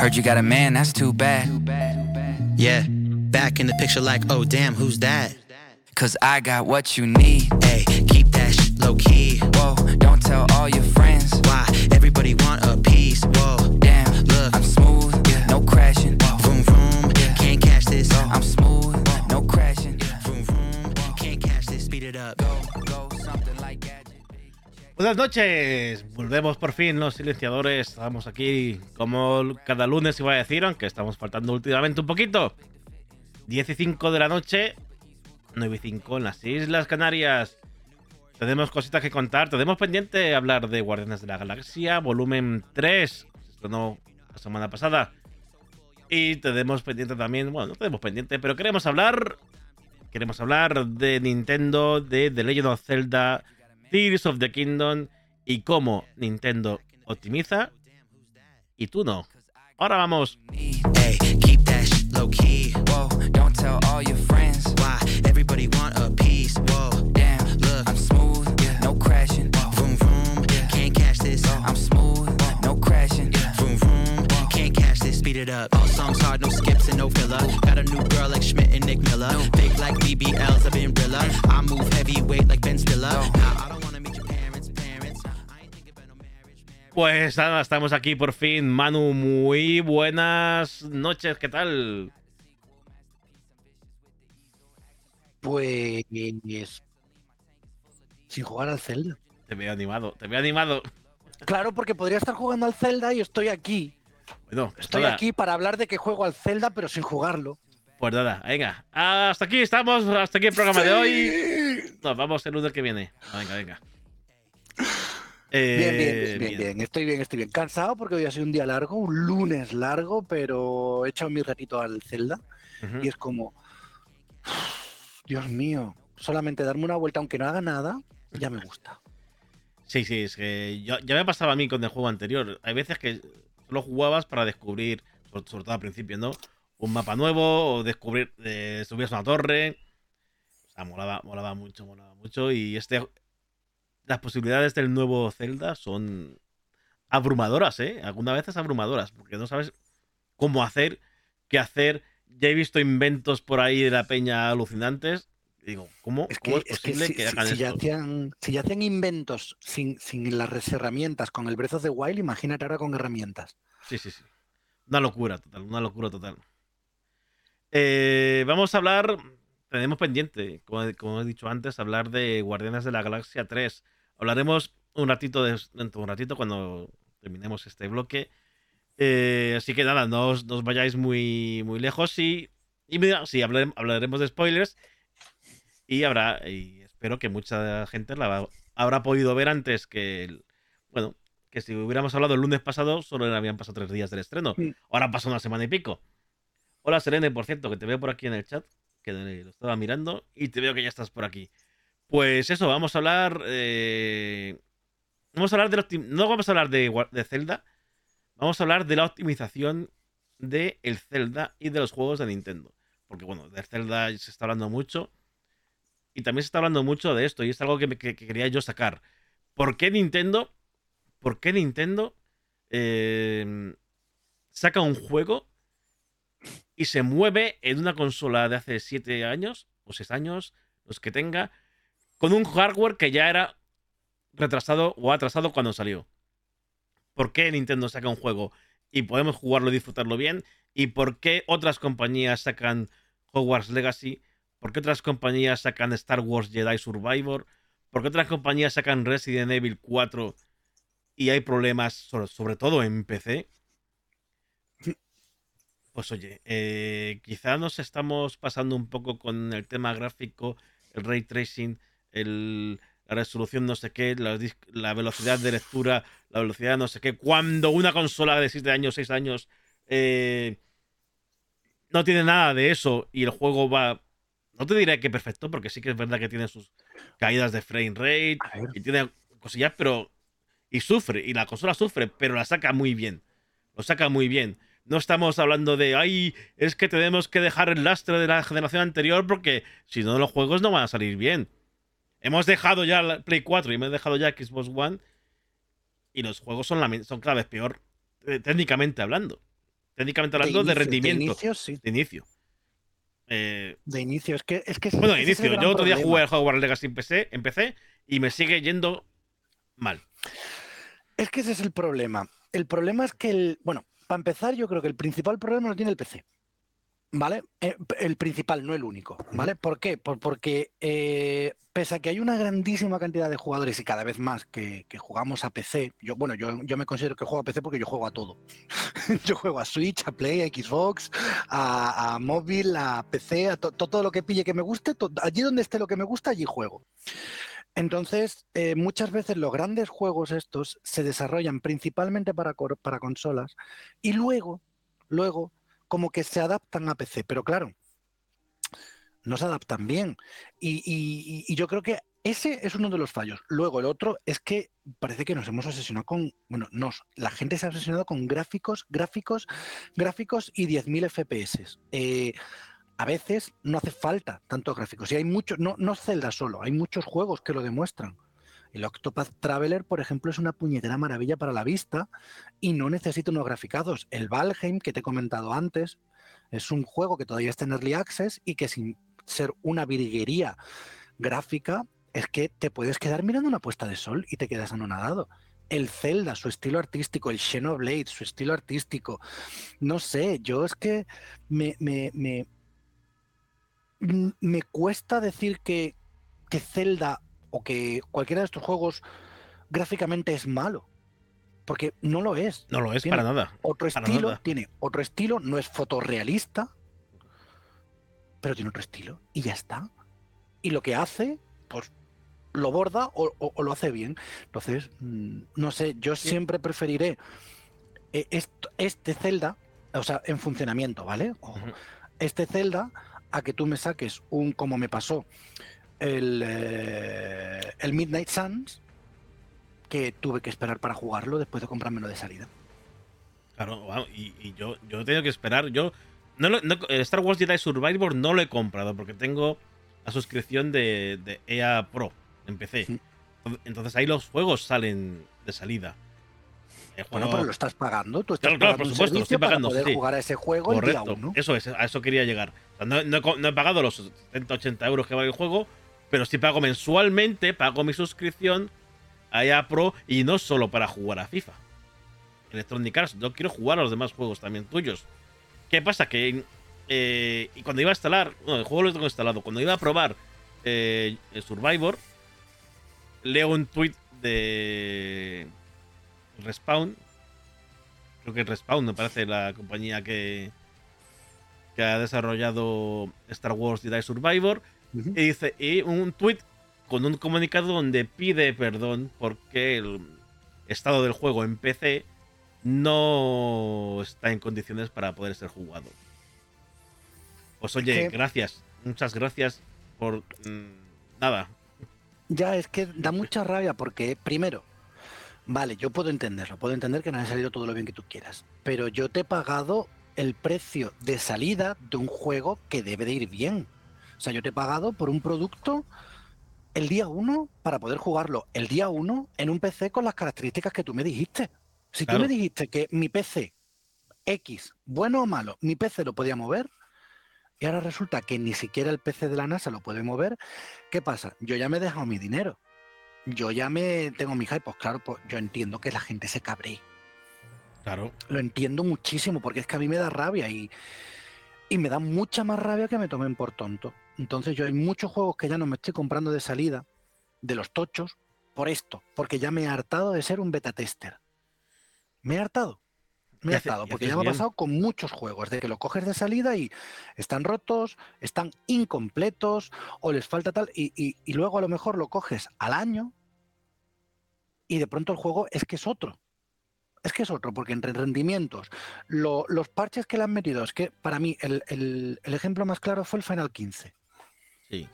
Heard you got a man, that's too bad. Yeah, back in the picture like, oh damn, who's that? Cause I got what you need. Hey, keep that shit low key. Whoa, don't tell all your friends. Why? Everybody want a piece. Whoa, Buenas noches, volvemos por fin los silenciadores, estamos aquí como cada lunes iba a decir, aunque estamos faltando últimamente un poquito. 10 y 5 de la noche, 9 y 5 en las Islas Canarias. Tenemos cositas que contar, tenemos pendiente hablar de Guardianes de la Galaxia, volumen 3, se estrenó la semana pasada. Y tenemos pendiente también, bueno, no tenemos pendiente, pero queremos hablar, queremos hablar de Nintendo, de The Legend of Zelda, Tears of the Kingdom y cómo Nintendo optimiza y tú no. Ahora vamos. It up. All songs hard, no skips and no filler. Got a new girl like Schmidt and Nick Miller. Big like BBLs, I've been Rilla. I move heavyweight like Ben Stiller. Nah, I don't wanna meet your parents, parents. Pues nada, estamos aquí por fin. Manu, muy buenas noches, ¿qué tal? Pues. Sin jugar al Zelda. Te veo animado, te veo animado. Claro, porque podría estar jugando al Zelda y estoy aquí. Bueno, Estoy nada, aquí para hablar de que juego al Zelda, pero sin jugarlo. Pues nada, venga. Hasta aquí estamos, hasta aquí el programa de hoy. Nos vamos el lunes que viene. Venga, venga. Eh, Bien, bien, bien, bien, Estoy bien, estoy bien. Cansado porque hoy ha sido un día largo, un lunes largo, pero he echado mi ratito al Zelda y es como. Dios mío, solamente darme una vuelta, aunque no haga nada, ya me gusta. Sí, sí, es que yo- ya me pasaba a mí con el juego anterior. Hay veces que solo jugabas para descubrir, sobre, todo al principio, ¿no? Un mapa nuevo o descubrir, eh, subías una torre. O sea, molaba, molaba mucho, molaba mucho. Y este, las posibilidades del nuevo Zelda son abrumadoras, ¿eh? Algunas veces abrumadoras, porque no sabes cómo hacer, qué hacer. Ya he visto inventos por ahí de la peña alucinantes. Digo, ¿cómo, Es que, es es que posible si, que si- hagan si ya esto? hacían, si ya hacían inventos sin, sin las herramientas con el Breath of the Wild, imagínate ahora con herramientas. Sí, sí, sí. Una locura total, una locura total. Eh, vamos a hablar, tenemos pendiente, como, he- como he dicho antes, hablar de Guardianes de la Galaxia 3. Hablaremos un ratito de, dentro de un ratito cuando terminemos este bloque. Eh, así que nada, no os, no os vayáis muy, muy lejos y, y mira, sí, hablarem- hablaremos de spoilers y habrá, y espero que mucha gente la habrá podido ver antes que, el- bueno, que si hubiéramos hablado el lunes pasado, solo le habían pasado tres días del estreno. Sí. Ahora pasa una semana y pico. Hola Serene, por cierto, que te veo por aquí en el chat, que lo estaba mirando y te veo que ya estás por aquí. Pues eso, vamos a hablar. eh, Vamos a hablar de optim- No vamos a hablar de, de Zelda. Vamos a hablar de la optimización de el Zelda y de los juegos de Nintendo. Porque bueno, de Zelda se está hablando mucho. Y también se está hablando mucho de esto. Y es algo que, me- que- que quería yo sacar. ¿Por qué Nintendo? ¿Por qué Nintendo eh, saca un juego y se mueve en una consola de hace 7 años o 6 años, los que tenga, con un hardware que ya era retrasado o atrasado cuando salió. ¿Por qué Nintendo saca un juego y podemos jugarlo y disfrutarlo bien? ¿Y por qué otras compañías sacan Hogwarts Legacy? ¿Por qué otras compañías sacan Star Wars Jedi Survivor? ¿Por qué otras compañías sacan Resident Evil 4 y hay problemas, sobre, todo en PC? Pues oye, eh, quizá nos estamos pasando un poco con el tema gráfico, el ray tracing, la resolución no sé qué, la velocidad de lectura, la velocidad no sé qué. Cuando una consola de 7 años, 6 años eh, no tiene nada de eso y el juego va... No te diré que perfecto, porque sí que es verdad que tiene sus caídas de frame rate y tiene cosillas, pero... Y sufre, y la consola sufre, pero la saca muy bien. Lo saca muy bien. No estamos hablando de, ay, es que tenemos que dejar el lastre de la generación anterior porque si no los juegos no van a salir bien. Hemos dejado ya la Play 4 y hemos dejado ya Xbox One y los juegos son, lamen- son cada vez peor, eh, técnicamente hablando. técnicamente hablando, de, inicio, rendimiento. De inicio, sí. De inicio. Eh, De inicio. Es que, es que bueno, de inicio. Yo otro día problema. jugué al Hogwarts Legacy en PC, en PC y me sigue yendo mal. Es que ese es el problema. El problema es que el. Bueno, para empezar, yo creo que el principal problema lo tiene el PC. ¿Vale? Eh, El principal, no el único. ¿Vale? ¿Por qué? Por- porque eh, pese a que hay una grandísima cantidad de jugadores y cada vez más que, que jugamos a PC, yo, bueno, yo, yo me considero que juego a PC porque yo juego a todo. yo juego a Switch, a Play, a Xbox, a, a móvil, a PC, a to- to- todo lo que pille que me guste, to- allí donde esté lo que me gusta, allí juego. Entonces, eh, muchas veces los grandes juegos estos se desarrollan principalmente para, para consolas y luego, luego, como que se adaptan a PC. Pero claro, no se adaptan bien. Y, y- y- yo creo que ese es uno de los fallos. Luego, el otro es que parece que nos hemos obsesionado con, bueno, nos, la gente se ha obsesionado con gráficos, gráficos, gráficos y 10.000 FPS. Eh, a veces no hace falta tantos gráficos. Y hay muchos, no, no Zelda solo, hay muchos juegos que lo demuestran. El Octopath Traveler, por ejemplo, es una puñetera maravilla para la vista y no necesita unos graficados. El Valheim, que te he comentado antes, es un juego que todavía está en Early Access y que sin ser una virguería gráfica, es que te puedes quedar mirando una puesta de sol y te quedas anonadado. El Zelda, su estilo artístico, el Xenoblade, su estilo artístico. No sé, yo es que me, me, me, me cuesta decir que, que Zelda o que cualquiera de estos juegos gráficamente es malo. Porque no lo es. No lo es Tiene para nada. Otro Para estilo, nada. tiene otro estilo, no es fotorrealista, pero tiene otro estilo y ya está. Y lo que hace, pues lo borda o, o- o lo hace bien. Entonces, mm, no sé, yo siempre preferiré eh, este Zelda, o sea, en funcionamiento, ¿vale? Ujú. este Zelda a que tú me saques un, como me pasó, el, eh, el Midnight Suns, que tuve que esperar para jugarlo después de comprármelo de salida. Claro, vamos, y, y yo, yo he tenido que esperar. Yo no, lo- no- el Star Wars Jedi Survivor no lo he comprado porque tengo la suscripción de, de EA Pro en PC. Sí. Entonces ahí los juegos salen de salida. El Bueno, juego- pero lo estás pagando, tú estás Claro, claro, pagando por supuesto, lo estoy pagando, para poder sí. jugar a ese juego el Correcto, día uno. eso es, a eso quería llegar. O sea, no, no he, co- no he pagado los 70, 80 euros que vale el juego, pero sí pago mensualmente, pago mi suscripción a EA Pro y no solo para jugar a FIFA. Electronic Arts, yo quiero jugar a los demás juegos también tuyos. ¿Qué pasa? Que eh, y cuando iba a instalar, bueno, el juego lo tengo instalado, cuando iba a probar eh, Survivor, leo un tweet de Respawn. Creo que Respawn me parece la compañía que, que ha desarrollado Star Wars Jedi Survivor. Y dice, y un tweet con un comunicado donde pide perdón porque el estado del juego en PC no está en condiciones para poder ser jugado. Pues oye, gracias, muchas gracias por mm, nada. Ya es que da mucha rabia porque, primero, vale, yo puedo entenderlo, puedo entender que no haya salido todo lo bien que tú quieras, pero yo te he pagado el precio de salida de un juego que debe de ir bien. O sea, yo te he pagado por un producto el día uno para poder jugarlo el día uno en un PC con las características que tú me dijiste. Si Claro. tú me dijiste que mi PC X, bueno o malo, mi PC lo podía mover, y ahora resulta que ni siquiera el PC de la NASA lo puede mover, ¿qué pasa? Yo ya me he dejado mi dinero. Yo ya me tengo mi hype, pues claro, pues yo entiendo que la gente se cabree. Claro. Lo entiendo muchísimo, porque es que a mí me da rabia y, y me da mucha más rabia que me tomen por tonto. Entonces yo hay muchos juegos que ya no me estoy comprando de salida, de los tochos, por esto, porque ya me he hartado de ser un beta tester. Me he hartado. Me he hace- hartado, porque ya me ha pasado con muchos juegos, de que lo coges de salida y están rotos, están incompletos, o les falta tal, y, y- y luego a lo mejor lo coges al año y de pronto el juego es que es otro. Es que es otro, porque entre rendimientos, lo- los parches que le han metido, es que para mí el, el- el ejemplo más claro fue el Final 15. Sí.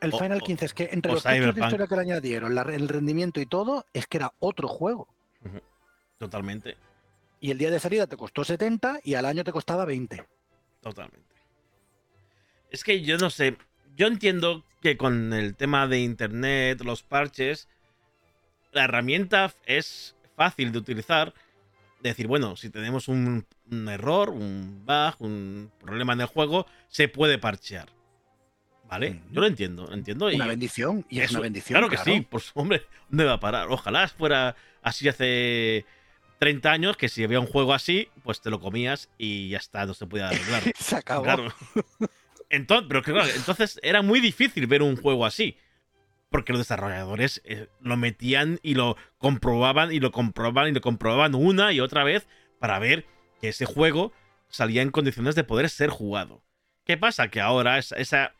El O- Final o- 15 es que entre los de historia que le añadieron, la- el rendimiento y todo, es que era otro juego. Totalmente. Y el día de salida te costó 70 y al año te costaba 20. Totalmente. Es que yo no sé. Yo entiendo que con el tema de internet, los parches, la herramienta es fácil de utilizar, de decir, bueno, si tenemos un, un error, un bug, un problema en el juego, se puede parchear. ¿Vale? Ujú. Yo lo entiendo, entiendo. Una y bendición. Y es una bendición. Claro que sí, pues hombre, ¿dónde va a parar? Ojalá fuera así hace 30 años, que si había un juego así, pues te lo comías y ya está, no se podía arreglar. Se acabó. Claro. Entonces, pero claro, entonces era muy difícil ver un juego así. Porque los desarrolladores eh, lo metían y lo comprobaban y lo comprobaban y lo comprobaban una y otra vez para ver que ese juego salía en condiciones de poder ser jugado. ¿Qué pasa? Que ahora esa, esa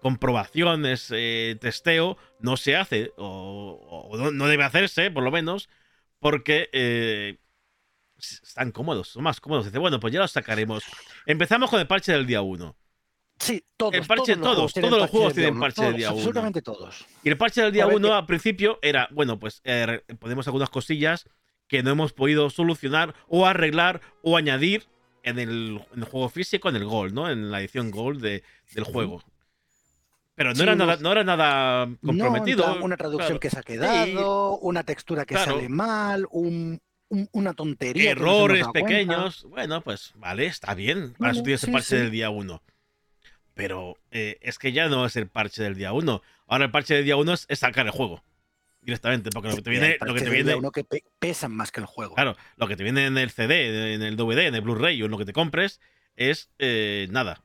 comprobación, ese testeo, no se hace, o, o no, debe hacerse, por lo menos, porque eh, están cómodos, son más cómodos. Dice, bueno, pues ya los sacaremos. Empezamos con el parche del día 1. Sí, todos. El parche- todos, todos, los juegos tienen parche del día uno. Absolutamente todos. Y el parche del día A ver, 1 que- al principio era, bueno, pues eh, ponemos algunas cosillas que no hemos podido solucionar o arreglar o añadir en el, en el juego físico, en el Gold, ¿no? En la edición Gold de- del juego. Pero no, Sí, era nada, no era nada comprometido. una traducción claro. que se ha quedado, una textura que Claro. sale mal, un, un- una tontería. no Errores cuenta. pequeños. Bueno, pues vale, está bien. Para tienes el sí, parche del día 1. Pero eh, es que ya no es el parche del día 1. Ahora el parche del día 1 es, es sacar el juego. Directamente. Porque lo que te viene, lo que te viene, uno que pe- pesan más que el juego. Claro, lo que te viene en el CD, en el DVD, en el Blu-ray o en lo que te compres es eh, nada.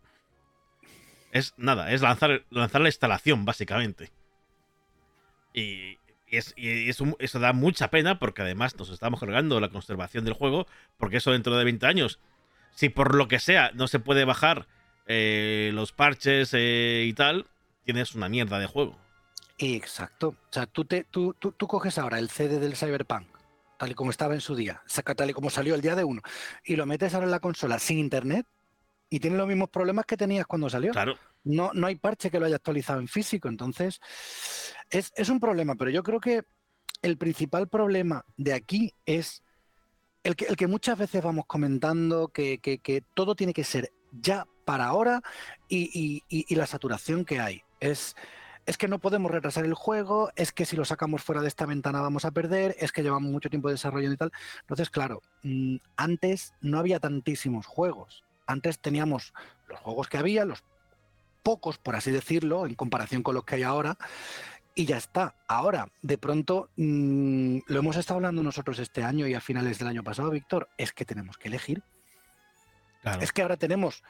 Es nada, es lanzar, lanzar la instalación, básicamente. Y, es, eso da mucha pena porque además nos estamos cargando la conservación del juego, porque eso dentro de 20 años, si por lo que sea no se puede bajar eh, los parches eh, y tal, tienes una mierda de juego. Exacto. O sea, tú, te, tú, tú coges ahora el CD del Cyberpunk, tal y como estaba en su día, saca tal y como salió el día de uno, y lo metes ahora en la consola sin internet y tiene los mismos problemas que tenías cuando salió. Claro, No, no hay parche que lo haya actualizado en físico, entonces es, es un problema, pero yo creo que el principal problema de aquí es el que, el que muchas veces vamos comentando, que, que- que todo tiene que ser ya para ahora y, y- y- y la saturación que hay. Es, es que no podemos retrasar el juego, es que si lo sacamos fuera de esta ventana vamos a perder, es que llevamos mucho tiempo desarrollando y tal. Entonces, claro, mm, antes no había tantísimos juegos. Antes teníamos los juegos que había, los pocos, por así decirlo, en comparación con los que hay ahora, y ya está. Ahora, de pronto, mm, lo hemos estado hablando nosotros este año y a finales del año pasado, Víctor, es que tenemos que elegir. claro. Es que ahora tenemos,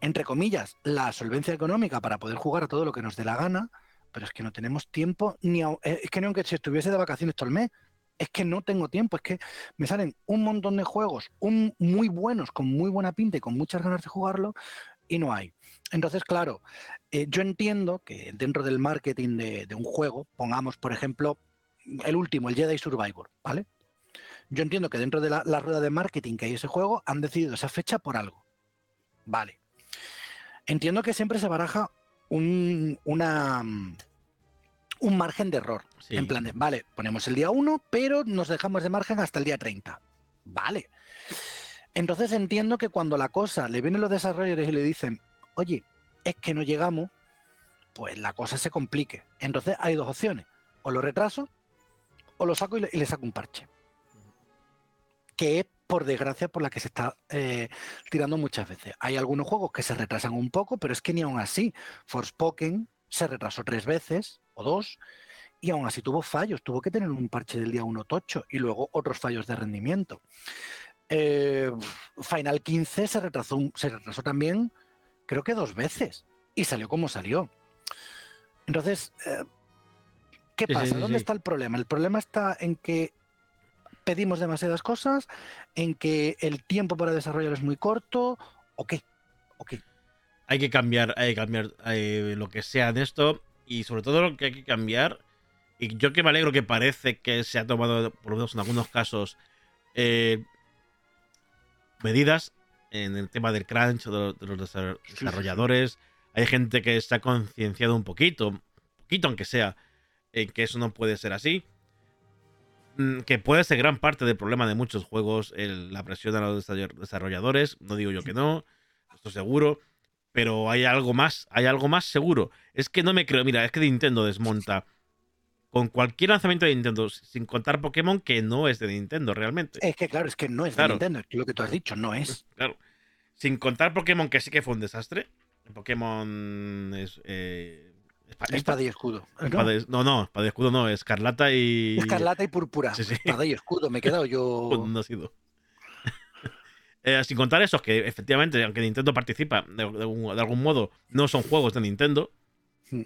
entre comillas, la solvencia económica para poder jugar a todo lo que nos dé la gana, pero es que no tenemos tiempo, ni a- eh, es que ni aunque si estuviese de vacaciones todo el mes, es que no tengo tiempo, es que me salen un montón de juegos un, muy buenos, con muy buena pinta y con muchas ganas de jugarlo, y no hay. Entonces, claro, eh, yo entiendo que dentro del marketing de, un juego, pongamos, por ejemplo, el último, el Jedi Survivor, ¿vale? Yo entiendo que dentro de la, la rueda de marketing que hay ese juego, han decidido esa fecha por algo. Vale. Entiendo que siempre se baraja un, una, mm, un margen de error. Sí. En plan de, vale, ponemos el día 1, pero nos dejamos de margen hasta el día 30. Vale. Entonces entiendo que cuando la cosa le vienen los desarrolladores y le dicen, oye, es que no llegamos, pues la cosa se complique. Entonces hay dos opciones. O lo retraso, o lo saco y le, y le saco un parche. Que es, por desgracia, por la que se está eh, tirando muchas veces. Hay algunos juegos que se retrasan un poco, pero es que ni aún así. Forspoken se retrasó tres veces o dos y aún así tuvo fallos. Tuvo que tener un parche del día 1 tocho y luego otros fallos de rendimiento. Eh, Final 15 se retrasó, se retrasó también, creo que dos veces y salió como salió. Entonces, eh, ¿qué Sí, sí, pasa? sí, ¿Dónde está el problema? El problema está en que pedimos demasiadas cosas, en que el tiempo para desarrollar es muy corto, ¿o qué? ¿O qué? hay que cambiar, hay que cambiar eh, lo que sea en esto y sobre todo lo que hay que cambiar. Y yo que me alegro que parece que se ha tomado, por lo menos en algunos casos, eh, medidas en el tema del crunch de los, desarrolladores. Hay gente que se ha concienciado un poquito, un poquito aunque sea, en que eso no puede ser así. Mm, Que puede ser gran parte del problema de muchos juegos el- la presión a los desarroll- desarrolladores. No digo yo que no, esto seguro. Pero hay algo más, hay algo más seguro. Es que no me creo. Mira, es que Nintendo desmonta con cualquier lanzamiento de Nintendo, sin contar Pokémon que no es de Nintendo realmente. Es que claro, es que no es Claro. de Nintendo, es lo que tú has dicho no es. Claro. Sin contar Pokémon que sí que fue un desastre. Pokémon es. eh, espa- espa- Espada y escudo. ¿no? espada no, no, espada y escudo no, Escarlata y. Escarlata y púrpura. Sí, sí. Espada y escudo, me he quedado yo. Pues no ha sido. Eh, sin contar esos que efectivamente, aunque Nintendo participa de, de algún- de algún modo, no son juegos de Nintendo. Hmm.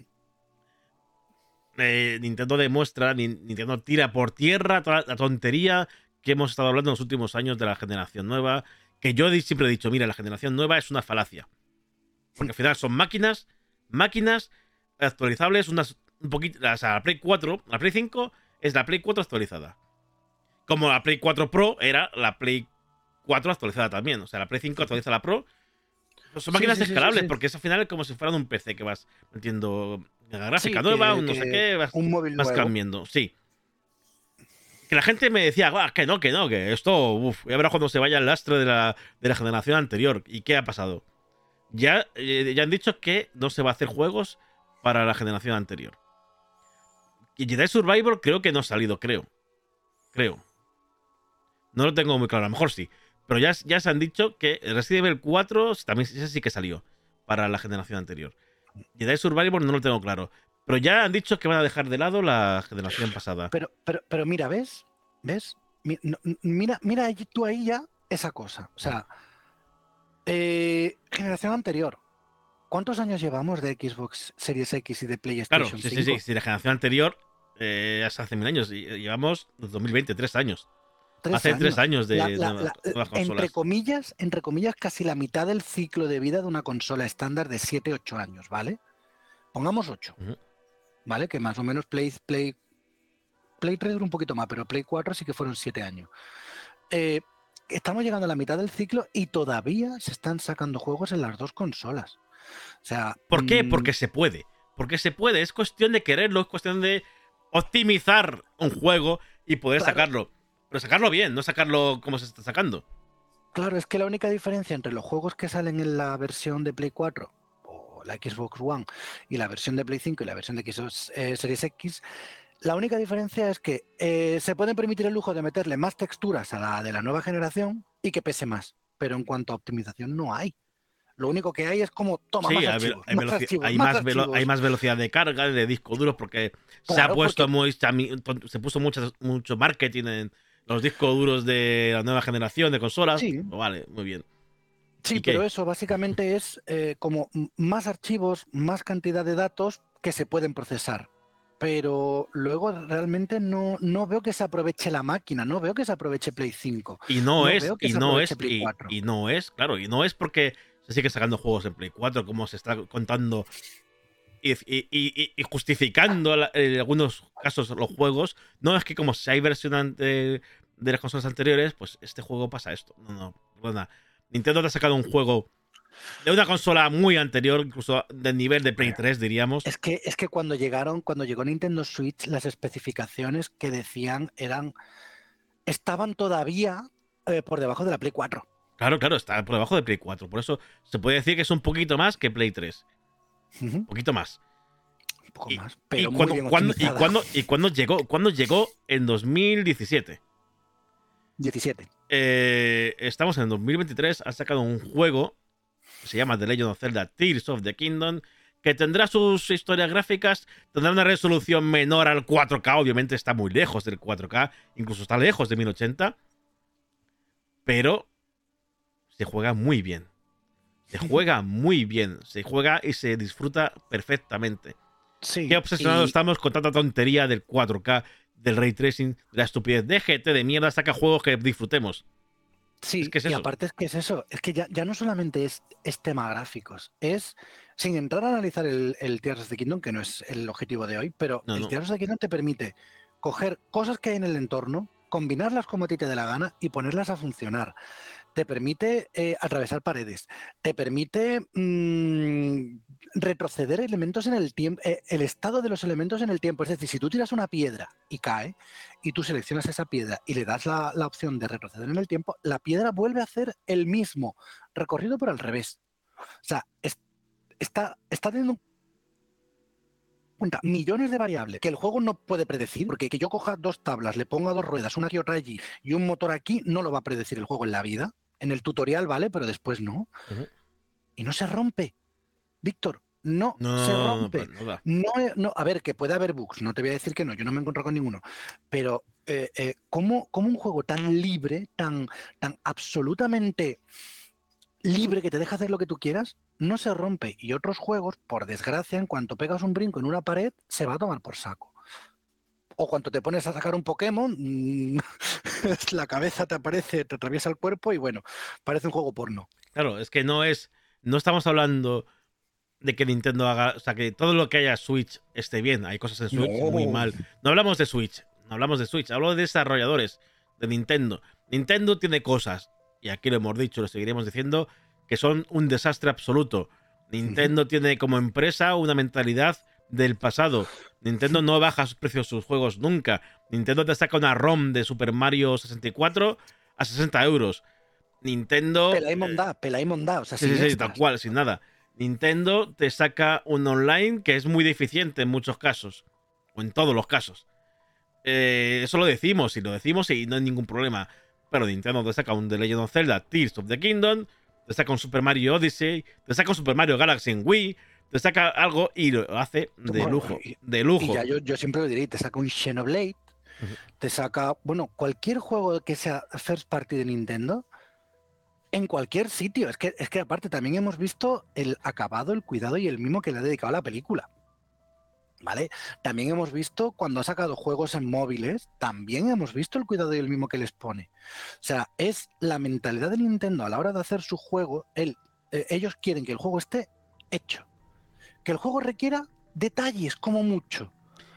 Eh, Nintendo demuestra, Ni- Nintendo tira por tierra toda la tontería que hemos estado hablando en los últimos años de la generación nueva. Que yo siempre he dicho, mira, la generación nueva es una falacia. Porque al final son máquinas, máquinas actualizables, unas un poquito. O sea, la Play 4, la Play 5 es la Play 4 actualizada. Como la Play 4 Pro era la Play 4 actualizada también. O sea, la Play 5 actualiza la Pro. Pues son máquinas sí, sí, sí, escalables, sí. porque es al final como si fueran un PC que vas metiendo la gráfica nueva, que- un no sé qué, vas, Un móvil vas cambiando. Sí. Que la gente me decía, "Guau, que no, que no, que esto, uff, ya verás cuando se vaya el lastre de la, de la generación anterior. ¿Y qué ha pasado? Ya, eh, ya han dicho que no se va a hacer juegos para la generación anterior. Y Jedi Survivor creo que no ha salido, creo. Creo. No lo tengo muy claro, a lo mejor sí. Pero ya, ya se han dicho que Resident Evil 4 también ese sí que salió para la generación anterior. Jedi Survivor no lo tengo claro. Pero ya han dicho que van a dejar de lado la generación pasada. Pero, pero, pero mira, ¿ves? ¿Ves? Mira, mira tú ahí ya esa cosa. O sea, eh, generación anterior. ¿Cuántos años llevamos de Xbox Series X y de PlayStation Claro, sí, sí, 5? sí. Si la generación anterior eh, hace mil años. Y y llevamos 2020, tres años. Tres hace tres años de, La- de la- la- nuevas entre consolas. comillas, entre comillas, casi la mitad del ciclo de vida de una consola estándar de 7-8 años, ¿vale? Pongamos 8, Ujú. ¿vale? Que más o menos Play, Play, Play 3 duró un poquito más, pero Play 4 sí que fueron 7 años. Eh, estamos llegando a la mitad del ciclo y todavía se están sacando juegos en las dos consolas. O sea, ¿Por qué? mm, Porque se puede. Porque se puede. Es cuestión de quererlo, es cuestión de optimizar un juego y poder Claro. sacarlo. Pero sacarlo bien, no sacarlo como se está sacando. Claro, es que la única diferencia entre los juegos que salen en la versión de Play 4 o la Xbox One y la versión de Play 5 y la versión de Xbox eh, Series X, la única diferencia es que eh, se pueden permitir el lujo de meterle más texturas a la de la nueva generación y que pese más. Pero en cuanto a optimización no hay. Lo único que hay es como toma Sí, más archivos, hay más archivos, hay más más velo- archivos. hay más velocidad de carga de discos duros porque se ha puesto porque- muy se puso mucho, mucho marketing en los discos duros de la nueva generación de consolas. Sí. Vale, muy bien. Sí, pero eso básicamente es eh, como más archivos, más cantidad de datos que se pueden procesar. Pero luego realmente no, no veo que se aproveche la máquina, no veo que se aproveche Play 5. Y no, No es, y no es, y, 4. y no es, claro, y no es porque se sigue sacando juegos en Play 4, como se está contando y, y- y- y justificando la- en algunos casos los juegos. No es que como si hay versión ante- de las consolas anteriores, pues este juego pasa esto. No, no, perdona. Nintendo te ha sacado un juego de una consola muy anterior, incluso del nivel de Play 3, diríamos. Es que, es que cuando llegaron, cuando llegó Nintendo Switch, las especificaciones que decían eran. estaban todavía eh, por debajo de la Play 4. Claro, claro, está por debajo de Play 4. Por eso se puede decir que es un poquito más que Play 3. Ujú, Un poquito más. Un poco Y- más. ¿Y muy bien cuándo- y cuándo- y cuándo llegó? ¿Cuándo llegó? En 2017. 17. Eh, estamos en 2023. Han sacado un juego que se llama The Legend of Zelda Tears of the Kingdom. Que tendrá sus historias gráficas. Tendrá una resolución menor al 4K. Obviamente está muy lejos del 4K. Incluso está lejos de 1080. Pero se juega muy bien. Se juega muy bien. Se juega y se disfruta perfectamente. Sí. Qué obsesionados y- estamos con tanta tontería del 4K, del ray tracing, de la estupidez de GT de mierda, saca juegos que disfrutemos. Sí, Es que es y eso. aparte es que es eso, es que ya, ya no solamente es, es tema gráficos, es, sin entrar a analizar el, el Tears of the Kingdom, que no es el objetivo de hoy, pero No, el no. Tears of the Kingdom te permite coger cosas que hay en el entorno, combinarlas como a ti te dé la gana y ponerlas a funcionar. Te permite eh, atravesar paredes, te permite mm, retroceder elementos en el tiempo, el estado de los elementos en el tiempo. Es decir, si tú tiras una piedra y cae, y tú seleccionas esa piedra y le das la, opción de retroceder en el tiempo, la piedra vuelve a hacer el mismo recorrido pero al revés. O sea, es- está, teniendo cuenta millones de variables que el juego no puede predecir, porque que yo coja dos tablas, le ponga dos ruedas, una aquí otra allí y un motor aquí, no lo va a predecir el juego en la vida. En el tutorial vale, pero después no. Y no se rompe. Víctor, no, No, se rompe. pues no va. No, he- no, a ver, que puede haber bugs, no te voy a decir que no, yo no me encuentro con ninguno, pero eh, eh, ¿cómo, cómo un juego tan libre, tan, tan absolutamente libre que te deja hacer lo que tú quieras, no se rompe? Y otros juegos, por desgracia, en cuanto pegas un brinco en una pared, se va a tomar por saco. O cuando te pones a sacar un Pokémon, mm, la cabeza te aparece, te atraviesa el cuerpo y bueno, parece un juego porno. Claro, es que no es. No estamos hablando de que Nintendo haga. O sea, que todo lo que haya Switch esté bien. Hay cosas en Switch muy mal. No hablamos de Switch. No hablamos de Switch. Hablo de desarrolladores de Nintendo. Nintendo tiene cosas. Y aquí lo hemos dicho, lo seguiremos diciendo. Que son un desastre absoluto. Nintendo tiene como empresa una mentalidad del pasado. Nintendo no baja sus precios de sus juegos nunca. Nintendo te saca una ROM de Super Mario 64 a 60 euros. Nintendo. Eh, mondá, pela y mondá, o sea, Sí, sin sí, sí, tal cual, sin nada. Nintendo te saca un online que es muy deficiente en muchos casos. O en todos los casos. Eh, eso lo decimos, y lo decimos y no hay ningún problema. Pero Nintendo te saca un The Legend of Zelda Tears of the Kingdom, te saca un Super Mario Odyssey, te saca un Super Mario Galaxy en Wii, te saca algo y lo hace de lujo. y- De Y lujo. ya yo, yo siempre lo diré, te saca un Xenoblade, Ujú. te saca, bueno, cualquier juego que sea first party de Nintendo, en cualquier sitio. Es que, es que aparte también hemos visto el acabado, el cuidado y el mimo que le ha dedicado a la película. ¿Vale? También hemos visto cuando ha sacado juegos en móviles, también hemos visto el cuidado y el mimo que les pone. O sea, es la mentalidad de Nintendo a la hora de hacer su juego, el, eh, ellos quieren que el juego esté hecho. Que el juego requiera detalles como mucho.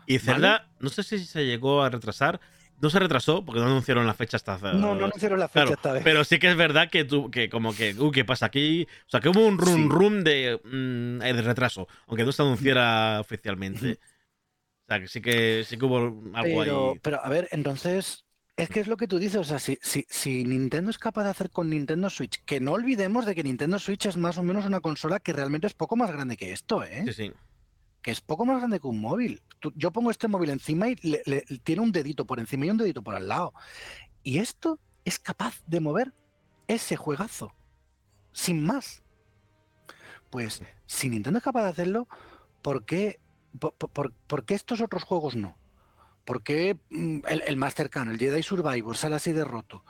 Y Zelda, no sé si se llegó a retrasar. No se retrasó porque no anunciaron la fecha hasta. No, no anunciaron la fecha Claro, esta vez. pero sí que es verdad que tú, que como que, uy, ¿qué pasa aquí? O sea, que hubo un rum Sí. rum de, mm, eh, de retraso, aunque no se anunciara oficialmente. O sea, que sí que sí que hubo algo pero, ahí. pero, a ver, entonces, es que es lo que tú dices, o sea, si, si, si Nintendo es capaz de hacer con Nintendo Switch, que no olvidemos de que Nintendo Switch es más o menos una consola que realmente es poco más grande que esto, ¿eh? Sí, sí. Que es poco más grande que un móvil. Tú- yo pongo este móvil encima y le- le- tiene un dedito por encima y un dedito por al lado. Y esto es capaz de mover ese juegazo, sin más. Pues si Nintendo es capaz de hacerlo, ¿por qué, por, por- por qué estos otros juegos no? ¿Por qué mm, el, el más cercano, el Jedi Survivor, sale así de roto?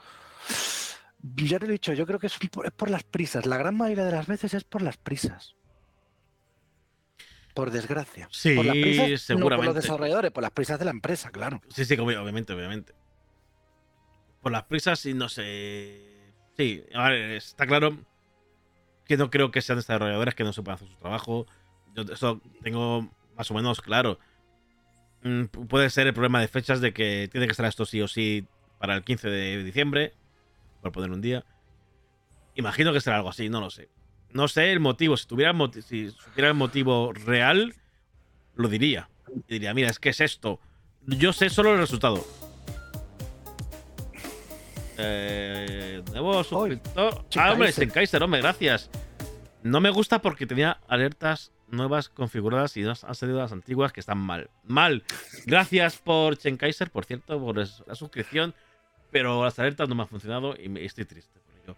Ya te lo he dicho, yo creo que es por, es por las prisas. La gran mayoría de las veces es por las prisas. Por desgracia. Sí, por las prisas, No por seguramente. los desarrolladores, por las prisas de la empresa, claro. Sí, sí, obvi- obviamente, obviamente. Por las prisas y no sé. Sí, a ver, está claro que no creo que sean desarrolladores que no sepan hacer su trabajo. Yo eso tengo más o menos claro. Mm, pu- Puede ser el problema de fechas de que tiene que estar esto sí o sí para el 15 de diciembre, por poner un día. Imagino que será algo así, no lo sé. No sé el motivo. Si tuviera si supiera el motivo real, lo diría. Y diría, mira, es que es esto. Yo sé solo el resultado. Eh, nuevo suscriptor. Ah, hombre. Kaiser, hombre, gracias. No me gusta porque tenía alertas nuevas configuradas y no han salido las antiguas que están mal. Mal. Gracias por Kaiser, por cierto, por la suscripción. Pero las alertas no me han funcionado y me- estoy triste por ello.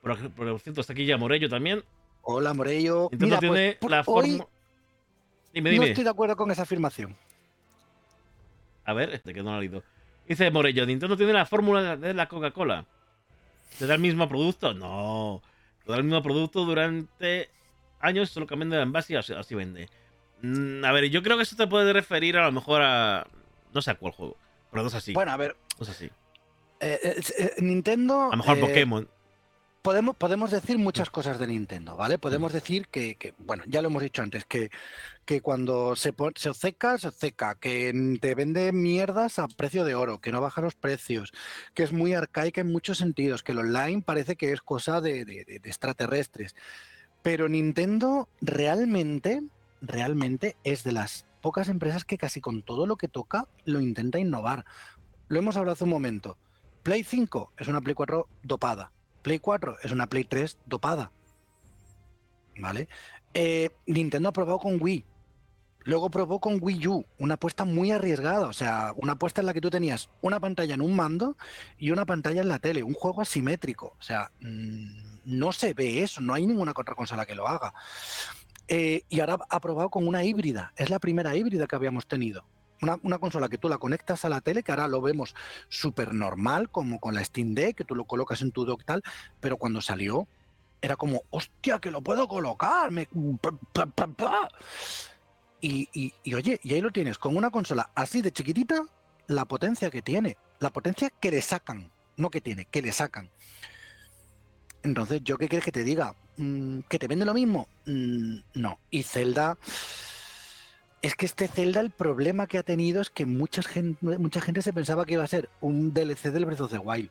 Por, por cierto, está aquí ya Morello también. Hola, Morello. Nintendo Mira, pues, tiene por la forma. Dime, no estoy de acuerdo con esa afirmación. A ver, este que no lo ha leído. Dice Morello, Nintendo tiene la fórmula de la Coca-Cola. ¿Te da el mismo producto? No. Te da el mismo producto durante años, solo cambiando de envase y así, así vende. Mm, a ver, yo creo que eso te puede referir a lo mejor a... No sé a cuál juego. Pero no es así. Bueno, a ver, no es así. eh, eh, eh, Nintendo. A lo mejor eh, Pokémon. podemos, podemos decir muchas cosas de Nintendo, ¿vale? Podemos decir que, que, bueno, ya lo hemos dicho antes, que, que cuando se, se obceca, se obceca, que te vende mierdas a precio de oro, que no baja los precios, que es muy arcaica en muchos sentidos, que el online parece que es cosa de- de- de extraterrestres. Pero Nintendo realmente, realmente es de las pocas empresas que casi con todo lo que toca lo intenta innovar. Lo hemos hablado hace un momento. Play 5 es una Play 4 dopada. Play 4 es una Play 3 dopada. ¿Vale? Eh, Nintendo ha probado con Wii. Luego probó con Wii U, una apuesta muy arriesgada, o sea, una apuesta en la que tú tenías una pantalla en un mando y una pantalla en la tele, un juego asimétrico. O sea, mm, no se ve eso, no hay ninguna otra consola que lo haga. Eh, y ahora ha probado con una híbrida, es la primera híbrida que habíamos tenido. Una, consola que tú la conectas a la tele, que ahora lo vemos súper normal, como con la Steam Deck, que tú lo colocas en tu dock tal, pero cuando salió era como, hostia, que lo puedo colocar. me- pa, pa, pa, pa". Y, y- y, oye, y ahí lo tienes, con una consola así de chiquitita, la potencia que tiene, la potencia que le sacan, no que tiene, que le sacan. Entonces, ¿yo qué quieres que te diga? Mm, ¿Que te vende lo mismo? Mm, no. Y Zelda, es que este Zelda, el problema que ha tenido es que mucha gente, mucha gente se pensaba que iba a ser un DLC del Breath of the Wild.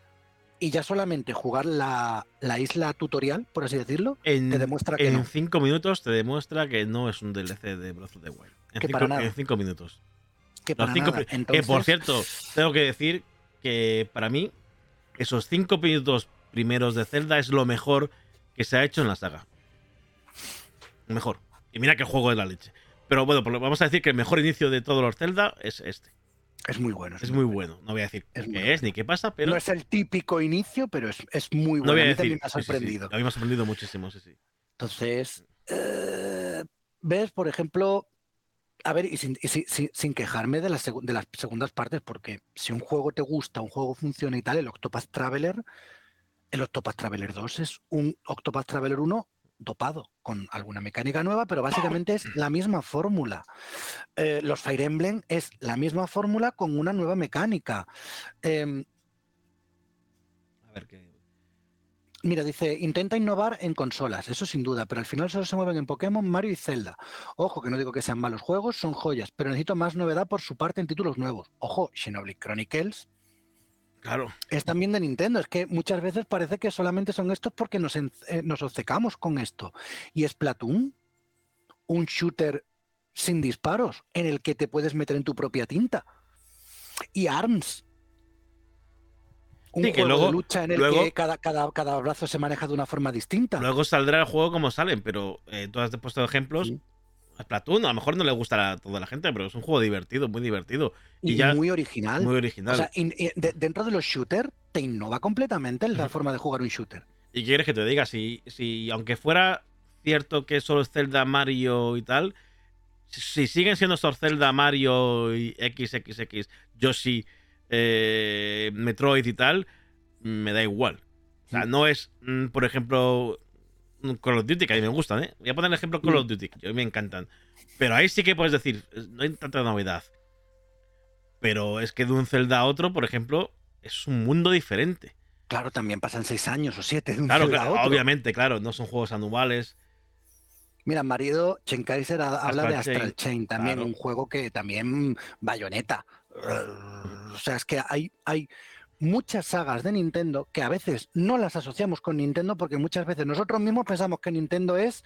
Y ya solamente jugar la, la isla tutorial, por así decirlo, En, te demuestra que en no. cinco minutos te demuestra que no es un DLC de Breath of the Wild. En, Que cinco, para nada. en cinco minutos. Que para cinco nada. pri- Que por Entonces- cierto, tengo que decir que para mí, esos cinco minutos primeros de Zelda es lo mejor que se ha hecho en la saga. Mejor. Y mira que juego de la leche. Pero bueno, lo- vamos a decir que el mejor inicio de todos los Zelda es este. Es muy bueno. Es muy bueno. No voy a decir Es qué es ni qué pasa, pero. No es el típico inicio, pero es, es muy no bueno. voy a a mí también me ha sí, sí, sí. sorprendido. A mí me ha sorprendido muchísimo, sí, sí. Entonces, eh, ves, por ejemplo, a ver, y sin, y sin quejarme de las, de las segundas partes, porque si un juego te gusta, un juego funciona y tal, el Octopath Traveler, el Octopath Traveler 2 es un Octopath Traveler 1 dopado, con alguna mecánica nueva, pero básicamente es la misma fórmula. Eh, los Fire Emblem es la misma fórmula con una nueva mecánica. Em, A ver qué. Mira, dice, intenta innovar en consolas, eso sin duda, pero al final solo se mueven en Pokémon, Mario y Zelda. Ojo, que no digo que sean malos juegos, son joyas, pero necesito más novedad por su parte en títulos nuevos. Ojo, Xenoblade Chronicles Claro. es también de Nintendo, es que muchas veces parece que solamente son estos porque nos, eh, nos obcecamos con esto. Y Splatoon, un shooter sin disparos, en el que te puedes meter en tu propia tinta. Y ARMS. Un Sí, que juego luego- de lucha en el luego- que cada, cada, cada brazo se maneja de una forma distinta. Luego saldrá el juego como salen, pero eh, tú has puesto ejemplos. Sí. Splatoon, a lo mejor no le gustará a toda la gente, pero es un juego divertido, muy divertido. y, y ya- muy original. Muy original. O sea, in- in- de- dentro de los shooters te innova completamente la forma de jugar un shooter. ¿Y quieres que te diga? Si, si aunque fuera cierto que solo es Zelda, Mario y tal, si, si siguen siendo estos Zelda, Mario y XXX, Yoshi, eh, Metroid y tal, me da igual. O sea, no es, mm, por ejemplo, Call of Duty, que a mí me gustan, ¿eh? Voy a poner el ejemplo Call Mm. of Duty, que a mí me encantan. Pero ahí sí que puedes decir, no hay tanta novedad. Pero es que de un Zelda a otro, por ejemplo, es un mundo diferente. Claro, también pasan seis años o siete de un Claro, Zelda a claro, otro. obviamente, claro, no son juegos anuales. Mira, marido, Chen Kaiser ha- habla de Astral Chain, también, claro. un juego que también bayoneta. O sea, es que hay, hay muchas sagas de Nintendo que a veces no las asociamos con Nintendo porque muchas veces nosotros mismos pensamos que Nintendo es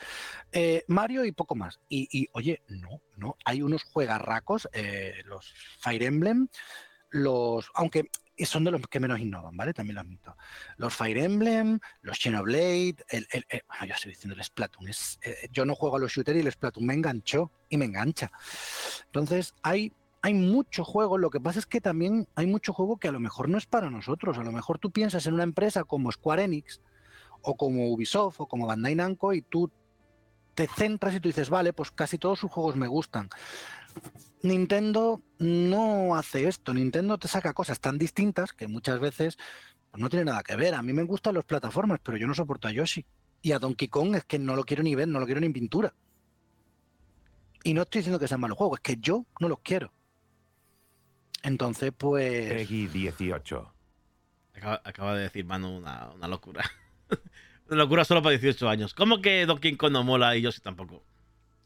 eh, Mario y poco más. Y, oye, no, no, hay unos juegarracos, eh, los Fire Emblem, los, aunque son de los que menos innovan, ¿vale? También lo admito. Los Fire Emblem, los Xenoblade, el, el, el- bueno, yo estoy diciendo el Splatoon. Eh, yo no juego a los shooters y el Splatoon me enganchó y me engancha. Entonces, hay, hay mucho juego. Lo que pasa es que también hay mucho juego que a lo mejor no es para nosotros. A lo mejor tú piensas en una empresa como Square Enix o como Ubisoft o como Bandai Namco y tú te centras y tú dices, vale, pues casi todos sus juegos me gustan. Nintendo no hace esto. Nintendo te saca cosas tan distintas que muchas veces pues, no tiene nada que ver. A mí me gustan las plataformas, pero yo no soporto a Yoshi. Y a Donkey Kong es que no lo quiero ni ver, no lo quiero ni pintura. Y no estoy diciendo que sean malos juegos, es que yo no los quiero. Entonces, pues. Peggy 18. Acaba, acaba de decir Manu una, una locura. una locura solo para 18 años. ¿Cómo que Donkey Kong no mola y yo sí tampoco?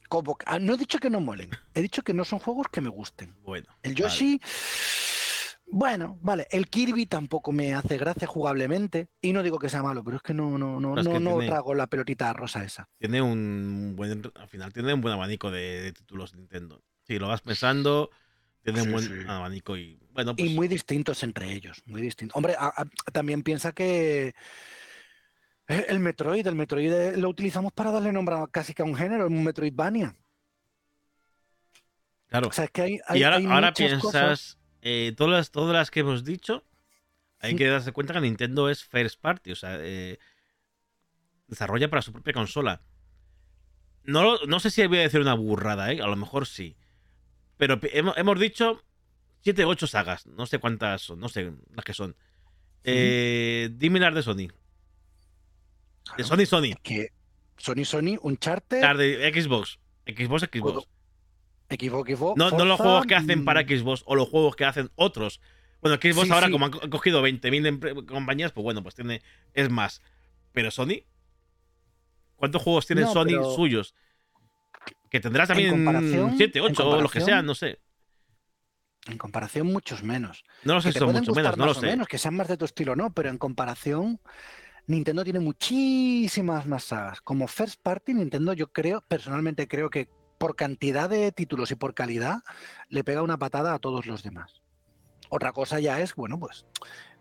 como- ah, no he dicho que no molen, he dicho que no son juegos que me gusten. Bueno. El vale. Yoshi, bueno, vale. El Kirby tampoco me hace gracia jugablemente. Y no digo que sea malo, pero es que no, no, no, No, no, que no tiene- trago la pelotita rosa esa. Tiene un buen. Al final tiene un buen abanico de, de títulos Nintendo. Si lo vas pensando, tiene un Sí, buen sí. abanico y. Bueno, pues. Y muy distintos entre ellos, muy distintos. Hombre, a- a- también piensa que eh, el Metroid, el Metroid eh, lo utilizamos para darle nombre a casi que a un género, un Metroidvania. Claro. O sea, es que hay, hay- y ahora, hay ahora muchas piensas, cosas- eh, todas, las, todas las que hemos dicho, hay Sí. que darse cuenta que Nintendo es first party, o sea, eh, desarrolla para su propia consola. No, no sé si voy a decir una burrada, ¿eh? a lo mejor sí. Pero hemos, hemos dicho 7 o 8 sagas, no sé cuántas son, no sé las que son. Eh, dime las de Sony. De. Sony, Sony. que Sony, Sony, Uncharted, Las de Xbox. Xbox, Xbox. Xbox, Xbox, No, no los juegos que hacen para Xbox o los juegos que hacen otros. Bueno, Xbox Sí, ahora, sí. como han co- cogido 20.000 empre- compañías, pues bueno, pues tiene. Es más. Pero Sony. ¿Cuántos juegos tiene No, Sony pero- suyos? Que tendrás también comparación- 7, en 8 o los que sean, no sé. En comparación, muchos menos. No lo sé son pueden mucho gustar menos, no lo sé. menos, que sean más de tu estilo, no, pero en comparación, Nintendo tiene muchísimas más sagas. Como first party, Nintendo, yo creo, personalmente creo que por cantidad de títulos y por calidad, le pega una patada a todos los demás. Otra cosa ya es, bueno, pues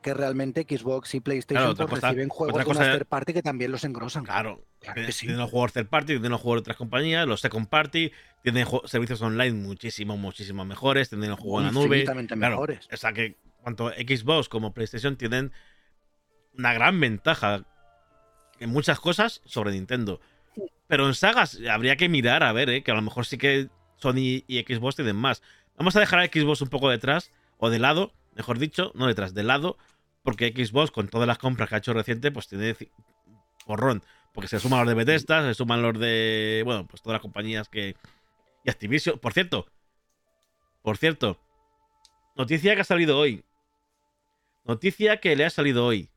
que realmente Xbox y PlayStation Claro, pues, cosa- reciben juegos de una third party que también los engrosan. Claro. Claro Tienen que sí. tienen los juegos third party, tienen los juegos de otras compañías, los second party, tienen servicios online muchísimo, muchísimo mejores, tienen el juego en la nube. Claro, mejores. O sea que tanto Xbox como PlayStation tienen una gran ventaja en muchas cosas sobre Nintendo. Pero en sagas habría que mirar a ver, ¿eh? que a lo mejor sí que Sony y Xbox tienen más. Vamos a dejar a Xbox un poco detrás, o de lado, mejor dicho, no detrás, de lado, porque Xbox con todas las compras que ha hecho reciente, pues tiene porrón. Porque se suman los de Bethesda, se suman los de, bueno, pues todas las compañías que... Y Activision, por cierto, por cierto, noticia que ha salido hoy. Noticia que le ha salido hoy.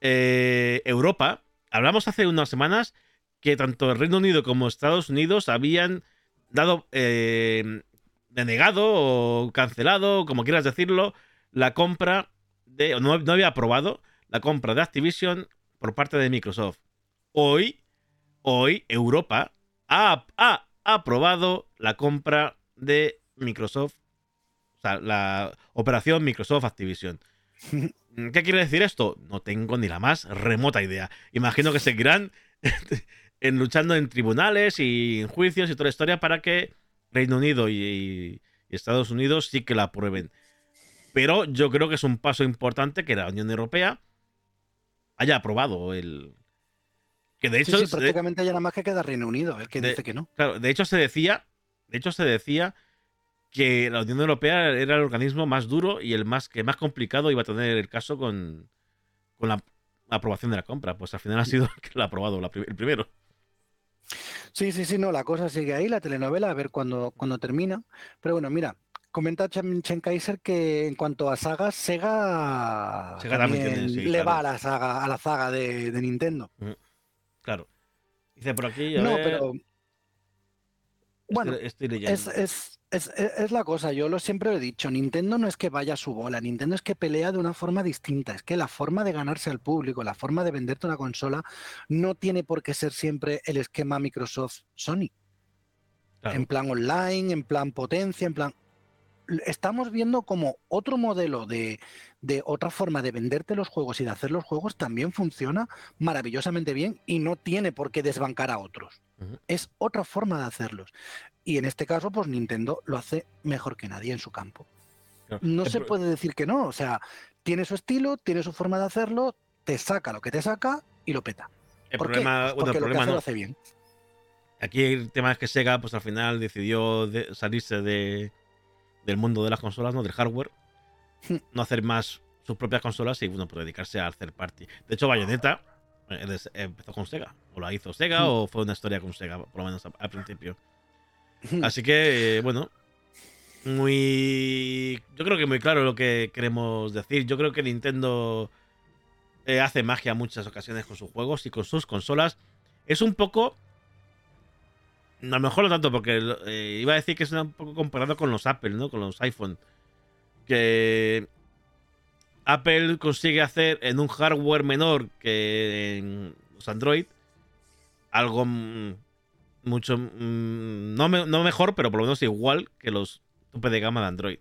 Eh, Europa, hablamos hace unas semanas que tanto el Reino Unido como Estados Unidos habían dado, eh, denegado o cancelado, como quieras decirlo, la compra de, no, no había aprobado la compra de Activision por parte de Microsoft. Hoy, hoy, Europa ha, ha aprobado la compra de Microsoft, o sea, la operación Microsoft Activision. ¿Qué quiere decir esto? No tengo ni la más remota idea. Imagino que seguirán en luchando en tribunales y en juicios y toda la historia para que Reino Unido y, y Estados Unidos sí que la aprueben. Pero yo creo que es un paso importante que la Unión Europea haya aprobado el. Que de Sí, hecho, sí, de- prácticamente ya nada más que queda Reino Unido, el que de- dice que no. claro, de hecho se decía, de hecho se decía que la Unión Europea era el organismo más duro y el más que más complicado iba a tener el caso con, con la aprobación de la compra. Pues al final ha sido el que lo ha aprobado la el primero. Sí, sí, sí, no, la cosa sigue ahí, la telenovela, a ver cuándo, cuándo termina. Pero bueno, mira, comenta Chen, Kaiser que en cuanto a sagas, Sega, Sega también también tiene, sí, le claro. va a la saga, a la saga de, de Nintendo. Claro. Dice por aquí. a No, ver, pero bueno, estoy, estoy leyendo. es, es, es, es- la cosa, yo lo siempre lo he dicho, Nintendo no es que vaya a su bola, Nintendo es que pelea de una forma distinta, es que la forma de ganarse al público, la forma de venderte una consola, no tiene por qué ser siempre el esquema Microsoft-Sony. Claro. en plan online, en plan potencia, en plan... Estamos viendo como otro modelo de, de otra forma de venderte los juegos y de hacer los juegos también funciona maravillosamente bien y no tiene por qué desbancar a otros. Es otra forma de hacerlos. Y en este caso, pues Nintendo lo hace mejor que nadie en su campo. No se puede decir que no. O sea, tiene su estilo, tiene su forma de hacerlo, te saca lo que te saca y lo peta. El ¿Por problema, qué? Pues porque el lo que hace no. lo hace bien. Aquí el tema es que Sega, pues al final decidió de- salirse de, del mundo de las consolas, ¿no? Del hardware. No hacer más sus propias consolas y, bueno, pues dedicarse al third party. De hecho, Bayonetta eh, des- empezó con Sega. O la hizo Sega Hmm. o fue una historia con Sega, por lo menos a- al principio. Hmm. Así que, eh, bueno, muy. Yo creo que muy claro lo que queremos decir. Yo creo que Nintendo eh, hace magia en muchas ocasiones con sus juegos y con sus consolas. Es un poco. A lo mejor no tanto, porque eh, iba a decir que es un poco comparado con los Apple, ¿no? Con los iPhone. Que Apple consigue hacer en un hardware menor que en los Android algo mucho no, me- no mejor, pero por lo menos igual que los tope de gama de Android.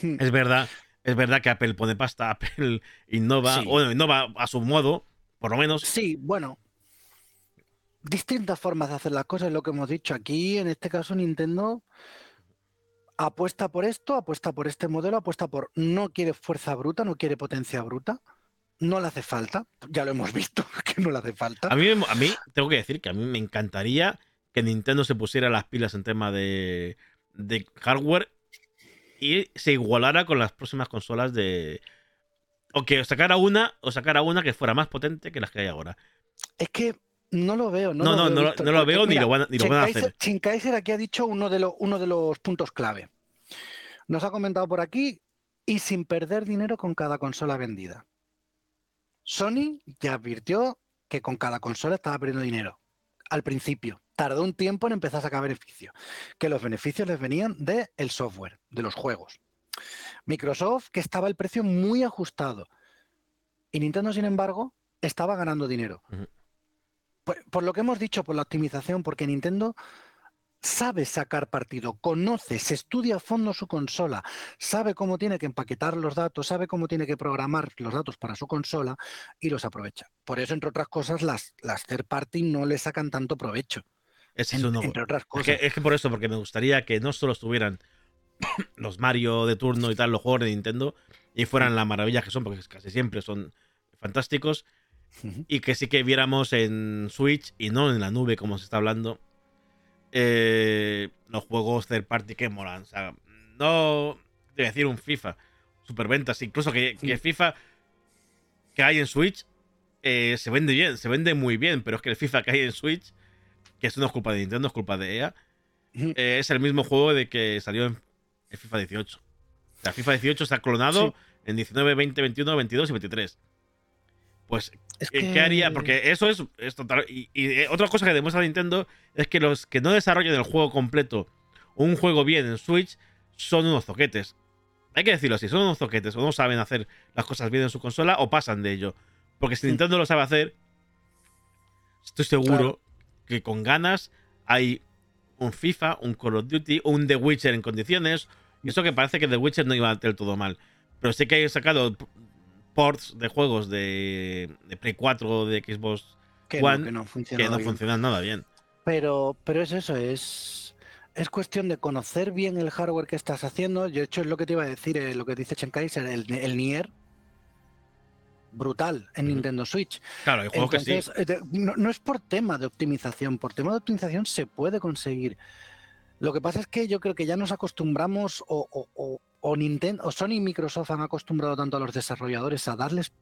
Hmm. Es verdad, es verdad que Apple pone pasta, Apple innova, Sí. bueno, innova a su modo, por lo menos. Sí, bueno. Distintas formas de hacer las cosas, lo que hemos dicho. Aquí, en este caso, Nintendo apuesta por esto, apuesta por este modelo, apuesta por no quiere fuerza bruta, no quiere potencia bruta, no le hace falta, ya lo hemos visto que no le hace falta. A mí, a mí tengo que decir que a mí me encantaría que Nintendo se pusiera las pilas en tema de, de hardware y se igualara con las próximas consolas de. O que sacara una, o sacara una que fuera más potente que las que hay ahora. Es que no lo veo. No, No, lo no, veo, no, lo- no veo ni lo van a- ni lo van a Chinckaiser- hacer. Chinckaiser aquí ha dicho uno de, los uno de los puntos clave. Nos ha comentado por aquí y sin perder dinero con cada consola vendida. Sony ya advirtió que con cada consola estaba perdiendo dinero. Al principio. Tardó un tiempo en empezar a sacar beneficios. Que los beneficios les venían del el software, de los juegos. Microsoft, que estaba el precio muy ajustado. Y Nintendo, sin embargo, estaba ganando dinero. Por, por lo que hemos dicho, por la optimización, porque Nintendo sabe sacar partido, conoce, se estudia a fondo su consola, sabe cómo tiene que empaquetar los datos, sabe cómo tiene que programar los datos para su consola y los aprovecha. Por eso, entre otras cosas, las, las third party no le sacan tanto provecho. Es en- entre otras Es cosas. que, es que por eso, porque me gustaría que no solo estuvieran los Mario de turno y tal, los juegos de Nintendo, y fueran la maravilla que son, porque casi siempre son fantásticos, Y que sí que viéramos en Switch y no en la nube, como se está hablando, eh, los juegos third party que molan. O sea, no a decir un FIFA, superventas, incluso que. FIFA que hay en Switch eh, se vende bien, se vende muy bien, pero es que el FIFA que hay en Switch, que eso no es culpa de Nintendo, es culpa de EA, eh, es el mismo juego de que salió en, en FIFA 18. O sea, FIFA 18 está clonado Sí. en 19, 20, 21, 22 y 23. Pues Es ¿Qué, qué haría? Porque eso es, es total. Y, y, eh, otra cosa que demuestra Nintendo es que los que no desarrollan el juego completo o un juego bien en Switch son unos zoquetes. Hay que decirlo así, son unos zoquetes. O no saben hacer las cosas bien en su consola o pasan de ello. Porque si. Nintendo lo sabe hacer, estoy seguro Claro. que con ganas hay un FIFA, un Call of Duty, un The Witcher en condiciones. Y eso que parece que The Witcher no iba del todo mal. Pero sí que hay sacado ports de juegos de, de Play 4 de Xbox que, no, One que no que no funcionan nada bien. Pero, pero es eso, es, es cuestión de conocer bien el hardware que estás haciendo. Yo, de hecho, es lo que te iba a decir, eh, lo que dice Chen Kaiser, el, el Nier, brutal en. Nintendo Switch. Claro, hay juegos que sí. Eh, no, no es por tema de optimización, por tema de optimización se puede conseguir. Lo que pasa es que yo creo que ya nos acostumbramos o, o, o, o Nintendo, o Sony y Microsoft han acostumbrado tanto a los desarrolladores a darles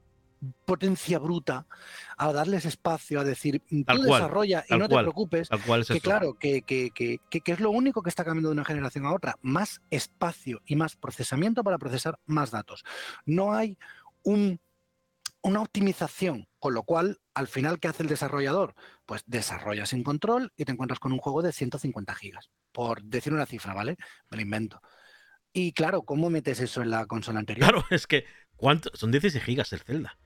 potencia bruta, a darles espacio, a decir, tú Tal cual, desarrolla y no cual. te preocupes, cual es que eso. claro, que, que, que, que- que es lo único que está cambiando de una generación a otra, más espacio y más procesamiento para procesar más datos. No hay un, una optimización, con lo cual, al final, ¿qué hace el desarrollador? Pues desarrolla sin control y te encuentras con un juego de 150 gigas, por decir una cifra, ¿vale? Me lo invento. Y claro, ¿cómo metes eso en la consola anterior? Claro, es que ¿cuánto? son 16 gigas el Zelda.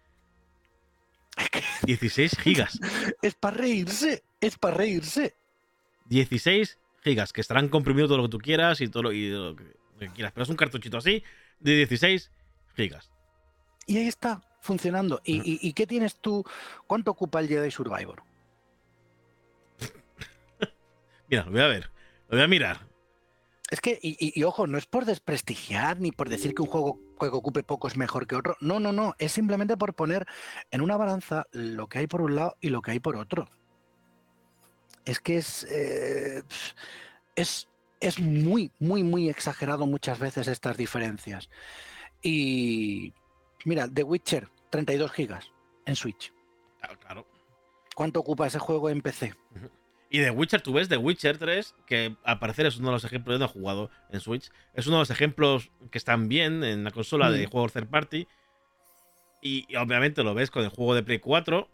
16 gigas. Es para reírse, es para reírse. 16 gigas, que estarán comprimidos todo lo que tú quieras y todo lo, y lo que, lo que quieras. Pero es un cartuchito así de 16 gigas. Y ahí está, funcionando. ¿Y, Ujú. y, y qué tienes tú? ¿Cuánto ocupa el Jedi Survivor? Mira, lo voy a ver. Lo voy a mirar. Es que, y, y- y ojo, no es por desprestigiar ni por decir que un juego que ocupe poco es mejor que otro. No, no, no. Es simplemente por poner en una balanza lo que hay por un lado y lo que hay por otro. Es que es. eh, es, es muy, muy, muy exagerado muchas veces estas diferencias. Y. Mira, The Witcher, 32 gigas en Switch. Claro, claro. ¿Cuánto ocupa ese juego en PC? Y The Witcher, tú ves The Witcher 3, que al parecer es uno de los ejemplos, yo no he jugado en Switch, es uno de los ejemplos que están bien en la consola de Mm. juegos third party. Y, y obviamente lo ves con el juego de Play 4.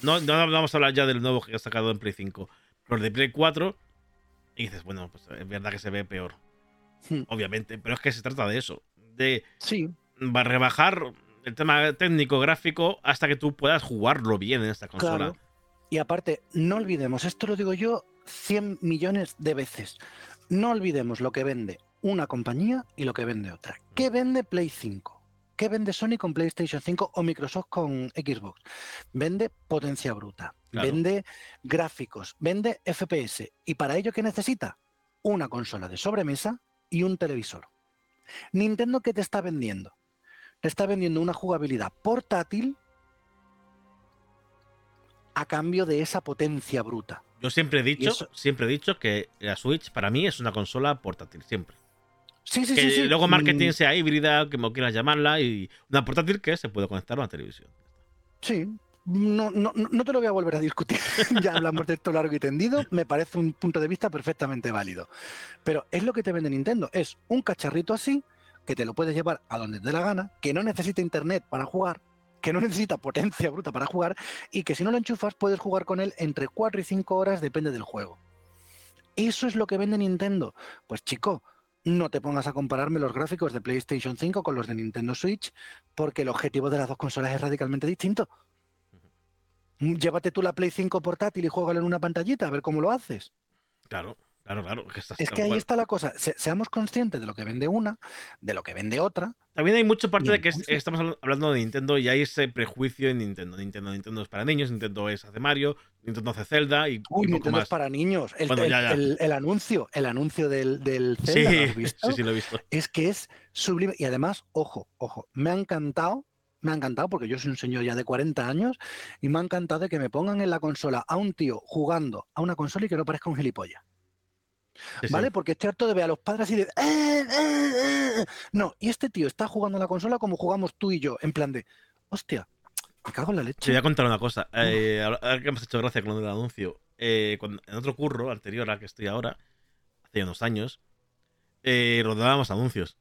No, no vamos a hablar ya del nuevo que ha sacado en Play 5, pero el de Play 4. Y dices, bueno, pues es verdad que se ve peor. Hmm. Obviamente, pero es que se trata de eso. De Sí, rebajar el tema técnico gráfico hasta que tú puedas jugarlo bien en esta consola. Claro. Y aparte, no olvidemos, esto lo digo yo 100 millones de veces, no olvidemos lo que vende una compañía y lo que vende otra. ¿Qué vende Play 5? ¿Qué vende Sony con PlayStation 5 o Microsoft con Xbox? Vende potencia bruta, Claro. vende gráficos, vende FPS. ¿Y para ello qué necesita? Una consola de sobremesa y un televisor. Nintendo, ¿qué te está vendiendo? Te está vendiendo una jugabilidad portátil a cambio de esa potencia bruta. Yo siempre he dicho, eso- siempre he dicho que la Switch para mí es una consola portátil, siempre. Sí, sí, que sí, sí. luego marketing Mm, sea híbrida, como quieras llamarla, y una portátil que se puede conectar a una televisión. Sí. No, no, no no te lo voy a volver a discutir. ya hablamos de esto largo y tendido. Me parece un punto de vista perfectamente válido. Pero es lo que te vende Nintendo. Es un cacharrito así que te lo puedes llevar a donde te dé la gana, que no necesita internet para jugar, que no necesita potencia bruta para jugar y que si no lo enchufas puedes jugar con él entre 4 y 5 horas, depende del juego. Eso es lo que vende Nintendo. Pues chico, no te pongas a compararme los gráficos de PlayStation 5 con los de Nintendo Switch, porque el objetivo de las dos consolas es radicalmente distinto. Llévate tú la Play 5 portátil y juégalo en una pantallita, a ver cómo lo haces. Claro, claro, claro. que estás Es que ahí cual. está la cosa. Se- seamos conscientes de lo que vende una, de lo que vende otra. También hay mucho parte de que es- estamos habl- hablando de Nintendo y hay ese prejuicio en Nintendo. Nintendo, Nintendo es para niños, Nintendo es hace Mario, Nintendo hace Zelda y, y Uy, poco Nintendo es más. para niños. El, Bueno, el- ya, ya. el- el anuncio, el anuncio del, del Sí, Zelda, ¿lo has visto? sí, sí, lo he visto. es que es sublime. Y además, ojo, ojo, me ha encantado, me ha encantado porque yo soy un señor ya de 40 años y me ha encantado de que me pongan en la consola a un tío jugando a una consola y que no parezca un gilipollas. Sí, sí. ¿Vale? Porque estoy harto de ver a los padres así de. "Eh, eh, eh". No, y este tío está jugando a la consola como jugamos tú y yo, en plan de. Hostia, me cago en la Te leche. voy a contar una cosa. Eh, ahora que has hecho gracia con del anuncio. cuando- en otro curro anterior al que estoy ahora, hace unos años, rodábamos anuncios.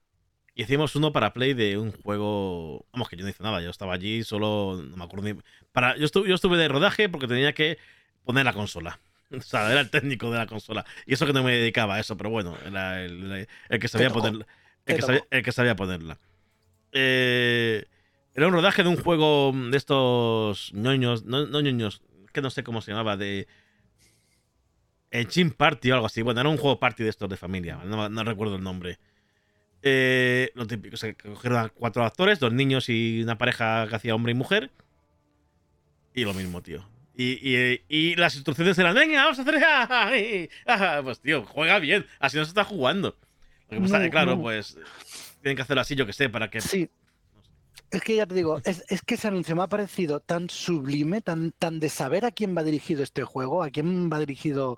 Y hicimos uno para Play de un juego. Vamos, que yo no hice nada. Yo estaba allí, solo. No me acuerdo ni. Para, yo, estuve, yo estuve de rodaje porque tenía que poner la consola. O sea, era el técnico de la consola. Y eso que no me dedicaba a eso, pero bueno, era el, el- el que sabía ponerla. El que, sabía, tocó. el que sabía ponerla. Eh, era un rodaje de un juego de estos ñoños, no, no ñoños, que no sé cómo se llamaba, de Engine Party o algo así. Bueno, era un juego party de estos de familia, no, no recuerdo el nombre. Eh, lo típico, o sea, que cogieron a cuatro actores, dos niños y una pareja que hacía hombre y mujer. Y lo mismo, tío. Y, y- y las instrucciones eran, venga, vamos a hacer... ¡ay! ¡ah! Pues tío, juega bien, así no se está jugando. Lo que pasa es que, No, claro, no. pues tienen que hacerlo así, yo que sé, para que... Sí. Es que ya te digo, es, es que ese anuncio me ha parecido tan sublime, tan, tan de saber a quién va dirigido este juego, a quién va dirigido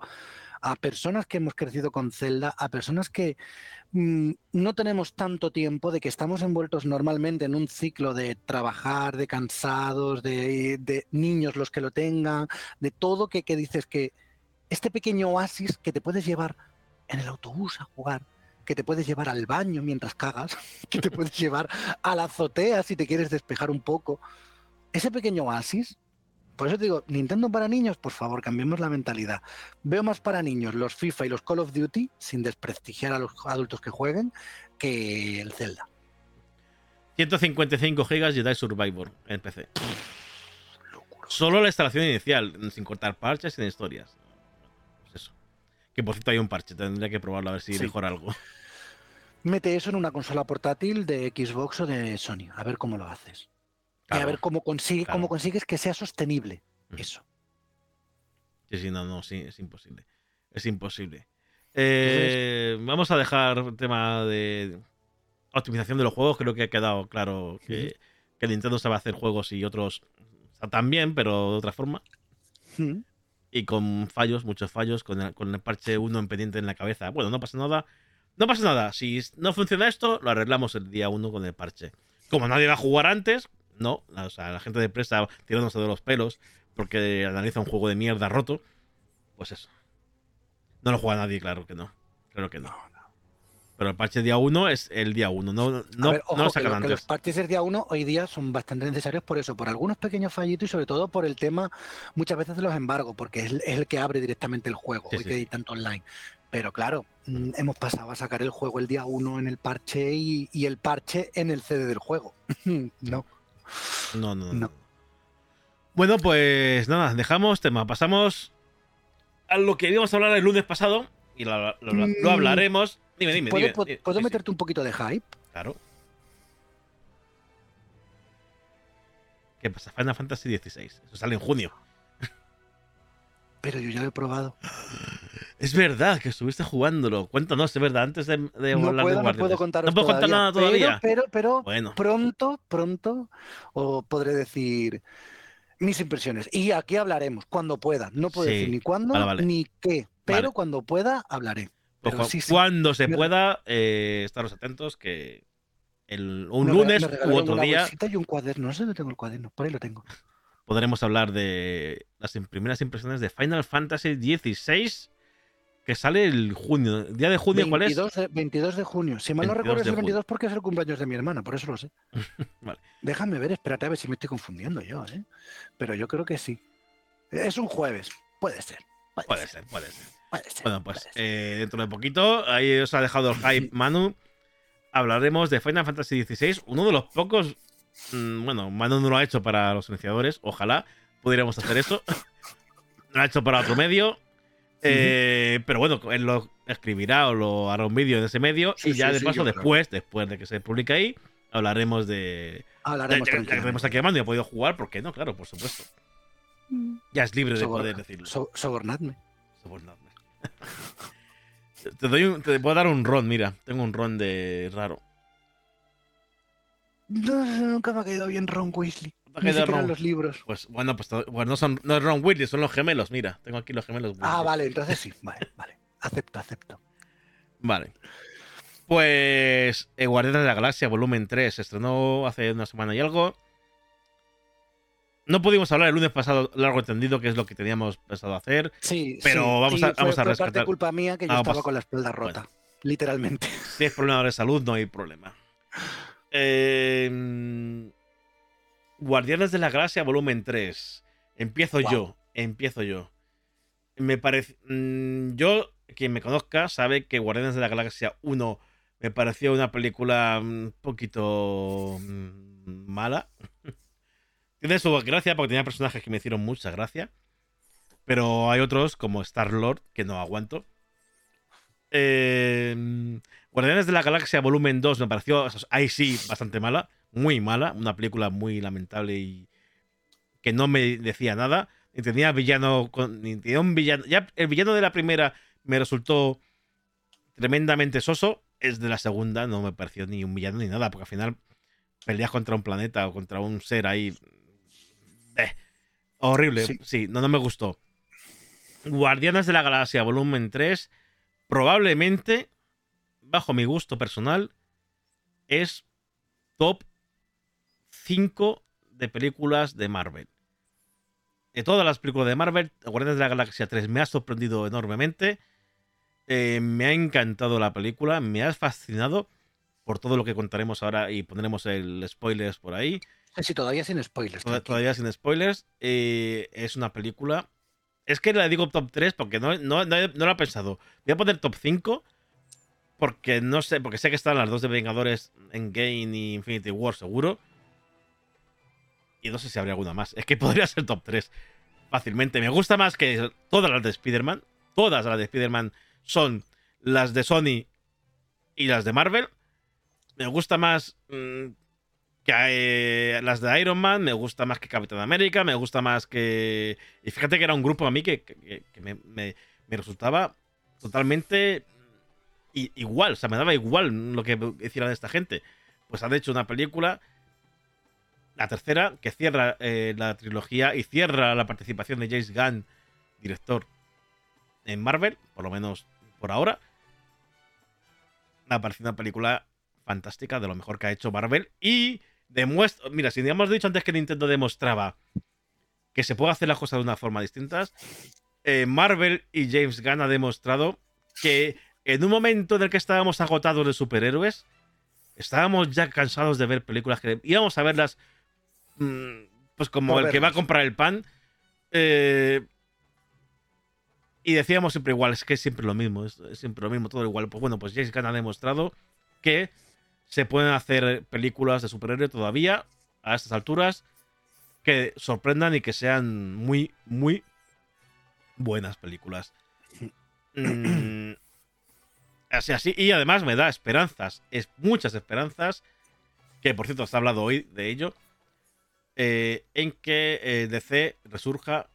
a personas que hemos crecido con Zelda, a personas que mm, no tenemos tanto tiempo, de que estamos envueltos normalmente en un ciclo de trabajar, de cansados, de, niños los que lo tengan, de todo que, que dices que este pequeño oasis que te puedes llevar en el autobús a jugar, que te puedes llevar al baño mientras cagas, que te puedes llevar a la azotea si te quieres despejar un poco. Ese pequeño oasis, por eso te digo, Nintendo para niños, por favor, cambiemos la mentalidad. Veo más para niños los FIFA y los Call of Duty, sin desprestigiar a los adultos que jueguen, que el Zelda. 155 GB Jedi Survivor en PC. Locura. Solo la instalación inicial, sin cortar parches, sin historias. Pues eso. Que por cierto hay un parche, tendría que probarlo a ver si Sí. mejora algo. Mete eso en una consola portátil de Xbox o de Sony, a ver cómo lo haces. Y a Claro. ver cómo, consigue, claro. cómo consigues que sea sostenible. Eso. Sí, sí, no, no, sí, es imposible. Es imposible. Eh, vamos a dejar el tema de optimización de los juegos. Creo que ha quedado claro que, que Nintendo sabe hacer juegos y otros también, pero de otra forma. Y con fallos, muchos fallos, con el, con el parche 1 en pendiente en la cabeza. Bueno, no pasa nada. No pasa nada. Si no funciona esto, lo arreglamos el día 1 con el parche. Como nadie va a jugar antes, no. O sea, la gente de presa tirándose de los pelos porque analiza un juego de mierda roto. Pues eso. No lo juega nadie, claro que no. Claro que no. Pero el parche día 1 es el día 1. No, no, no lo sacan que los antes. parches del día 1 hoy día son bastante necesarios por eso, por algunos pequeños fallitos y sobre todo por el tema muchas veces de los embargos, porque es, es el que abre directamente el juego, Sí, hoy sí, que hay tanto online. Pero claro, mm, hemos pasado a sacar el juego el día 1 en el parche y, y el parche en el CD del juego. no. No, no, no. No. Bueno, pues nada, dejamos tema. Pasamos a lo que íbamos a hablar el lunes pasado. Y lo, lo- lo- lo Mm. hablaremos. Dime, dime, ¿Puedo, dime. puedo- dime. puedo Sí, sí, meterte un poquito de hype? Claro. ¿Qué pasa? Final Fantasy XVI. Eso sale en junio. Pero yo ya lo he probado. Es verdad que estuviste jugándolo. Cuéntanos, es verdad, antes de, de No hablar puedo, de no puedo contaros No puedo contar nada todavía. Pero, pero, Bueno, pronto, pronto, o podré decir mis impresiones. Y aquí hablaremos cuando pueda. No puedo Sí, decir ni cuándo vale, vale. ni qué, pero Vale. cuando pueda hablaré. pues pero cu- sí, sí. cuando se Me- pueda, eh, estaros atentos que el- un Me lunes me u otro día y un cuaderno. No sé dónde tengo el cuaderno, por ahí lo tengo. podremos hablar de las im- primeras impresiones de Final Fantasy XVI, que sale el junio. ¿El día de junio cuál es? 22 de, 22 de junio. Si mal no 22 recuerdo es el junio. 22 porque es el cumpleaños de mi hermana, por eso lo sé. Vale. Déjame ver, espérate a ver si me estoy confundiendo yo, ¿eh? Pero yo creo que sí. Es un jueves. Puede ser. Puede, Puede ser. ser, puede ser. Puede ser. Bueno, pues eh, dentro de poquito, ahí os ha dejado el hype Manu. Hablaremos de Final Fantasy XVI, uno de los pocos. mm, Bueno, Manu no lo ha hecho para los iniciadores, ojalá pudiéramos hacer eso. lo ha hecho para otro medio. Eh, Pero bueno, él lo escribirá o lo hará un vídeo en ese medio. Sí, y ya sí, de sí, paso, creo. después, después de que se publique ahí, hablaremos de. Hablaremos que tenemos tranquilamente. aquí a y ha podido jugar, ¿por qué no? Claro, por supuesto. Ya es libre de poder decirlo. so- sobornadme. Sobornadme. Te, doy un- te puedo dar un ron, mira. Tengo un ron de raro. No, nunca me ha caído bien Ron Weasley. ¿Te ha Ni Ron? los libros. Pues bueno, pues bueno, no, son, no es Ron Weasley, son los gemelos, mira. Tengo aquí los gemelos. Ah, vale, entonces sí. Vale, vale. Acepto, acepto. Vale. Pues eh, Guardianes de la Galaxia, volumen 3, se estrenó hace una semana y algo. No pudimos hablar el lunes pasado largo entendido, que es lo que teníamos pensado hacer. Sí, Pero sí. vamos a- vamos a fue, fue rescatar- parte culpa mía que yo Ah, estaba pues- con la espalda rota. Literalmente. Si es problema de salud, no hay problema. Eh, Guardianes de la Galaxia, volumen 3. Empiezo yo. Empiezo yo. Me parece. mm, yo, quien me conozca, sabe que Guardianes de la Galaxia 1 me pareció una película un poquito mm, mala. Tiene su gracia porque tenía personajes que me hicieron mucha gracia. Pero hay otros, como Star Lord, que no aguanto. Eh, Guardianes de la Galaxia Volumen 2 me pareció, ahí sí, bastante mala. Muy mala. Una película muy lamentable y que no me decía nada. Ni tenía villano. con- Ni tenía un villano. Ya el villano de la primera me resultó tremendamente soso. Es de la segunda, no me pareció ni un villano ni nada, porque al final peleas contra un planeta o contra un ser ahí. eh, horrible. Sí. Sí. no, no me gustó. Guardianes de la Galaxia, volumen 3, probablemente, bajo mi gusto personal, es top 5 de películas de Marvel. De todas las películas de Marvel, Guardianes de la Galaxia 3 me ha sorprendido enormemente. Eh, me ha encantado la película, me ha fascinado por todo lo que contaremos ahora y pondremos el spoilers por ahí. Sí, todavía sin spoilers. Tranquilo. Todavía sin spoilers. eh, es una película. Es que le digo top 3 porque no, no, no, no lo he pensado. Voy a poner top 5 porque no sé, porque sé que están las dos de Vengadores en Game y Infinity War seguro. Y no sé si habría alguna más. Es que podría ser top 3 fácilmente. Me gusta más que todas las de Spider-Man. Todas las de Spider-Man son las de Sony y las de Marvel. Me gusta más mm, que eh, las de Iron Man, me gusta más que Capitán América, me gusta más que... Y fíjate que era un grupo a mí que, me, resultaba totalmente igual, o sea, me daba igual lo que hicieran esta gente. Pues han hecho una película, la tercera, que cierra eh, la trilogía y cierra la participación de James Gunn, director, en Marvel, por lo menos por ahora. Me ha parecido una película fantástica, de lo mejor que ha hecho Marvel. Y demuestra. Mira, si hemos dicho antes que Nintendo demostraba que se puede hacer las cosas de una forma distinta, eh, Marvel y James Gunn ha demostrado que en un momento en el que estábamos agotados de superhéroes, estábamos ya cansados de ver películas que íbamos a verlas, pues como el que va a comprar el pan. eh, y decíamos siempre igual, es que es siempre lo mismo, es, es siempre lo mismo, todo igual. Pues bueno, pues James Gunn ha demostrado que se pueden hacer películas de superhéroe todavía a estas alturas que sorprendan y que sean muy, muy buenas películas. Mm, así, así. Y además me da esperanzas, es muchas esperanzas, que por cierto se ha hablado hoy de ello, eh, en que eh, DC resurja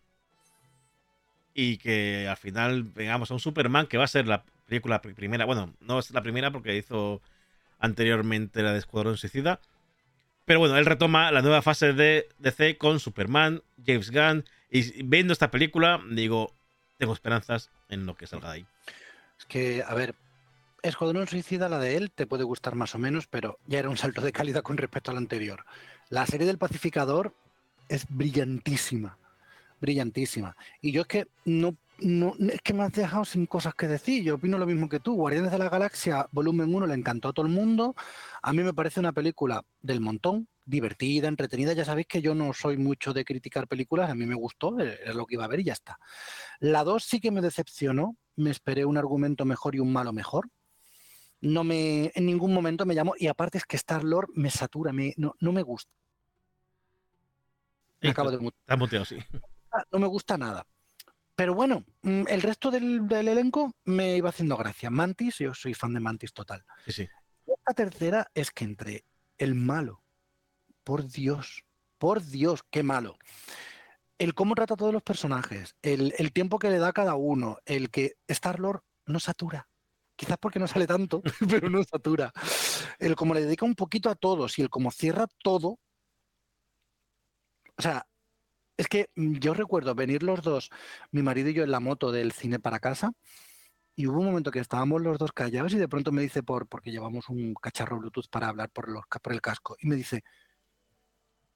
y que al final vengamos a un Superman que va a ser la película pri- primera, bueno, no es la primera porque hizo anteriormente la de Escuadrón Suicida, pero bueno, él retoma la nueva fase de DC con Superman, James Gunn, y viendo esta película digo, tengo esperanzas en lo que salga de ahí. Es que, a ver, Escuadrón Suicida, la de él, te puede gustar más o menos, pero ya era un salto de calidad con respecto a la anterior. La serie del Pacificador es brillantísima, brillantísima. Y yo es que no, no es que me has dejado sin cosas que decir. Yo opino lo mismo que tú. Guardianes de la Galaxia, volumen 1, le encantó a todo el mundo. A mí me parece una película del montón, divertida, entretenida. Ya sabéis que yo no soy mucho de criticar películas, a mí me gustó, era lo que iba a ver y ya está. La 2 sí que me decepcionó, me esperé un argumento mejor y un malo mejor. No me, en ningún momento me llamó, y aparte es que Star Lord me satura, no, no me gusta. Acabo de muteado, sí. no me gusta nada. Pero bueno, mm, el resto del, del elenco me iba haciendo gracia. Mantis, yo soy fan de Mantis total. Sí, sí. La tercera es que entre el malo, por Dios, por Dios, qué malo. El cómo trata a todos los personajes, el, el tiempo que le da a cada uno, el que Star-Lord no satura. Quizás porque no sale tanto, pero no satura. El cómo le dedica un poquito a todos y el cómo cierra todo. O sea, es que mm, yo recuerdo venir los dos, mi marido y yo en la moto del cine para casa, y hubo un momento que estábamos los dos callados y de pronto me dice, por, porque llevamos un cacharro Bluetooth para hablar por, el casco, y me dice,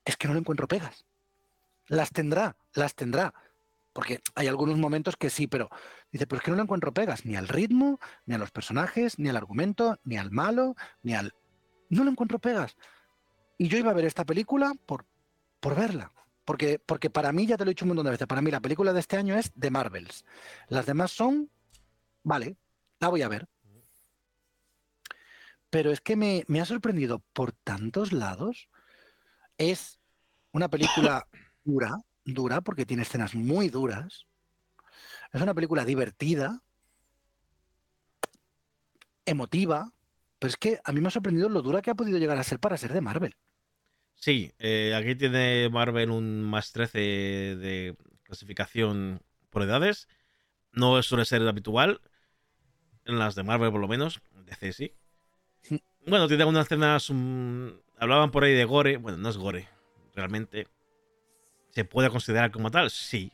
es que no le encuentro pegas. Las tendrá, las tendrá. Porque hay algunos momentos que sí, pero dice, pero es que no le encuentro pegas, ni al ritmo, ni a los personajes, ni al argumento, ni al malo, ni al... No le encuentro pegas. Y yo iba a ver esta película por, por verla. Porque, porque para mí, ya te lo he dicho un montón de veces, para mí la película de este año es de Marvels. Las demás son, vale, la voy a ver. Pero es que me, me ha sorprendido por tantos lados. Es una película dura, dura, porque tiene escenas muy duras. Es una película divertida, emotiva. Pero es que a mí me ha sorprendido lo dura que ha podido llegar a ser para ser de Marvel. Sí, eh, aquí tiene Marvel un más 13 de clasificación por edades. No suele ser habitual. En las de Marvel, por lo menos. DC sí. Bueno, tiene algunas escenas. mm, hablaban por ahí de gore. Bueno, no es gore. Realmente. ¿Se puede considerar como tal? Sí.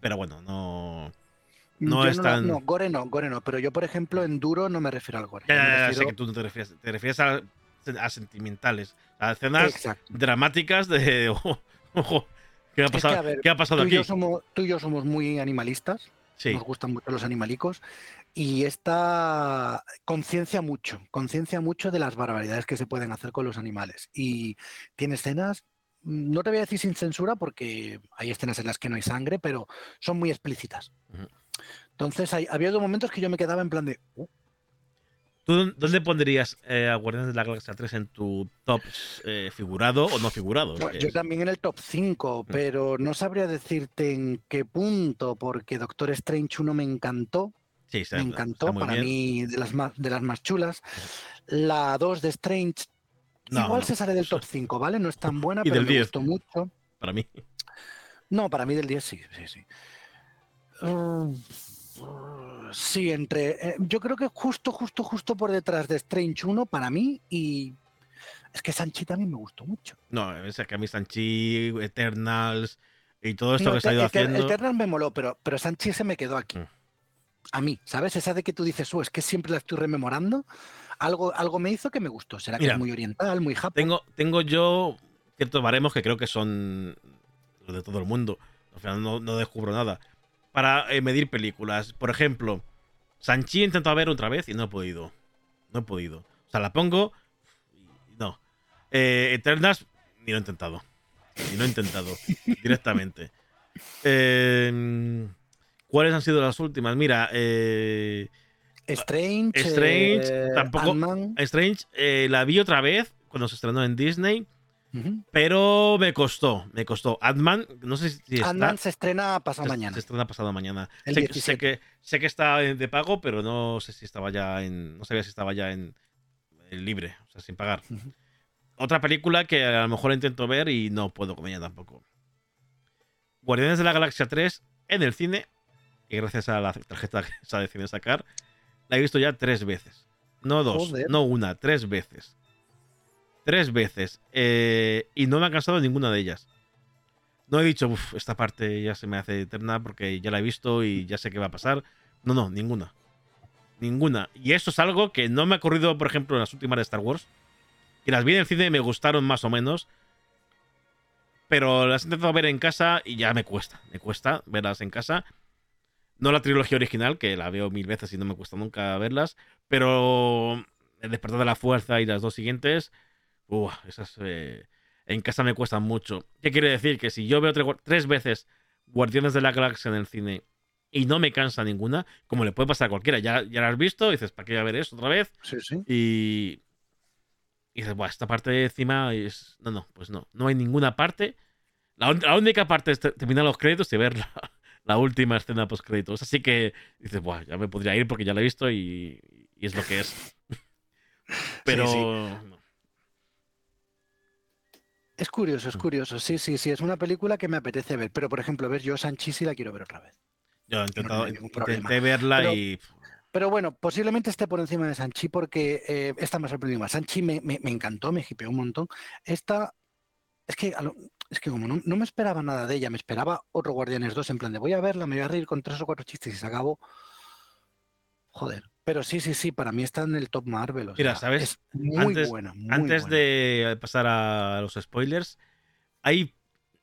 Pero bueno, no. No Yo es la- tan- no, gore no, gore no. Pero yo, por ejemplo, en duro no me refiero al gore. Ya, ya, ya, sé que tú no te refieres. Te refieres a, a sentimentales. A escenas Exacto. dramáticas de. Ojo, ¿qué ha Es que, pasado, ver, ¿qué ha pasado Tú y, aquí? yo somos, tú y yo somos muy animalistas. Sí. Nos gustan mucho los animalicos. Y esta conciencia mucho, conciencia mucho de las barbaridades que se pueden hacer con los animales. Y tiene escenas, mm, no te voy a decir sin censura porque hay escenas en las que no hay sangre, pero son muy explícitas. Entonces hay, había dos momentos que yo me quedaba en plan de, "Uh, ¿Tú dó- dónde pondrías eh, a Guardianes de la Galaxia 3 en tu top eh, figurado o no figurado? Bueno, yo es- también en el top 5, Mm. pero no sabría decirte en qué punto, porque Doctor Strange 1 me encantó, sí, está- me está encantó, muy para bien. mí de las, más, de las más chulas. La 2 de Strange No, igual no. se sale del top 5, ¿vale? No es tan buena, pero me 10. gustó mucho. Para mí. No, para mí del 10 sí, sí, sí. Mm, Sí, entre. eh, yo creo que justo, justo, justo por detrás de Strange 1 para mí y. Es que Sanchi también me gustó mucho. No, es que a mí Sanchi, Eternals y todo esto No, que se ha ido Eter- haciendo. Eternal me moló, pero, pero Sanchi se me quedó aquí. Mm. A mí, ¿sabes? Esa de que tú dices, "Uh, es que siempre la estoy rememorando. Algo, algo me hizo que me gustó. Será que es muy oriental, muy japo. Tengo, tengo yo ciertos baremos que creo que son los de todo el mundo. Al final no, no descubro nada. Para eh, medir películas. Por ejemplo, Sanchi he intentado ver otra vez y no he podido. No he podido. O sea, la pongo no. Eh, Eternals ni lo he intentado. Ni lo he intentado. directamente. Eh, ¿Cuáles han sido las últimas? Mira, eh, Strange. Strange, tampoco-. Strange la vi otra vez cuando se estrenó en Disney. Pero me costó, me costó. Ant-Man, no sé si está. Ant-Man se estrena pasado se, mañana. se estrena pasado mañana. Sé, 17. sé que, sé que está de pago, pero no sé si estaba ya en. No sabía si estaba ya en, en libre, o sea, sin pagar. Otra película que a lo mejor intento ver y no puedo con ella tampoco. Guardianes de la Galaxia 3 en el cine. y gracias a la tarjeta que se ha decidido sacar, la he visto ya tres veces. No dos, Joder. no una, tres veces. Tres veces. Eh, y no me ha cansado ninguna de ellas. No he dicho, uff, esta parte ya se me hace eterna porque ya la he visto y ya sé qué va a pasar. No, no, ninguna. Ninguna. Y eso es algo que no me ha ocurrido, por ejemplo, en las últimas de Star Wars. Que las vi en el cine y me gustaron más o menos. Pero las he intentado ver en casa y ya me cuesta. Me cuesta verlas en casa. No la trilogía original, que la veo mil veces y no me cuesta nunca verlas. Pero El despertar de la fuerza y las dos siguientes. Uf, esas eh, en casa me cuestan mucho. ¿Qué quiere decir? Que si yo veo tre- tres veces Guardianes de la Galaxia en el cine y no me cansa ninguna, como le puede pasar a cualquiera, ya, ya la has visto, y dices, ¿para qué voy a ver eso otra vez? Sí, sí. Y, y dices, Buah, esta parte de encima es. No, no, pues no. No hay ninguna parte. La, única parte es te- terminar los créditos y ver la, la última escena post créditos. Así que dices, Buah, ya me podría ir porque ya la he visto y, y es lo que es. Pero. sí. no. Es curioso, Mm. es curioso. Sí, sí, sí. Es una película que me apetece ver. Pero, por ejemplo, ver yo Sanchi sí la quiero ver otra vez. Yo he intentado, intenté verla Pero- y. Pero bueno, posiblemente esté por encima de Sanchi porque eh, esta me ha sorprendido más. Sanchi me, me- me encantó, me hipeó un montón. Esta, es que, a lo- es que como no, no me esperaba nada de ella, me esperaba otro Guardianes 2 en plan de voy a verla, me voy a reír con tres o cuatro chistes y se acabó. Joder. Pero sí, sí, sí, para mí está en el top Marvel. o Mira, sea, ¿sabes? Es muy Antes- buena. muy Antes buena. de pasar a los spoilers, hay,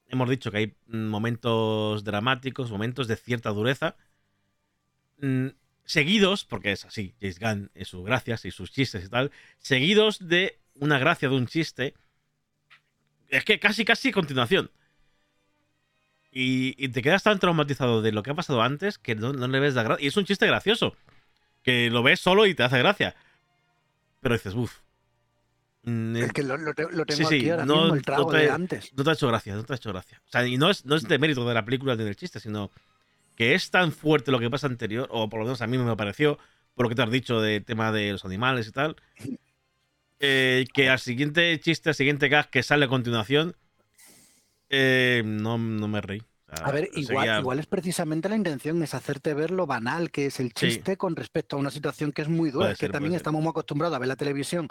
hemos dicho que hay momentos dramáticos, momentos de cierta dureza, mm, seguidos, porque es así, James Gunn y sus gracias y sus chistes y tal, seguidos de una gracia de un chiste, es que casi, casi continuación. Y, y te quedas tan traumatizado de lo que ha pasado antes que no, no le ves la gracia. Y es un chiste gracioso, que lo ves solo y te hace gracia. Pero dices, uff. Es que lo, lo te- lo tengo sí, aquí ahora no- mismo, el trago no te- de antes. No te ha hecho gracia, no te ha hecho gracia. O sea, y no es, no es de mérito de la película ni del chiste, sino que es tan fuerte lo que pasa anterior, o por lo menos a mí me pareció, por lo que te has dicho del tema de los animales y tal, eh, que al siguiente chiste, al siguiente gag que sale a continuación, eh, no, no me reí. Sea, A ver, igual, seguía- igual es precisamente la intención, es hacerte ver lo banal que es el Sí. chiste con respecto a una situación que es muy dura. Es que también estamos muy acostumbrados a ver la televisión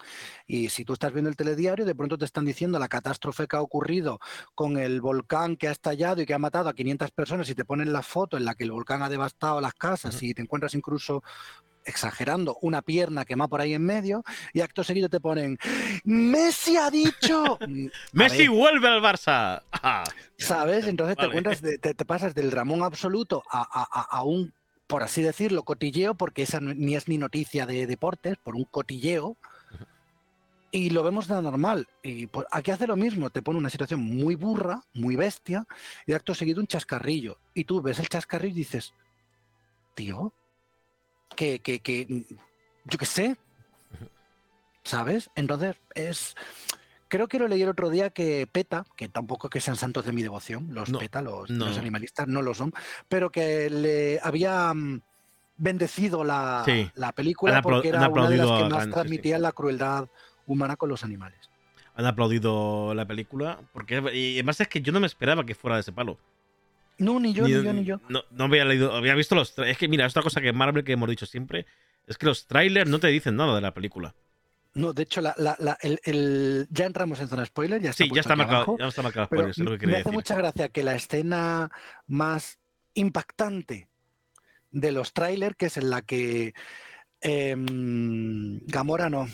y si tú estás viendo el telediario, de pronto te están diciendo la catástrofe que ha ocurrido con el volcán que ha estallado y que ha matado a 500 personas y te ponen la foto en la que el volcán ha devastado las casas y te encuentras incluso exagerando, una pierna quemada por ahí en medio y acto seguido te ponen Messi ha dicho Mm, ¡Messi vuelve al Barça! Ah, ¿Sabes? Entonces te encuentras, de- te, te pasas del Ramón absoluto a, a- a- un, por así decirlo, cotilleo, porque esa ni es ni noticia de deportes, por un cotilleo, y lo vemos de normal. Y pues, aquí hace lo mismo, te pone una situación muy burra, muy bestia, y acto seguido un chascarrillo. Y tú ves el chascarrillo y dices, tío, que, que, que, yo qué sé, ¿sabes? Entonces es... Creo que lo leí el otro día que PETA, que tampoco que sean santos de mi devoción, los No, PETA, los, no. los animalistas no lo son, pero que le había mm, bendecido la, Sí. la película Han porque era una de las que más sí, transmitía la crueldad humana con los animales. Han aplaudido la película, porque y además es que yo no me esperaba que fuera de ese palo. No, ni yo, ni, yo, ni yo. No, no había leído, había visto los Es que mira, es otra cosa que Marvel que hemos dicho siempre, es que los trailers no te dicen nada de la película. No, de hecho, la, la- la- el, el- ya entramos en zona spoiler, ya está Sí, ya está marcado, abajo, ya está marcado es lo que me hace decir. mucha gracia que la escena más impactante de los trailers, que es en la que em, Gamora no,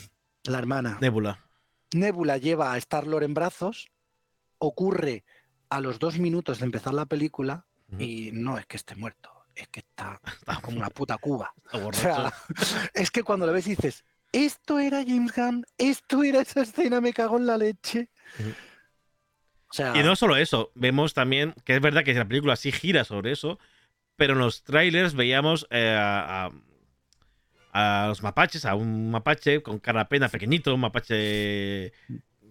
la hermana, Nebula. Nebula lleva a Star-Lord en brazos, ocurre a los dos minutos de empezar la película y no es que esté muerto, es que está Está como una puta cuba. O sea, es que cuando lo ves dices, esto era James Gunn, esto era esa escena, me cago en la leche. O sea, Y no solo eso, vemos también que es verdad que la película sí gira sobre eso, pero en los trailers veíamos eh, a, a- a los mapaches, a un mapache con cara pena pequeñito, un mapache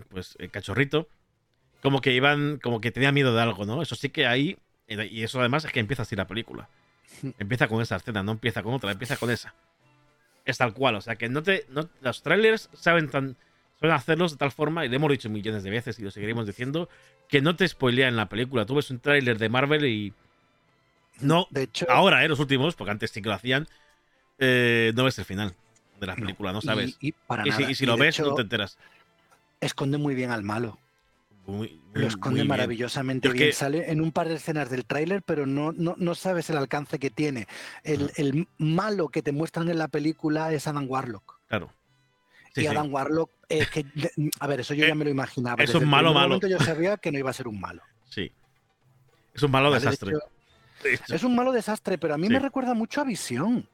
pues eh, cachorrito, como que iban, como que tenía miedo de algo, ¿no? Eso sí que hay, y eso además es que empieza así la película. Empieza con esa escena, no empieza con otra, empieza con esa. Es tal cual, o sea que no te. no- los trailers saben tan. Saben hacerlos de tal forma, y lo hemos dicho millones de veces y lo seguiremos diciendo, que no te spoilean la película. Tú ves un tráiler de Marvel y. No, De hecho, ahora, ¿eh? Los últimos, porque antes sí que lo hacían, eh, no ves el final de la película, no sabes. Y, para Y, si, nada. y si lo ves, hecho, no te enteras. esconde muy bien al malo. Muy- muy- Lo esconde muy maravillosamente Es bien. que- Sale en un par de escenas del tráiler, pero no, no, no sabes el alcance que tiene. El, el malo que te muestran en la película es Adam Warlock. Claro. Sí, y sí. Adam Warlock, es que, de- a ver, eso yo Eh, ya me lo imaginaba. es Desde un malo malo. momento yo sabía que no iba a ser un malo. Sí. Es un malo ¿vale? De desastre. hecho, De hecho. es un malo desastre, pero a mí Sí. me recuerda mucho a Visión.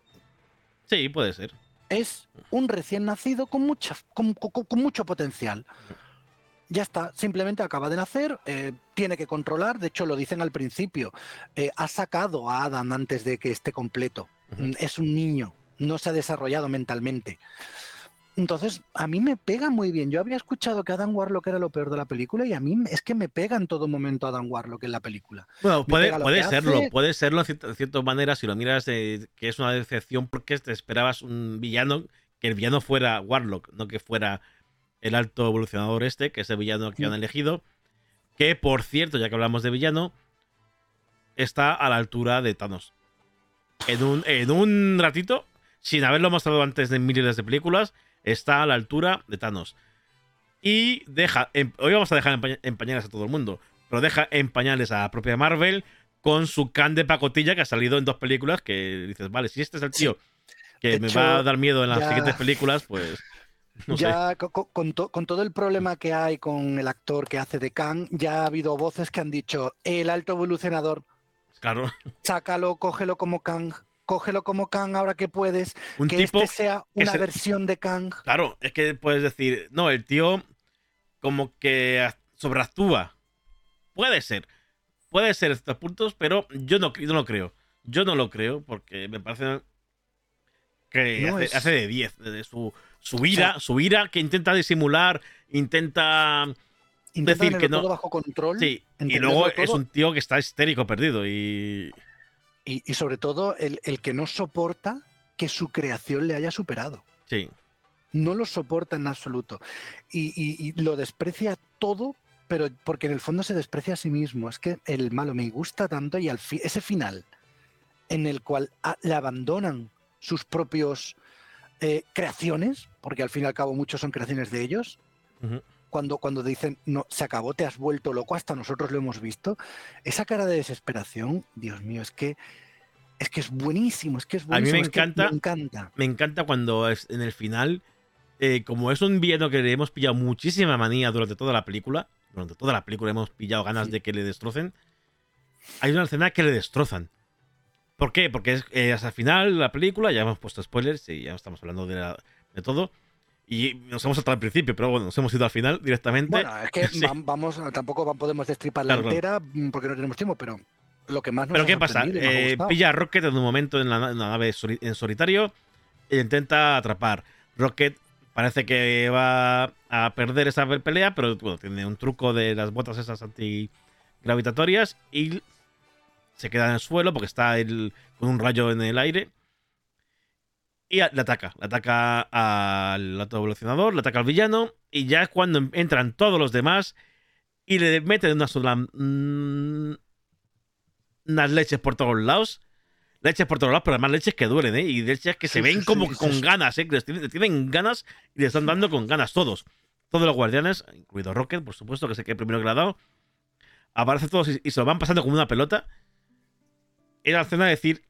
Sí, puede ser. es un recién nacido con, mucha, con, con- con mucho potencial. Ya está, simplemente acaba de nacer, eh, tiene que controlar, de hecho lo dicen al principio, eh, ha sacado a Adam antes de que esté completo. Mm, Es un niño, no se ha desarrollado mentalmente. Entonces, a mí me pega muy bien. Yo había escuchado que Adam Warlock era lo peor de la película y a mí es que me pega en todo momento Adam Warlock en la película. Bueno, puede, serlo, hace. puede serlo de cierta, de cierta manera si lo miras eh, que es una decepción porque te esperabas un villano, que el villano fuera Warlock, no que fuera el alto evolucionador este, que es el villano que han elegido, que por cierto, ya que hablamos de villano, está a la altura de Thanos. En un, en un ratito, sin haberlo mostrado antes de miles de películas, está a la altura de Thanos. Y deja, en- hoy vamos a dejar en, paña- en pañales a todo el mundo, pero deja en pañales a la propia Marvel con su can de pacotilla que ha salido en dos películas que dices, vale, si este es el tío que De me hecho, va a dar miedo en las ya- siguientes películas, pues no ya co- co- con, to- con todo el problema que hay con el actor que hace de Kang, ya ha habido voces que han dicho, el alto evolucionador, Claro, sácalo, cógelo como Kang, cógelo como Kang ahora que puedes, un que tipo, este sea una se- versión de Kang. claro, es que puedes decir, no, el tío como que sobreactúa. Puede ser, puede ser estos puntos, pero yo no, yo no lo creo. Yo no lo creo porque me parece que No hace, es- hace de 10. de su, su ira, su ira que intenta disimular, intenta Intenta decir que no- todo bajo control Sí, y luego es un tío que está histérico perdido y... y, y sobre todo el, el que no soporta que su creación le haya superado. Sí, No lo soporta en absoluto. Y, y- y lo desprecia todo, pero porque en el fondo se desprecia a sí mismo. Es que el malo me gusta tanto y al fi- ese final en el cual a- le abandonan sus propios eh, creaciones, porque al fin y al cabo muchos son creaciones de ellos, cuando, cuando dicen, no, se acabó, te has vuelto loco, hasta nosotros lo hemos visto, esa cara de desesperación, Dios mío, es que es que es buenísimo, es que es A mí me buenísimo. encanta- me encanta. me encanta cuando es- en el final, eh, como es un villano que le hemos pillado muchísima manía durante toda la película, durante toda la película hemos pillado ganas Sí. de que le destrocen, hay una escena que le destrozan. ¿Por qué? Porque es, eh, hasta el final de la película, ya hemos puesto spoilers y ya estamos hablando de, la- de todo, y nos hemos saltado al principio, pero bueno, nos hemos ido al final directamente. Bueno, es que Sí. vamos, tampoco podemos destriparla Claro, claro. entera mm, porque no tenemos tiempo, pero lo que más nos Pero ¿qué pasa? Eh, pilla a Rocket en un momento en la, en la nave soli- en solitario e intenta atrapar. Rocket parece que va a perder esa pe- pelea, pero bueno, tiene un truco de las botas esas antigravitatorias y se queda en el suelo porque está con un rayo en el aire. Y le ataca. Le ataca al alto evolucionador, le ataca al villano. Y ya es cuando entran todos los demás y le meten una sola. mm, unas leches por todos lados. Leches por todos lados, pero además leches que duelen, ¿eh? Y leches que se Sí, ven sí, como sí, con ganas, ¿eh? Que les tienen, ganas y le están dando con ganas todos. Todos los guardianes, incluido Rocket, por supuesto, que sé que el primero que le ha dado. Aparecen todos y, y se lo van pasando como una pelota. Era la escena de decir,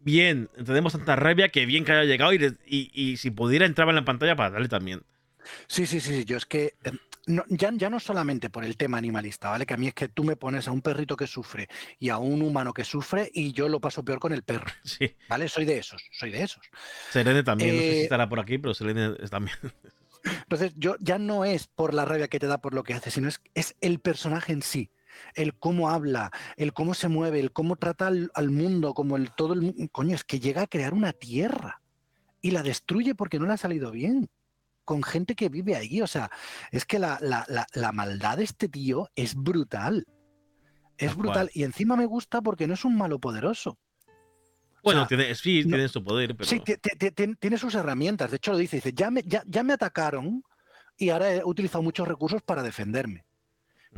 bien, tenemos tanta rabia que bien que haya llegado y, y- y si pudiera entraba en la pantalla para darle también. Sí, sí, sí, sí, yo es que eh, no- ya, ya no solamente por el tema animalista, ¿vale? Que a mí es que tú me pones a un perrito que sufre y a un humano que sufre y yo lo paso peor con el perro, Sí. ¿vale? Soy de esos, soy de esos. Selene también, no sé si Eh, estará por aquí, pero Selene también. Entonces, yo ya no es por la rabia que te da por lo que hace, sino es, es el personaje en sí. El cómo habla, el cómo se mueve, el cómo trata al, al mundo, como el todo el Coño, es que llega a crear una tierra y la destruye porque no le ha salido bien. Con gente que vive ahí. O sea, es que la, la- la- la maldad de este tío es brutal. Es Tal brutal. cual. Y encima me gusta porque no es un malo poderoso. Bueno, sea, tiene, sí, no- tiene su poder, pero. Sí, ti- ti- ti- ti- tiene sus herramientas. De hecho, lo dice, dice, ya me, ya, ya me atacaron y ahora he utilizado muchos recursos para defenderme.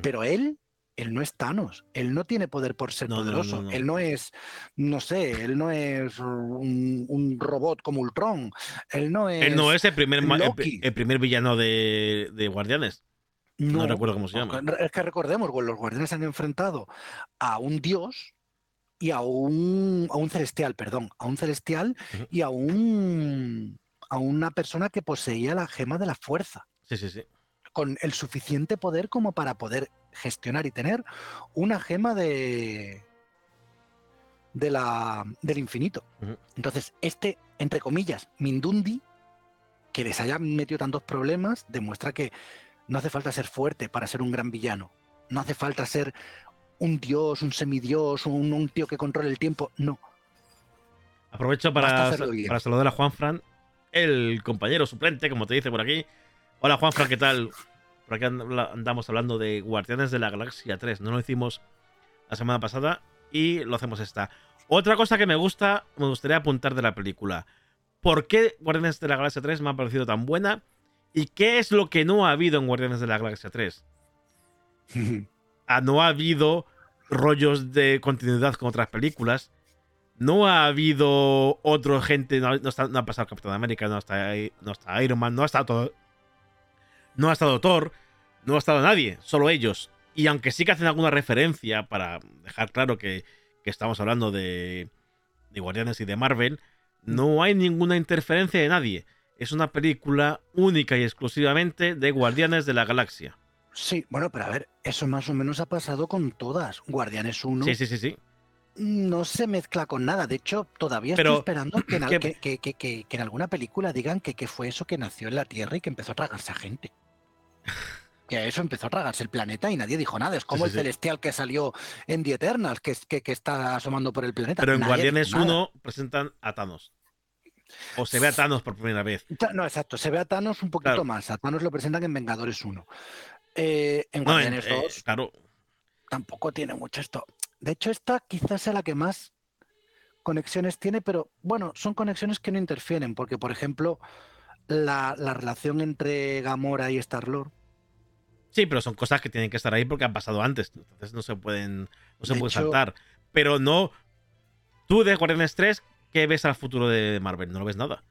Pero él él no es Thanos, él no tiene poder por ser No, no, no, poderoso, no. él no es, no sé, él no es un, un robot como Ultron, él no es... Él no es el primer, el, primer villano de, de Guardianes. No recuerdo cómo se llama. Es que recordemos, los guardianes se han enfrentado a un dios y a un, a un celestial, perdón, a un celestial y a un a una persona que poseía la gema de la fuerza, Sí, sí, sí. con el suficiente poder como para poder gestionar y tener una gema de de la, del infinito. Entonces, este, entre comillas, Mindundi, que les haya metido tantos problemas, demuestra que no hace falta ser fuerte para ser un gran villano. No hace falta ser un dios, un semidios, un, un tío que controle el tiempo. No. Aprovecho para, para saludar a Juan Fran, el compañero suplente, como te dice por aquí. Hola Juan Fran, ¿qué tal? Por and- andamos hablando de Guardianes de la Galaxia 3. No lo hicimos la semana pasada y lo hacemos esta. Otra cosa que me gusta, me gustaría apuntar de la película. ¿Por qué Guardianes de la Galaxia 3 me ha parecido tan buena? ¿Y qué es lo que no ha habido en Guardianes de la Galaxia 3? Ah, no ha habido rollos de continuidad con otras películas. No ha habido otra gente. No, no está- no ha pasado Capitán América, no está, no está Iron Man, no ha estado. No ha estado Thor, no ha estado nadie, solo ellos. Y aunque sí que hacen alguna referencia para dejar claro que, que estamos hablando de, de Guardianes y de Marvel, no hay ninguna interferencia de nadie. Es una película única y exclusivamente de Guardianes de la Galaxia. Sí, bueno, pero a ver, eso más o menos ha pasado con todas. Guardianes 1 Sí, sí, sí, sí. no se mezcla con nada. De hecho, todavía Pero, estoy esperando que en, al- ¿qué- que, que- que- que- que en alguna película digan que, que fue eso que nació en la Tierra y que empezó a tragarse a gente. Que eso empezó a tragarse el planeta y nadie dijo nada. Es como Sí, el sí, celestial que salió en The Eternals, que, es- que, que está asomando por el planeta. Pero en Nadie Guardianes dijo nada. 1 presentan a Thanos. O se ve a Thanos por primera vez. No, exacto. Se ve a Thanos un poquito Claro. más. A Thanos lo presentan en Vengadores 1. Eh, en No, en- Guardianes eh, 2 claro, tampoco tiene mucho esto. De hecho, esta quizás sea la que más conexiones tiene, pero bueno, son conexiones que no interfieren, porque por ejemplo, la, la relación entre Gamora y Star-Lord, sí, pero son cosas que tienen que estar ahí porque han pasado antes. Entonces no se pueden, no se De pueden hecho- saltar. Pero no. Tú de Guardianes 3, ¿qué ves al futuro de Marvel? No lo ves nada.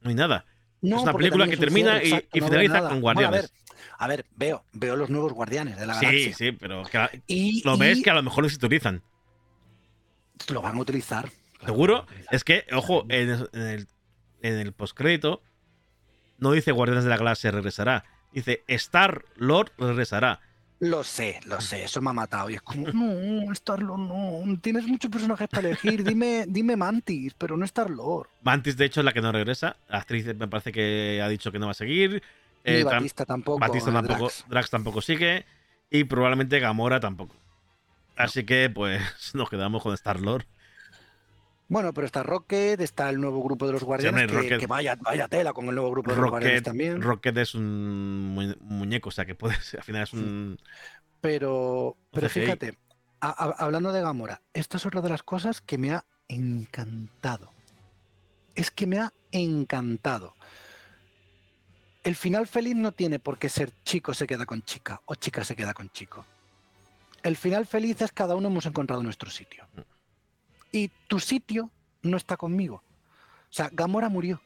No hay nada. no, Es una película que termina cierre, y- exacto, y no finaliza con Bueno, a ver, Guardianes. a ver, veo, veo los nuevos Guardianes de la Sí, Galaxia. sí, pero que- Y, lo ves que a lo mejor lo utilizan. lo van a utilizar. ¿Seguro? utilizar. Es que, ojo, en, en el, en el postcrédito no dice Guardianes de la Galaxia regresará. Dice Star Lord regresará. Lo sé, lo sé, eso me ha matado. Y es como, no, Star-Lord, no, tienes muchos personajes para elegir. Dime, dime Mantis, pero no Star-Lord. Mantis, de hecho, es la que no regresa. La actriz me parece que ha dicho que no va a seguir. Ni Eh, Batista tampoco. Batista eh, tampoco. Drax. Drax. tampoco sigue. Y probablemente Gamora tampoco. Así que, pues, nos quedamos con Star Lord. Bueno, pero está Rocket, está el nuevo grupo de los guardianes, hombre, que, vaya, vaya tela con el nuevo grupo de los guardianes también. Rocket es un mu- muñeco, o sea que puede ser, al final es un. Pero, pero fíjate, a- a- hablando de Gamora, esta es otra de las cosas que me ha encantado. Es que me ha encantado. El final feliz no tiene por qué ser chico se queda con chica o chica se queda con chico. El final feliz es cada uno hemos encontrado nuestro sitio. Y tu sitio no está conmigo. O sea, Gamora murió.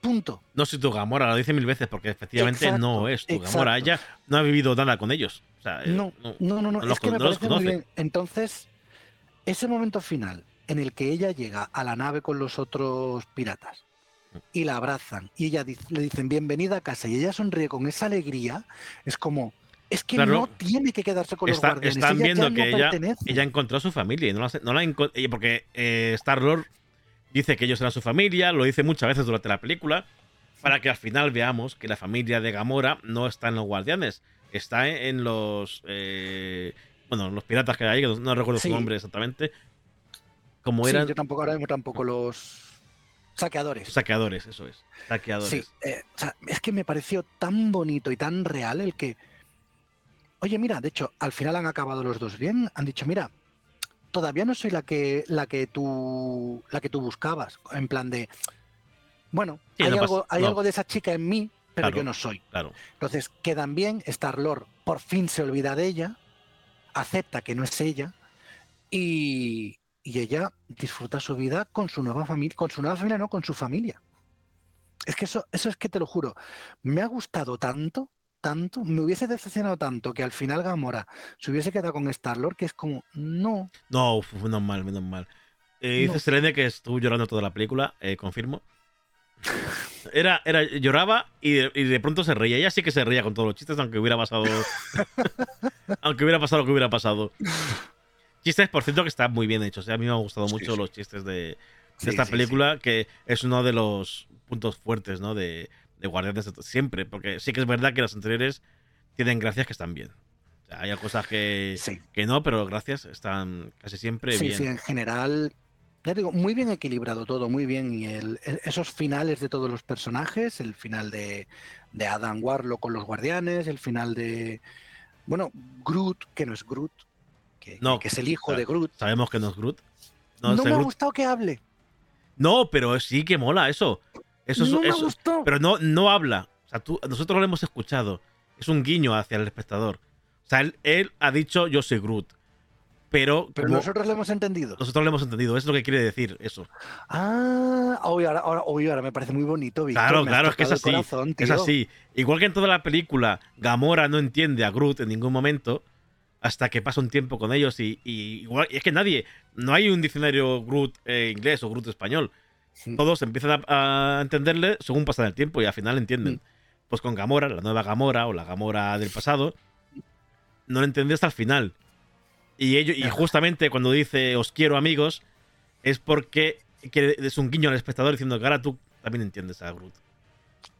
Punto. No soy tu Gamora, lo dice mil veces, porque efectivamente Exacto, no es tu exacto. Gamora. Ella no ha vivido nada con ellos. O sea, eh, No, no, no, no, no los es que me no parece muy bien. Entonces, ese momento final en el que ella llega a la nave con los otros piratas y la abrazan y ella dice- le dicen bienvenida a casa y ella sonríe con esa alegría, es como, es que Claro. no tiene que quedarse con Está- los guardianes. están ella viendo que no ella, ella encontró a su familia y no la, no la eh, porque Star Lord dice que ellos eran su familia, lo dice muchas veces durante la película, para que al final veamos que la familia de Gamora no está en los guardianes, está en, los eh, bueno, los piratas que hay, que no, recuerdo Sí. su nombre exactamente, como Sí, eran yo tampoco ahora mismo tampoco los saqueadores. saqueadores, eso es, saqueadores. Sí, eh, o sea, es que me pareció tan bonito y tan real el que. Oye, mira, de hecho, al final han acabado los dos bien. Han dicho, mira, todavía no soy la que, la que tú, la que tú buscabas. En plan de. Bueno, Sí, hay, no algo, pasa- hay no. algo de esa chica en mí pero Claro. yo no soy. Claro. Entonces quedan bien, Star-Lord por fin se olvida de ella, acepta que no es ella y, y ella disfruta su vida con su nueva familia, con su nueva familia, no, con su familia. Es que eso, eso es que te lo juro, me ha gustado tanto, tanto, me hubiese decepcionado tanto que al final Gamora se hubiese quedado con Star-Lord que es como, no, No, menos mal, menos mal. Eh, No. dice Selene que estuvo llorando toda la película, eh, confirmo. Era, era, lloraba y de, y de pronto se reía. Ella sí que se reía con todos los chistes, aunque hubiera pasado. aunque hubiera pasado lo que hubiera pasado. Chistes, por cierto, que están muy bien hechos. eh. A mí me han gustado Sí, mucho sí. los chistes de, de Sí, esta película, que es uno de los puntos fuertes, ¿no? De, de Guardianes siempre. Porque sí que es verdad que las anteriores tienen gracias que están bien. O sea, hay cosas que, Sí. que no, pero gracias están casi siempre Sí, bien. sí, en general, ya digo, muy bien equilibrado todo, muy bien. Y el, esos finales de todos los personajes, el final de, de Adam Warlock con los guardianes, el final de, bueno, Groot, que no es Groot, que, No, que es el hijo claro. de Groot. Sabemos que no es Groot. No, No, es me ha gustado que hable. No, pero sí que mola eso. Eso, es- no me eso- gustado. pero no, no habla. O sea, tú, nosotros lo hemos escuchado. Es un guiño hacia el espectador. O sea, él, él ha dicho yo soy Groot. Pero, Pero como nosotros lo hemos entendido. nosotros lo hemos entendido. Es lo que quiere decir eso. Ah, ahora, ahora, hoy ahora me parece muy bonito. Claro, claro, es que es así. corazón, Es así. Igual que en toda la película, Gamora no entiende a Groot en ningún momento. Hasta que pasa un tiempo con ellos. Y, y igual, y es que nadie. No hay un diccionario Groot eh, inglés o Groot español. Sí. todos empiezan a, a entenderle según pasa el tiempo y al final entienden. Mm. Pues con Gamora, la nueva Gamora o la Gamora del pasado, no lo entendí hasta el final. Y, ello, y justamente cuando dice os quiero amigos, es porque que es un guiño al espectador diciendo que ahora tú también entiendes a Groot.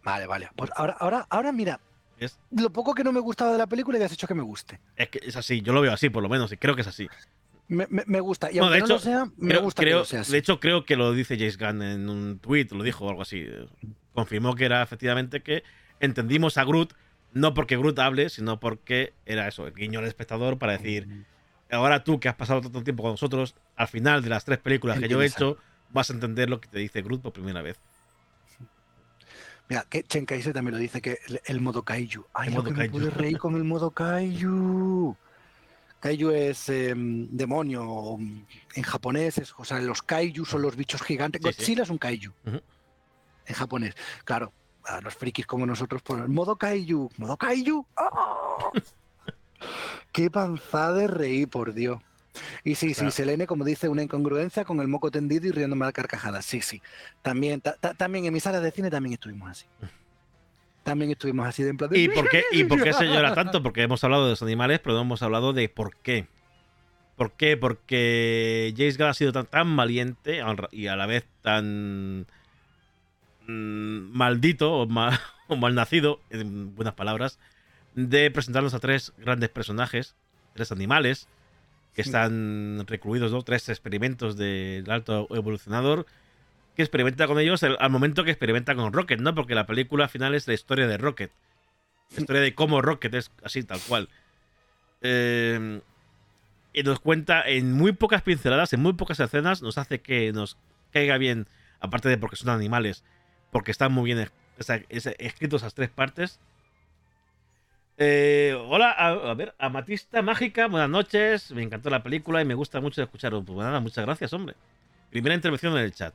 Vale, vale. Pues ahora, ahora, ahora mira, Es, lo poco que no me gustaba de la película ya has hecho que me guste. es que es así, yo lo veo así por lo menos, y creo que es así. Me, gusta. Y No, aunque de no hecho, lo sea, me Creo- gusta creo- que lo sea así. de hecho, creo que lo dice James Gunn en un tweet, lo dijo o algo así. Confirmó que era efectivamente que entendimos a Groot, no porque Groot hable, sino porque era eso, el guiño al espectador para decir, ahora tú que has pasado tanto tiempo con nosotros, al final de las tres películas que yo he hecho, vas a entender lo que te dice Groot por primera vez. Mira, que Chen Kaise también lo dice, que el, el modo Kaiju. Ay, El modo que me kaiju. pude reír con el modo Kaiju. Kaiju es em, demonio mm, en japonés, es, o sea, los Kaiju son los bichos gigantes. Sí, sí. Godzilla es un Kaiju en japonés. Claro, a los frikis como nosotros por el modo Kaiju. ¿Modo Kaiju? ¡Ah! ¡Qué panzada de reír, por Dios! Y sí, sí. Selene, como dice, una incongruencia con el moco tendido y riéndome a carcajadas. Sí, sí. También, ta- ta- también en mi sala de cine también estuvimos así. También estuvimos así de en plan de- ¿Y por qué, y por qué se llora tanto? Porque hemos hablado de los animales, pero no hemos hablado de por qué. ¿Por qué? Porque James Gunn ha sido tan, tan valiente al- y a la vez tan mm, maldito o, mal, o malnacido, en buenas palabras, de presentarnos a tres grandes personajes, tres animales, que Sí. están recluidos, ¿no? Tres experimentos del alto evolucionador, que experimenta con ellos el- al momento que experimenta con Rocket, ¿no? Porque la película final es la historia de Rocket. La historia de cómo Rocket es así, tal cual. Eh, y nos cuenta en muy pocas pinceladas, en muy pocas escenas, nos hace que nos caiga bien, aparte de porque son animales, porque están muy bien es- es- es- escritos esas tres partes. Eh, hola, a, a ver, Amatista Mágica, buenas noches. Me encantó la película y me gusta mucho escucharos. Pues nada, muchas gracias, hombre. Primera intervención en el chat.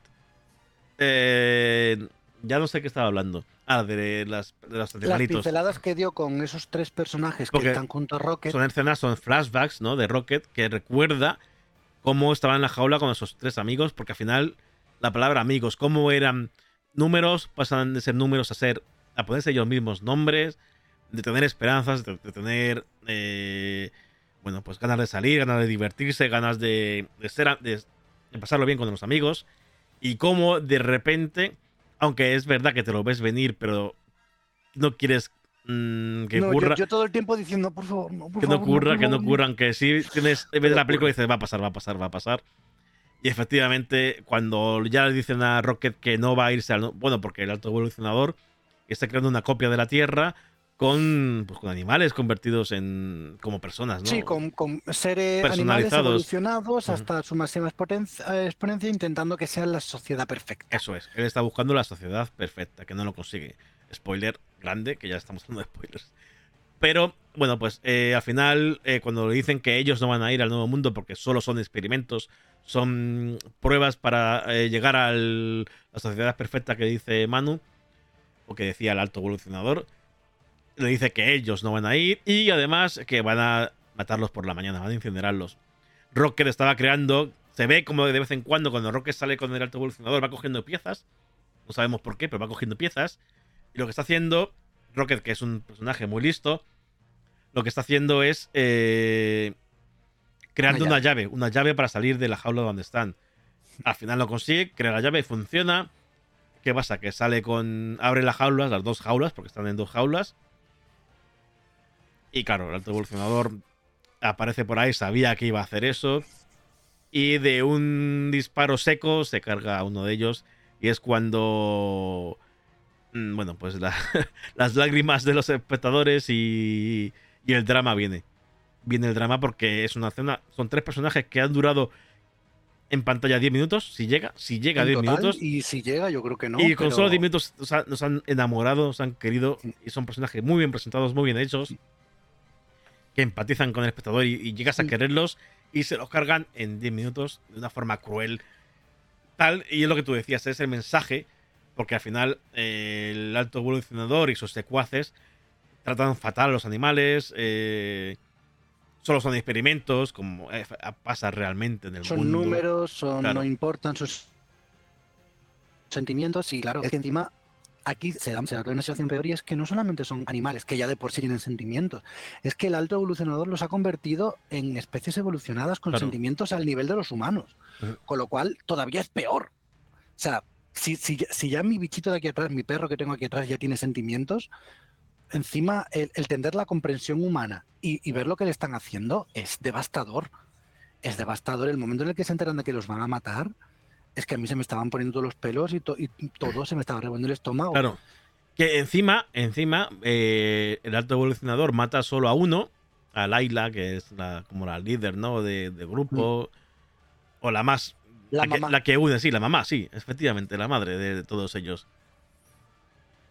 Eh, ya no sé qué estaba hablando. Ah, de, las, de los Las pinceladas que dio con esos tres personajes Porque que están junto a Rocket. Son escenas, son flashbacks, ¿no? De Rocket, que recuerda cómo estaba en la jaula con esos tres amigos, porque al final la palabra amigos, cómo eran números, pasan de ser números a ser, a ponerse ellos mismos nombres, de tener esperanzas, de, de tener, eh, bueno, pues ganas de salir, ganas de divertirse, ganas de, de ser, a- de, de pasarlo bien con los amigos, y cómo de repente, aunque es verdad que te lo ves venir, pero no quieres mm, que No, ocurra yo, todo el tiempo diciendo, por favor, no, por que no favor, ocurra, que no ocurra, aunque sí tienes, de la película dices, va a pasar, va a pasar, va a pasar. Y efectivamente, cuando ya le dicen a Rocket que no va a irse al. Bueno, porque el alto evolucionador está creando una copia de la Tierra con, pues, con animales convertidos en como personas, ¿no? Sí, con, con seres animales evolucionados hasta su máxima exponencia, intentando que sea la sociedad perfecta. Eso es. Él está buscando la sociedad perfecta, que no lo consigue. Spoiler grande, que ya estamos hablando de spoilers. Pero, bueno, pues eh, al final, eh, cuando le dicen que ellos no van a ir al nuevo mundo porque solo son experimentos, son pruebas para eh, llegar a la sociedad perfecta que dice Manu, o que decía el alto evolucionador, le dice que ellos no van a ir y además que van a matarlos por la mañana, van a incinerarlos. Rocket estaba creando, se ve como de vez en cuando cuando Rocket sale con el alto evolucionador va cogiendo piezas, no sabemos por qué, pero va cogiendo piezas, y lo que está haciendo Rocket, que es un personaje muy listo, lo que está haciendo es eh, creando Una una llave. una llave para salir de la jaula donde están. Al final lo consigue, crea la llave, funciona. ¿Qué pasa? Que sale con. abre las jaulas, las dos jaulas, porque están en dos jaulas. Y claro, el alto evolucionador aparece por ahí, sabía que iba a hacer eso. Y de un disparo seco se carga a uno de ellos. Y es cuando. mm, Bueno, pues la- las lágrimas de los espectadores y, y el drama viene. Viene el drama porque es una escena. Son tres personajes que han durado en pantalla 10 minutos. Si llega, si llega a En 10 total, minutos. Y si llega, yo creo que no. y con pero- solo 10 minutos nos han, nos han enamorado, nos han querido. Y son personajes muy bien presentados, muy bien hechos. Que empatizan con el espectador y, y llegas a quererlos. Y se los cargan en 10 minutos de una forma cruel. Tal. Y es lo que tú decías, es el mensaje. Porque al final eh, el alto evolucionador y sus secuaces tratan fatal a los animales. eh, solo son experimentos, como eh, pasa realmente en el Son mundo. números, son, Claro. no importan sus sentimientos y claro, es que encima aquí se da, se da una situación peor y es que no solamente son animales que ya de por sí tienen sentimientos, es que el alto evolucionador los ha convertido en especies evolucionadas con Claro. sentimientos al nivel de los humanos, con lo cual todavía es peor. O sea, si, si, ya- si ya mi bichito de aquí atrás, mi perro que tengo aquí atrás ya tiene sentimientos, encima el, el tender la comprensión humana y, y ver lo que le están haciendo es devastador. Es devastador. El momento en el que se enteran de que los van a matar, es que a mí se me estaban poniendo todos los pelos y, to- y todo se me estaba revolviendo el estómago. Claro. Que encima, encima, eh, el alto evolucionador mata solo a uno, a Laila, que es la, como la líder, ¿no? De, de grupo. O la más. Mm. La que, la que une, sí, la mamá, sí, efectivamente, la madre de, de todos ellos.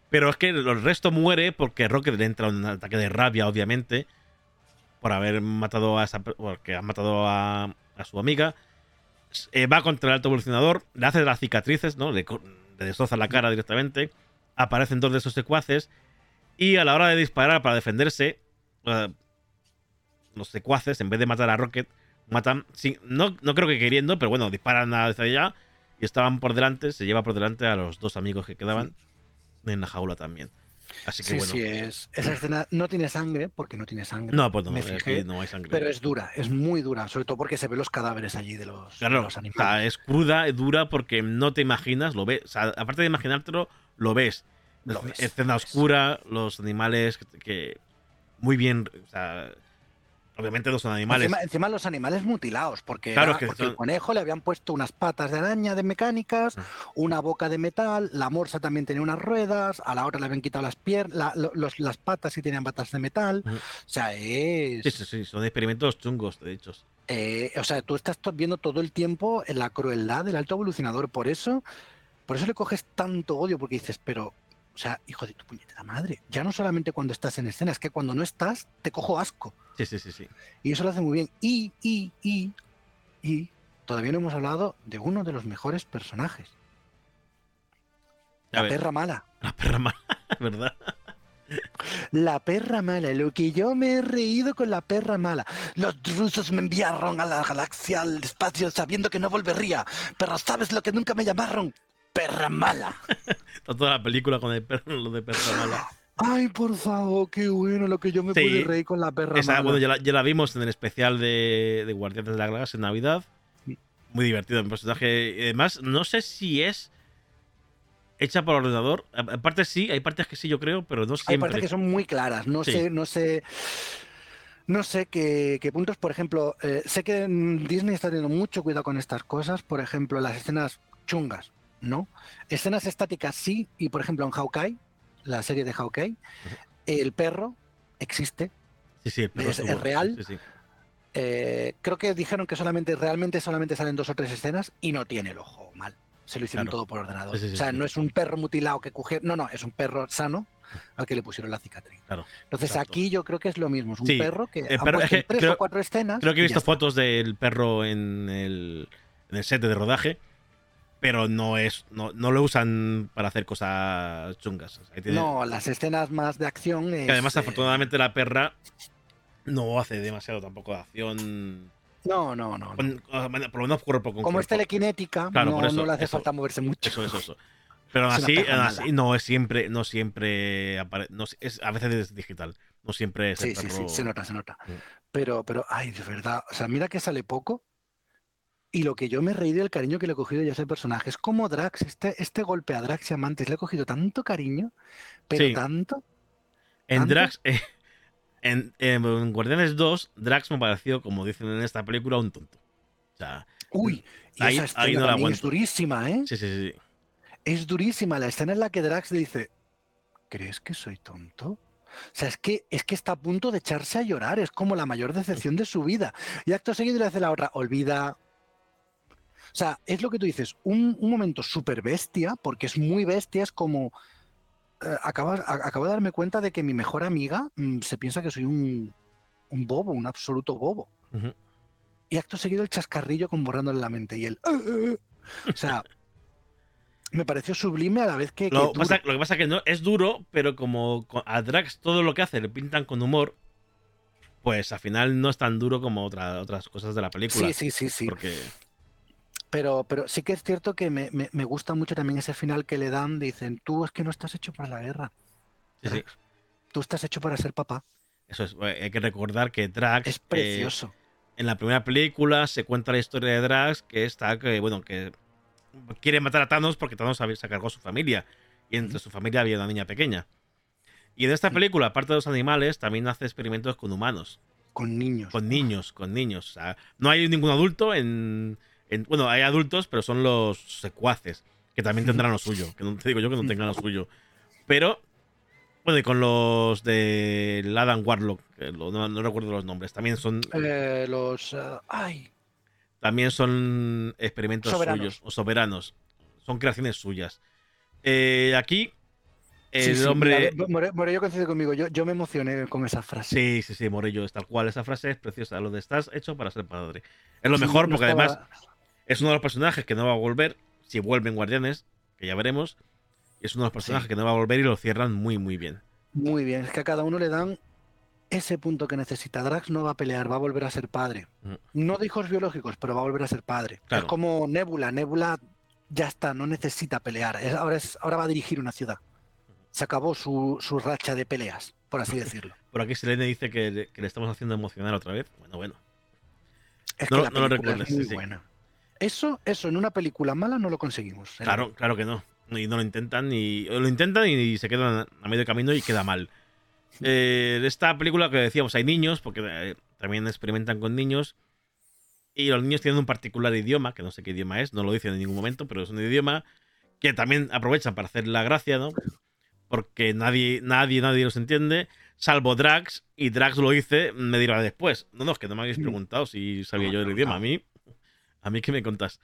Pero es que el resto muere porque Rocket le entra un ataque de rabia, obviamente. Por haber matado a esa. Porque ha matado a, a su amiga. Eh, va contra el alto evolucionador. Le hace las cicatrices, ¿no? Le, le destroza la cara directamente. Aparecen dos de esos secuaces. Y a la hora de disparar para defenderse. eh, los secuaces, en vez de matar a Rocket, matan. sin- no, no creo que queriendo, pero bueno, disparan hacia allá. Y estaban por delante. Se lleva por delante a los dos amigos que quedaban en la jaula también. Así que Sí, bueno. sí, es. Esa escena no tiene sangre, porque no tiene sangre. No, pues no, me fijé, no hay sangre. Pero es dura, es muy dura, sobre todo porque se ven los cadáveres allí de los, de Claro, los o animales. sea, es cruda, es dura porque no te imaginas, lo ves. O sea, aparte de imaginártelo, lo ves. Lo Es- ves, Escena lo ves. oscura, los animales que, que muy bien. O sea, obviamente son animales. Encima, encima los animales mutilados, porque, Claro, era- que porque son- el conejo le habían puesto unas patas de araña de mecánicas, Ah. una boca de metal, la morsa también tenía unas ruedas, a la otra le habían quitado las piernas, las patas sí tenían patas de metal. Ujú. O sea, es. Sí, sí, sí, son experimentos chungos, de hecho. eh, o sea, tú estás viendo todo el tiempo la crueldad del alto evolucionador. Por eso, por eso le coges tanto odio, porque dices, pero. O sea, hijo de tu puñetera madre. Ya no solamente cuando estás en escena, es que cuando no estás, te cojo asco. Sí, sí, sí, sí. Y eso lo hace muy bien. Y, y, y, y todavía no hemos hablado de uno de los mejores personajes. A La ver, perra mala. la perra mala, ¿verdad? La perra mala, lo que yo me he reído con la perra mala. Los rusos me enviaron a la galaxia, al espacio, sabiendo que no volvería. Pero ¿sabes lo que nunca me llamaron? Perra mala. Está toda la película con el perro, lo de perra mala. Ay, por favor, qué bueno lo que yo me Sí. pude reír con la perra Esa, mala. bueno, ya la, ya la vimos en el especial de, de Guardianes de la Galaxia en Navidad. Muy divertido el personaje. Y Además, no sé si es hecha por ordenador. Aparte sí, hay partes que sí, yo creo, pero no Hay siempre. partes que son muy claras. No Sí. sé, no sé. No sé qué, qué puntos, por ejemplo, eh, sé que Disney está teniendo mucho cuidado con estas cosas, por ejemplo, las escenas chungas, ¿no? Escenas estáticas sí, y por ejemplo en Hawkeye, la serie de Hawkeye, el perro existe. Sí, sí, el perro es- es real. Sí, eh, creo que dijeron que solamente, realmente solamente salen dos o tres escenas y no tiene el ojo mal. Se lo hicieron Claro. todo por ordenador. O sea, no es un perro mutilado que coge. No, no, es un perro sano al que le pusieron la cicatriz. Claro, Entonces exacto. aquí yo creo que es lo mismo. Es un Sí, perro que el perro- tres creo- o cuatro escenas. Creo que he visto fotos del perro en el, en el set de rodaje, pero no es no, no lo usan para hacer cosas chungas. Ahí tiene- No, las escenas más de acción. que es, además, eh, afortunadamente, la perra no hace demasiado tampoco de acción. No, no, no. con- por lo menos cuerpo con Como es telequinética, Claro, no, eso, no le hace eso. falta moverse mucho. Eso, eso, eso. Pero aún Es así, así, no es siempre, no siempre apare- no, es, a veces es digital. No siempre es Sí, sí, sí, se nota, se nota. Mm. Pero, pero, ay, de verdad, o sea, mira que sale poco. Y lo que yo me reí del cariño que le he cogido ya a ese personaje es como Drax, este, este golpe a Drax y a Mantis le he cogido tanto cariño, pero Sí. tanto. En ¿Tanto? Drax, eh, en, en Guardianes 2, Drax me pareció, como dicen en esta película, un tonto. O sea, Uy, y Ahí- esa ahí escena no la es durísima, ¿eh? sí, sí, sí. sí. Es durísima la escena en la que Drax le dice, ¿crees que soy tonto? O sea, es que, es que está a punto de echarse a llorar, es como la mayor decepción de su vida. Y acto seguido le hace la otra, olvida. O sea, es lo que tú dices, un, un momento súper bestia, porque es muy bestia, es como... eh, a- acabo de darme cuenta de que mi mejor amiga mm, se piensa que soy un, un bobo, un absoluto bobo. Y acto seguido el chascarrillo con borrándole la mente y el... O sea, me pareció sublime a la vez que... que Lo, duro. pasa, lo que pasa que no es duro, pero como co- a Drax todo lo que hace le pintan con humor, pues al final no es tan duro como otra- otras cosas de la película. Sí, sí, sí, sí. Porque Pero, pero sí que es cierto que me, me- me gusta mucho también ese final que le dan. Dicen, tú es que no estás hecho para la guerra. sí, sí, Tú estás hecho para ser papá. eso es. eh, Hay que recordar que Drax Es eh, precioso. en la primera película se cuenta la historia de Drax que está que bueno que quiere matar a Thanos porque Thanos había- se cargó a su familia y entre su familia había una niña pequeña. Y en esta película, aparte de los animales, también hace experimentos con humanos, Con niños. con niños, con niños. O sea, no hay ningún adulto en, en- bueno, hay adultos, pero son los secuaces que también tendrán lo suyo. Que no te digo yo que no tengan lo suyo, pero bueno y con los de Adam Warlock, que lo- no, no recuerdo los nombres, también son Eh, los. eh, ay, también son experimentos Soberanos. suyos o soberanos. Son creaciones suyas. Eh, aquí, el sí, sí, hombre. mira, More- Morello coincide conmigo. Yo, yo me emocioné con esa frase. Sí, sí, sí, Morello es tal cual. Esa frase es preciosa. Lo de estás hecho para ser padre. Es lo mejor no porque estaba- además es uno de los personajes que no va a volver. Si vuelven Guardianes, que ya veremos. Es uno de los personajes Sí. que no va a volver y lo cierran muy, muy bien. Muy bien. Es que a cada uno le dan ese punto que necesita. Drax no va a pelear, va a volver a ser padre. Mm. No de hijos biológicos, pero va a volver a ser padre. Claro. Es como Nebula. Nebula ya está, no necesita pelear. Es- ahora, es, ahora va a dirigir una ciudad. Se acabó su, su racha de peleas, por así decirlo. Por aquí Selene dice que, le- que le estamos haciendo emocionar otra vez. Bueno, bueno. Es No que la no lo recuerdes, es muy sí, sí. Eso, eso en una película mala no lo conseguimos. ¿eh? Claro, claro que no. Y no lo intentan y lo intentan y se quedan a medio camino y queda mal. Eh, esta película que decíamos, hay niños, porque eh, también experimentan con niños. Y los niños tienen un particular idioma, que no sé qué idioma es, no lo dicen en ningún momento, pero es un idioma que también aprovechan para hacer la gracia, ¿no? Porque nadie, nadie, nadie los entiende, salvo Drax, y Drax lo dice, me dirá después. No, no, es que no me habéis Mm. preguntado si sabía No, yo el no, idioma. A mí, a mí, ¿qué me contás?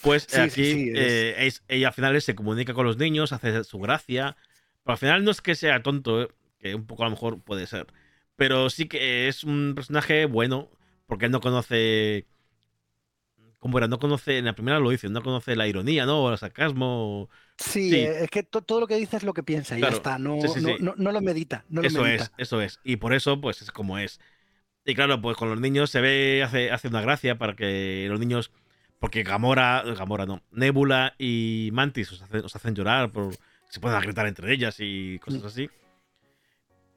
Pues Sí, aquí sí, eh, es- ella al final se comunica con los niños, hace su gracia. Pero al final no es que sea tonto, eh, que un poco a lo mejor puede ser. Pero sí que es un personaje bueno, porque él no conoce. ¿Cómo era? No conoce, en la primera lo dice, no conoce la ironía, ¿no? O el sarcasmo. Sí, Sí. es que to- todo lo que dice es lo que piensa y Claro, ya está. No, lo medita. No lo eso medita. es, eso es. Y por eso, pues es como es. Y claro, pues con los niños se ve, hace, hace una gracia para que los niños. Porque Gamora, Gamora no, Nebula y Mantis os hacen, os hacen llorar, por, se pueden gritar entre ellas y cosas así.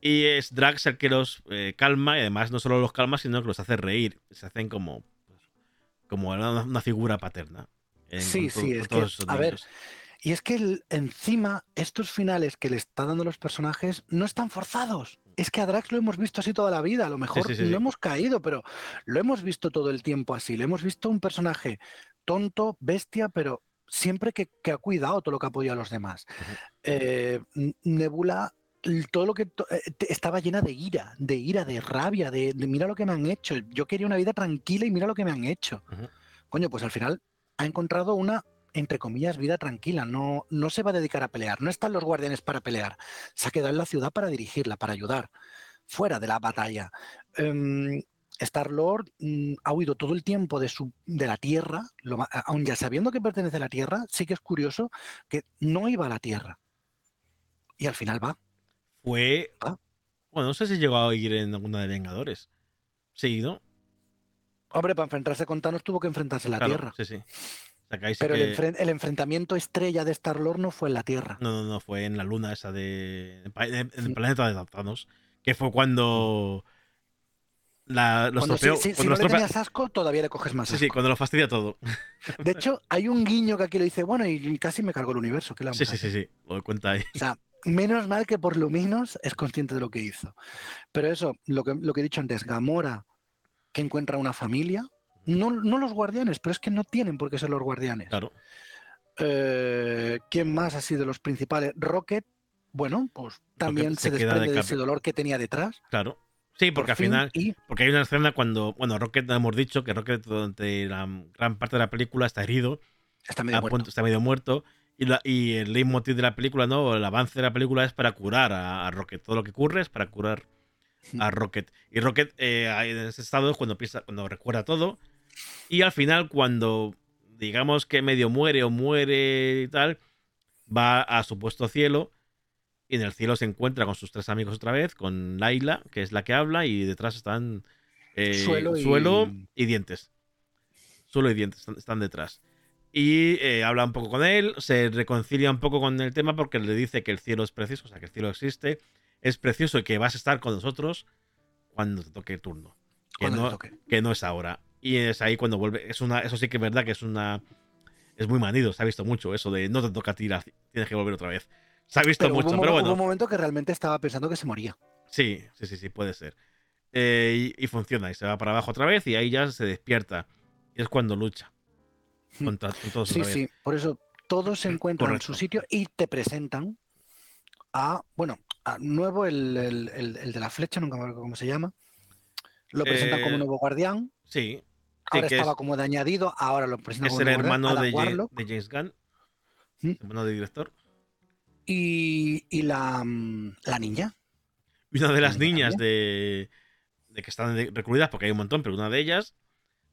Y es Drax el que los eh, calma y además no solo los calma, sino que los hace reír. Se hacen como, como una, una figura paterna. en- Sí, con sí, es todos que, esos a ver. Y es que el- encima estos finales que le están dando los personajes no están forzados. Es que a Drax lo hemos visto así toda la vida. A lo mejor sí, sí. hemos caído, pero lo hemos visto todo el tiempo así. Le hemos visto un personaje tonto, bestia, pero siempre que, que ha cuidado todo lo que ha podido a los demás. Eh, Nebula, todo lo que eh, estaba llena de ira, de ira, de rabia, de, de mira lo que me han hecho. Yo quería una vida tranquila y mira lo que me han hecho. Coño, pues al final ha encontrado una entre comillas, vida tranquila. No, no se va a dedicar a pelear. No están los guardianes para pelear. Se ha quedado en la ciudad para dirigirla, para ayudar, fuera de la batalla. Em, Star Lord ha huido todo el tiempo de, su, de la Tierra, lo aun ya sabiendo que pertenece a la Tierra, sí que es curioso que no iba a la Tierra. Y al final va. Fue. Bueno, no sé si llegó a ir en alguna de Vengadores. Sí, ¿no? Hombre, para enfrentarse con Thanos tuvo que enfrentarse a la Claro, Tierra. Sí, sí. Sí Pero que- el, enfren- el enfrentamiento estrella de Star Lord no fue en la Tierra. No, no, no, fue en la luna esa de. En el Sí. planeta de Thanos. Que fue cuando. La, los Cuando, si- tropeó- si, si cuando no le tenías asco, todavía le coges más Sí, sí, asco. cuando lo fastidia todo. De hecho, hay un guiño que aquí lo dice, bueno, y casi me cargo el universo. ¿qué le Sí, sí, sí, sí. Lo cuenta ahí. O sea, menos mal que por lo menos es consciente de lo que hizo. Pero eso, lo que, lo que he dicho antes, Gamora, que encuentra una familia, no, no los guardianes, pero es que no tienen por qué ser los guardianes. Claro. Eh, ¿Quién más ha sido los principales? Rocket, bueno, pues también se de desprende de, ese dolor que tenía detrás. Claro. Sí, porque por al fin, final. Y Porque hay una escena cuando. Bueno, Rocket, hemos dicho que Rocket durante la gran parte de la película está herido. está medio muerto. punto- está medio muerto. Y, la- y el leitmotiv de la película, ¿no? El avance de la película es para curar a, a Rocket. Todo lo que ocurre es para curar a Rocket. Y Rocket eh, en ese estado es cuando piensa, cuando recuerda todo. Y al final, cuando digamos que medio muere o muere y tal, va a su puesto cielo. Y en el cielo se encuentra con sus tres amigos otra vez, con Laila, que es la que habla, y detrás están eh, Suelo y- suelo y dientes. Suelo y dientes están, están detrás. Y eh, habla un poco con él, se reconcilia un poco con el tema porque le dice que el cielo es precioso, o sea, que el cielo existe, es precioso y que vas a estar con nosotros cuando te toque el turno. Que no, toque. que no es ahora. Y es ahí cuando vuelve. Es una, eso sí que es verdad que es una. Es muy manido, se ha visto mucho eso de no te toca a ti, la- tienes que volver otra vez. Se ha visto Pero mucho, hubo, pero bueno. hubo un momento que realmente estaba pensando que se moría. Sí, sí, sí, sí, puede ser. Eh, y, y funciona, y se va para abajo otra vez y ahí ya se despierta. Y es cuando lucha contra con todos Sí, sí, por eso todos se encuentran en su sitio y te presentan a, bueno, a nuevo el, el- el- el de la flecha, nunca me acuerdo cómo se llama. Lo presentan como Eh, nuevo guardián. Sí, Ahora que estaba es, como de añadido, ahora lo presentan es el hermano Adam de, Ja- Warlock. de James Gunn, ¿Mm? hermano de director. Y, y la, mm, la niña. Y una de las Niña niñas de, de que están recluidas, porque hay un montón, pero una de ellas,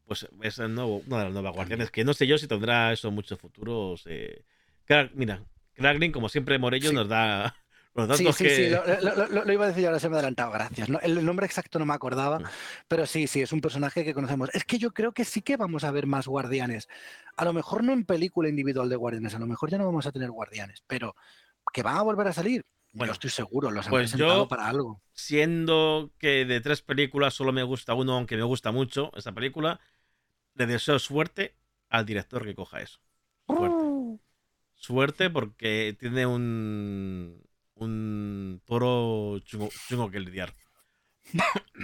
pues es el nuevo, una de las nuevas guardianes, que no sé yo si tendrá eso muchos futuros. Eh. Cra- mira, Kraglin, como siempre, Morello Sí. nos da los Sí, sí, que. sí, lo, lo- lo- lo iba a decir ahora se me ha adelantado, gracias. ¿no? El nombre exacto no me acordaba, Mm. pero sí, sí, es un personaje que conocemos. Es que yo creo que sí que vamos a ver más guardianes. A lo mejor no en película individual de guardianes, a lo mejor ya no vamos a tener guardianes, pero que van a volver a salir. Bueno, yo estoy seguro, los han pues presentado yo- para algo. Siendo que de tres películas solo me gusta uno, aunque me gusta mucho esa película, le deseo suerte al director que coja eso. Suerte. Suerte porque tiene un. Un toro chungo, chungo que lidiar. Sí,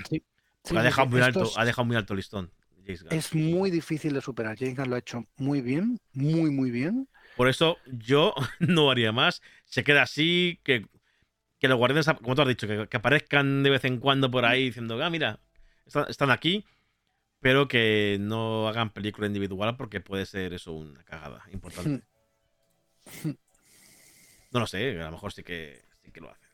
Porque sí, ha, dejado muy alto, ha dejado muy alto el listón. James Gunn. Es muy difícil de superar. James Gunn lo ha hecho muy bien, muy, muy bien. Por eso yo no haría más. Se queda así, que, que los guardianes, como tú has dicho, que, que aparezcan de vez en cuando por ahí diciendo, ah, mira, están, están aquí, pero que no hagan película individual porque puede ser eso una cagada importante. No lo sé, a lo mejor sí que, sí que lo hacen.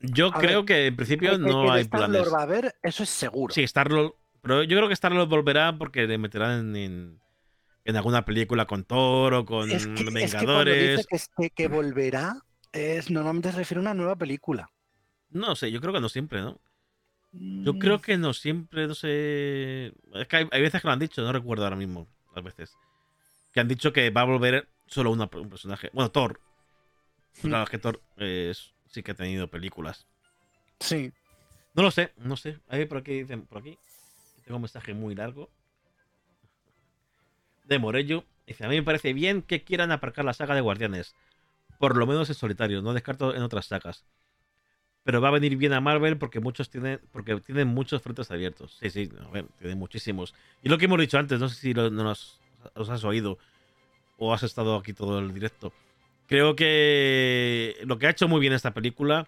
Yo A creo ver, que en principio no hay Star-Lord planes. va a haber, eso es seguro. Sí, Star-Lord. Pero yo creo que Star-Lord volverá porque le meterán en, en alguna película con Thor o con es que, es que cuando Vengadores. dice que, que- que volverá, es, normalmente se refiere a una nueva película. No sé, yo creo que no siempre, ¿no? Yo creo que no siempre, no sé. Es que hay, hay veces que lo han dicho, no recuerdo ahora mismo, las veces. Que han dicho que va a volver solo una- un personaje. Bueno, Thor. Mm. Claro, es que Thor eh, sí que ha tenido películas. Sí. No lo sé, no sé. Ahí por aquí dicen, por aquí. Tengo un mensaje muy largo. De Morello. Dice, a mí me parece bien que quieran aparcar la saga de Guardianes. Por lo menos en solitario, no descarto en otras sagas. Pero va a venir bien a Marvel porque muchos tienen, porque tienen muchos frentes abiertos. Sí, sí, a ver, tienen muchísimos. Y lo que hemos dicho antes, no sé si lo, no los has oído o has estado aquí todo el directo. Creo que lo que ha hecho muy bien esta película,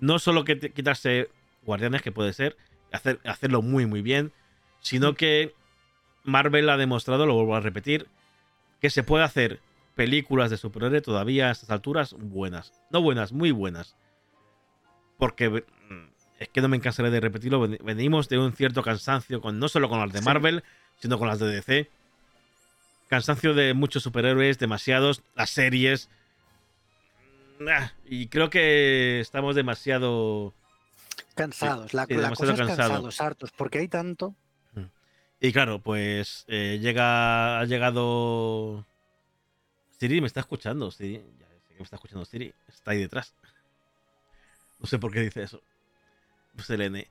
no solo que quitarse Guardianes, que puede ser, hacer, hacerlo muy, muy bien, sino que Marvel ha demostrado, lo vuelvo a repetir, que se puede hacer películas de superhéroe todavía a estas alturas buenas. No buenas, muy buenas. Porque mm, es que no me cansaré de repetirlo. ven- Venimos de un cierto cansancio, con, no solo con las de Sí. Marvel, sino con las de DC. Cansancio de muchos superhéroes, demasiados, las series. Mm, ah, Y creo que estamos demasiado. Cansados, la, sí, la cosa es cansado. cansados, hartos, porque hay tanto. Y claro, pues eh, llega, ha llegado. Siri me está escuchando. Siri, ya sé que me está escuchando Siri. Está ahí detrás. No sé por qué dice eso. Selene.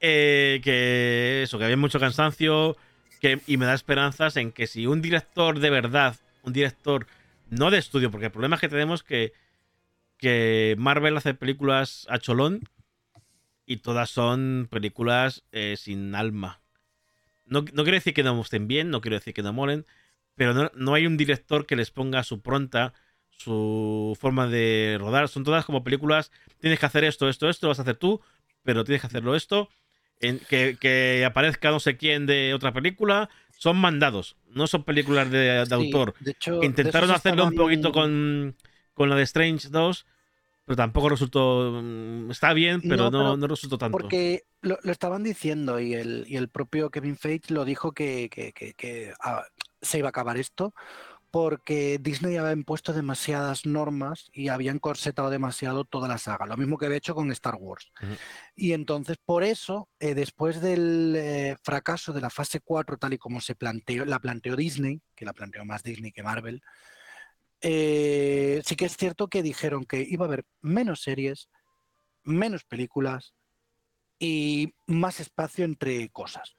Eh, que eso, que había mucho cansancio. Que, y me da esperanzas en que si un director de verdad, un director no de estudio, porque el problema es que tenemos que, que Marvel hace películas a cholón y todas son películas eh, sin alma. No, no quiero decir que no estén bien, no quiero decir que no molen, pero no, no hay un director que les ponga su pronta, su forma de rodar. Son todas como películas, tienes que hacer esto, esto, esto, lo vas a hacer tú, pero tienes que hacerlo esto. En- que, que aparezca no sé quién de otra película, son mandados, no son películas de, de Sí, autor. de hecho, Intentaron hacerlo un poquito con, con la de Strange 2, pero tampoco resultó. mm, Está bien, pero no, No, pero no resultó tanto. Porque lo, lo estaban diciendo y el, y el propio Kevin Feige lo dijo que, que- que- que, ah, se iba a acabar esto porque Disney había impuesto demasiadas normas y habían corsetado demasiado toda la saga, lo mismo que había hecho con Star Wars. Y entonces, por eso, eh, después del eh, fracaso de la fase 4, tal y como se planteó, la planteó Disney, que la planteó más Disney que Marvel, eh, sí que es cierto que dijeron que iba a haber menos series, menos películas y más espacio entre cosas.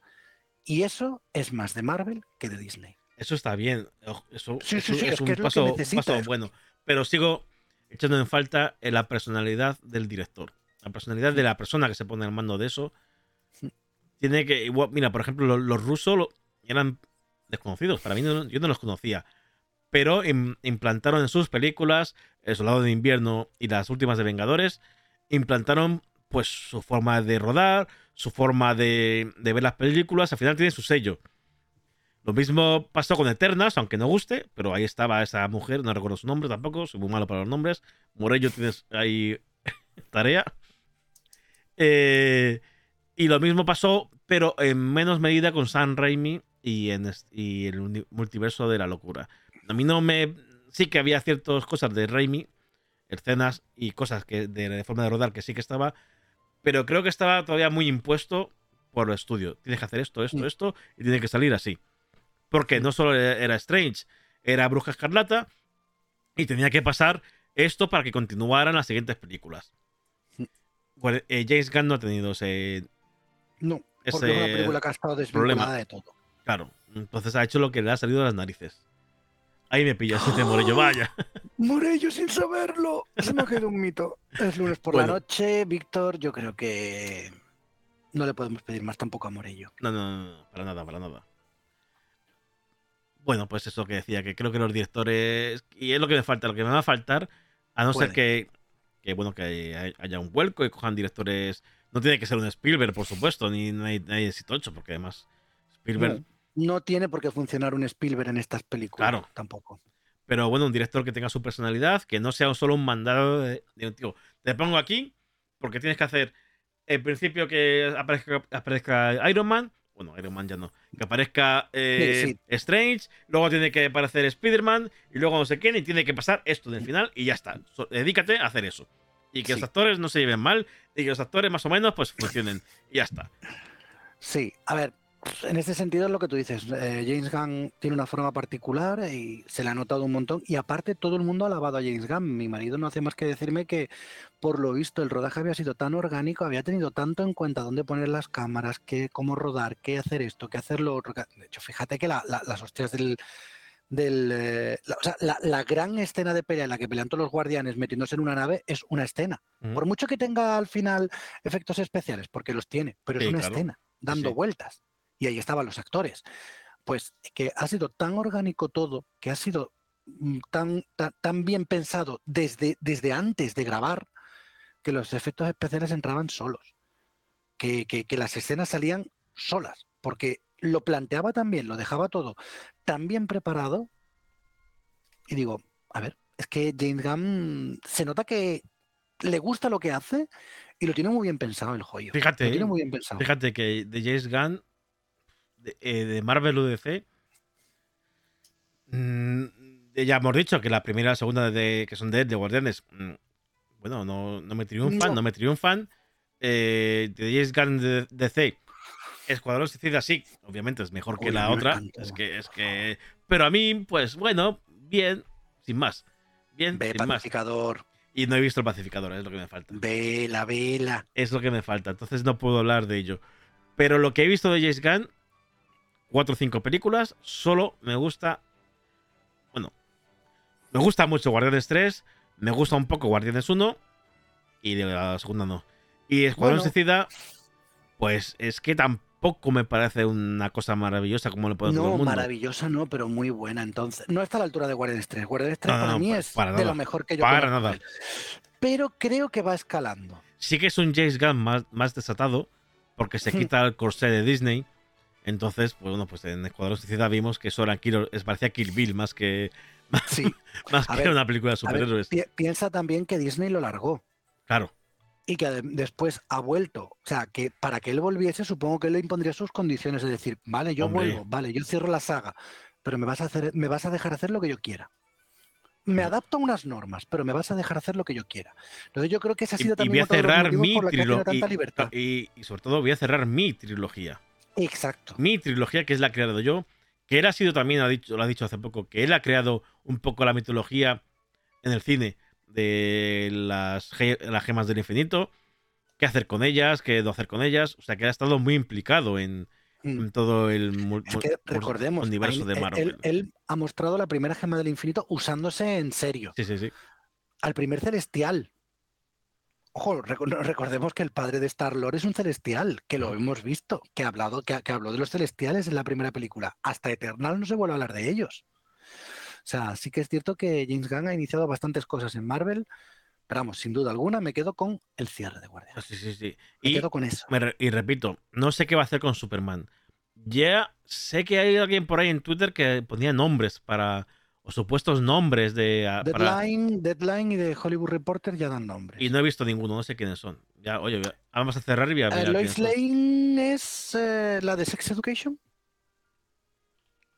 Y eso es más de Marvel que de Disney. Eso está bien. Eso, Sí, sí, eso sí, es, es un que es lo que paso, paso bueno. Pero sigo echando en falta en la personalidad del director. La personalidad de la persona que se pone al mando de eso. Tiene que. mira, por ejemplo, los, los rusos lo- eran desconocidos. Para mí no- yo no los conocía. Pero im- implantaron en sus películas, El Soldado de Invierno y las últimas de Vengadores, implantaron pues su forma de rodar, su forma de, ver las películas. Al final tiene su sello. Lo mismo pasó con Eternas, aunque no guste, pero ahí estaba esa mujer, no recuerdo su nombre tampoco, soy muy malo para los nombres. Morello tienes ahí tarea. Eh, y lo mismo pasó, pero en menos medida con Sam Raimi y, en, y el multiverso de la locura. A mí no me... Sí que había ciertas cosas de Raimi, escenas y cosas que de, de forma de rodar que sí que estaba, pero creo que estaba todavía muy impuesto por el estudio. Tienes que hacer esto, esto, Mm. esto, y tiene que salir así. Porque no solo era era Strange, era Bruja Escarlata, y tenía que pasar esto para que continuaran las siguientes películas. Mm. Bueno, eh, James Gunn no ha tenido ese. No, porque Ese es una película que ha estado desvinculada problema. de todo. Claro, entonces ha hecho lo que le ha salido de las narices. Ahí me pillas, ese Morello, vaya. Morello sin saberlo. Se me ha quedado un mito. Es lunes por Bueno. la noche, Víctor. Yo creo que no le podemos pedir más tampoco a Morello. No, no, no, no, para nada, para nada. Bueno, pues eso que decía, que creo que los directores. Y es lo que me falta, lo que me va a faltar, a no ser que, que, bueno, que hay- haya un vuelco y cojan directores. No tiene que ser un Spielberg, por supuesto, ni nadie, nadie de 8, porque además Spielberg. No, no tiene por qué funcionar un Spielberg en estas películas. Claro. Tampoco. Pero bueno, un director que tenga su personalidad, que no sea solo un mandado de, de un tío. Te pongo aquí porque tienes que hacer en principio que aparezca, aparezca Iron Man. Bueno, Iron Man ya no. Que aparezca eh, Sí, Strange, luego tiene que aparecer Spider-Man y luego no sé quién y tiene que pasar esto del final y ya está. So- dedícate a hacer eso. Y que Sí. los actores no se lleven mal y que los actores más o menos pues funcionen. Y ya está. Sí, a ver, en este sentido es lo que tú dices. eh, James Gunn tiene una forma particular y se le ha notado un montón. Y aparte, todo el mundo ha alabado a James Gunn. Mi marido no hace más que decirme que, por lo visto, el rodaje había sido tan orgánico, había tenido tanto en cuenta dónde poner las cámaras, qué, cómo rodar, qué hacer esto, qué hacer lo otro. De hecho, fíjate que la- la- las hostias del. del eh, la, o sea, la- gran escena de pelea en la que pelean todos los guardianes metiéndose en una nave es una escena. Por mucho que tenga al final efectos especiales, porque los tiene, pero Sí, es una claro. escena dando sí. vueltas. Y ahí estaban los actores. Pues que ha sido tan orgánico todo, que ha sido mm, tan, tan, tan bien pensado desde, desde antes de grabar, que los efectos especiales entraban solos. Que, que- que las escenas salían solas, porque lo planteaba también, lo dejaba todo tan bien preparado y digo, a ver, es que James Gunn se nota que le gusta lo que hace y lo tiene muy bien pensado el joyo. Fíjate, Lo tiene muy bien pensado. Fíjate que de James Gunn, de, eh, de Marvel UDC, mm, ya hemos dicho que la primera y la segunda de, que son de, de Guardianes, mm, bueno, no, no me triunfan, no, No. me triunfan. Eh, de James Gunn de DC, Escuadrón Suicida sí, obviamente es mejor que la otra. encantó. Es que, es que. Pero a mí, pues bueno, bien, sin más. Bien, Ve, sin más. pacificador, Y no he visto el pacificador, es lo que me falta. vela, vela. Es lo que me falta, entonces no puedo hablar de ello. Pero lo que he visto de James Gunn, cuatro o cinco películas, solo me gusta. Bueno, me gusta mucho Guardianes 3, me gusta un poco Guardianes 1, y de la segunda no. Y Escuadrón Bueno. Suicida, pues es que tampoco me parece una cosa maravillosa como le puede todo el No, maravillosa no, pero muy buena. Entonces, no está a la altura de Guardianes 3. Guardianes 3 No, no, para no, mí es para de nada. lo mejor que yo Para conozco nada. Pero creo que va escalando. Sí que es un James Gunn más, más desatado, porque se Hmm. quita el corsé de Disney. Entonces, pues bueno, pues en Escuadrón Suicida vimos que eso era Kill, es parecía Kill Bill más que, Sí. más A que ver, una película de superhéroes. pi- piensa también que Disney lo largó Claro. y que después ha vuelto. O sea, que para que él volviese, supongo que él le impondría sus condiciones. Es decir, vale, yo Hombre. vuelvo, vale, yo cierro la saga, pero me vas a hacer, me vas a dejar hacer lo que yo quiera. Me adapto a unas normas, pero me vas a dejar hacer lo que yo quiera. Entonces yo creo que ese ha Y, sido y también voy a de cerrar mi trilogía. Y, y sobre todo voy a cerrar mi trilogía. Exacto. Mi trilogía, que es la que he creado yo. Que él ha sido también, ha dicho, lo ha dicho hace poco, que él ha creado un poco la mitología en el cine de las, ge- las gemas del infinito. Qué hacer con ellas, qué no hacer con ellas. O sea, que ha estado muy implicado en, Mm. en todo el Es que recordemos, universo de Marvel. Él, él ha mostrado la primera gema del infinito usándose en serio. Sí, sí, sí. Al primer celestial. Ojo, recordemos que el padre de Star Lord es un celestial, que lo hemos visto, que, ha hablado, que, ha- que habló de los celestiales en la primera película. Hasta Eternal no se vuelve a hablar de ellos. O sea, sí que es cierto que James Gunn ha iniciado bastantes cosas en Marvel, pero vamos, sin duda alguna me quedo con el cierre de Guardián. Ah, Sí, sí, sí. Me Y, quedo con eso. re- y repito, no sé qué va a hacer con Superman. Ya sé que hay alguien por ahí en Twitter que ponía nombres para. O supuestos nombres de. a- para- Deadline, Deadline y de Hollywood Reporter ya dan nombres. y no he visto ninguno, no sé quiénes son. Ya, oye, vamos a cerrar y voy a Eh, mirar Lois. Lane es eh, la de Sex Education.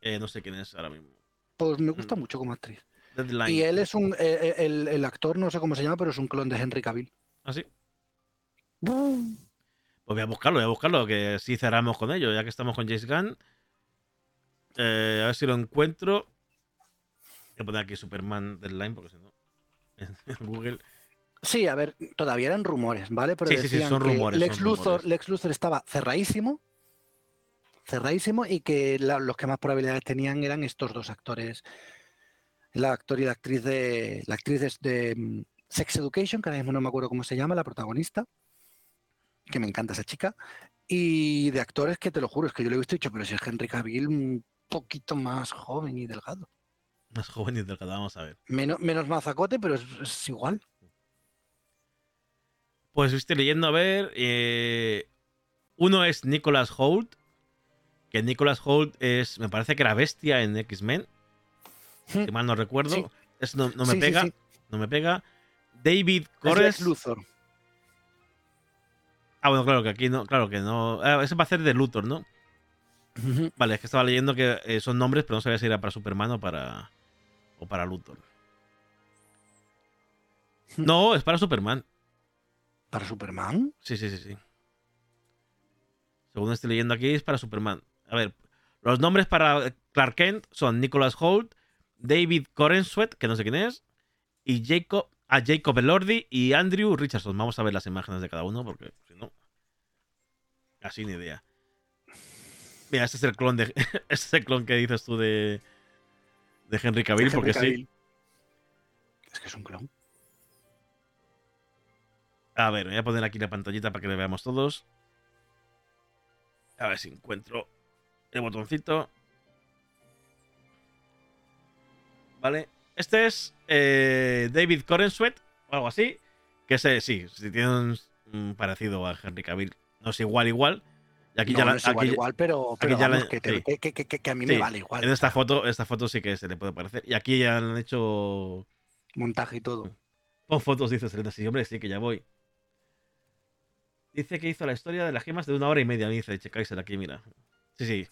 Eh, no sé quién es ahora mismo. Pues me gusta Mm. mucho como actriz. Deadline. Y él es un. eh, eh, el, el actor, no sé cómo se llama, pero es un clon de Henry Cavill. ¿Ah, sí? Pues voy a buscarlo, voy a buscarlo, que sí cerramos con ello, ya que estamos con James Gunn. Eh, a ver si lo encuentro. Voy a poner aquí Superman Deadline, porque si no. Google. Sí, a ver, todavía eran rumores, ¿vale? Pero Sí, sí, sí, decían son que rumores, Lex, son Luthor, rumores. Lex Luthor estaba cerradísimo. Cerradísimo y que la- los que más probabilidades tenían eran estos dos actores. La actor y la actriz de. La actriz de, de, mm, Sex Education, que ahora mismo no me acuerdo cómo se llama, la protagonista. Que me encanta esa chica. Y de actores que te lo juro, es que yo lo he visto y he dicho, pero si es Henry Cavill un poquito más joven y delgado. Más joven y delgado, vamos a ver. Menos, menos mazacote, pero es, es igual. Pues estoy leyendo a ver. eh, uno es Nicholas Holt. Que Nicholas Holt es. Me parece que era bestia en X-Men. Si mal no recuerdo. Sí. Es- no, no me Sí, pega. No me pega. David Corres. Luthor. Ah, bueno, claro que aquí no. Claro que no. ah, ese va a ser de Luthor, ¿no? Vale, es que estaba leyendo que eh, son nombres, pero no sabía si era para Superman o para. O para Luthor. No, es para Superman. ¿Para Superman? Sí, sí, sí, sí. Según estoy leyendo aquí, es para Superman. A ver, los nombres para Clark Kent son Nicholas Holt, David Corenswet, que no sé quién es, y Jacob, a Jacob Elordi y Andrew Richardson. Vamos a ver las imágenes de cada uno, porque si no. Así ni idea. Mira, este es el clon de. este es el clon que dices tú de. De Henry Cavill, Henry porque sí. Es que es un clon. A ver, voy a poner aquí la pantallita para que le veamos todos. A ver si encuentro el botoncito. Vale. Este es eh, David Corenswet o algo así. Que ese, sí, sí tiene un, un parecido a Henry Cavill. No es igual, igual. Y aquí no, ya la- no es igual, aquí- igual, pero, pero ya la- vamos, que, te- sí. que- que- que- que a mí sí, me vale igual. En esta foto, esta foto sí que se le puede parecer. Y aquí ya han hecho. Montaje y todo. Pon fotos, dice Selena. Sí, hombre, sí, que ya voy. Dice que hizo la historia de las gemas de una hora y media. Me dice Chekaiser aquí, mira. Sí, sí.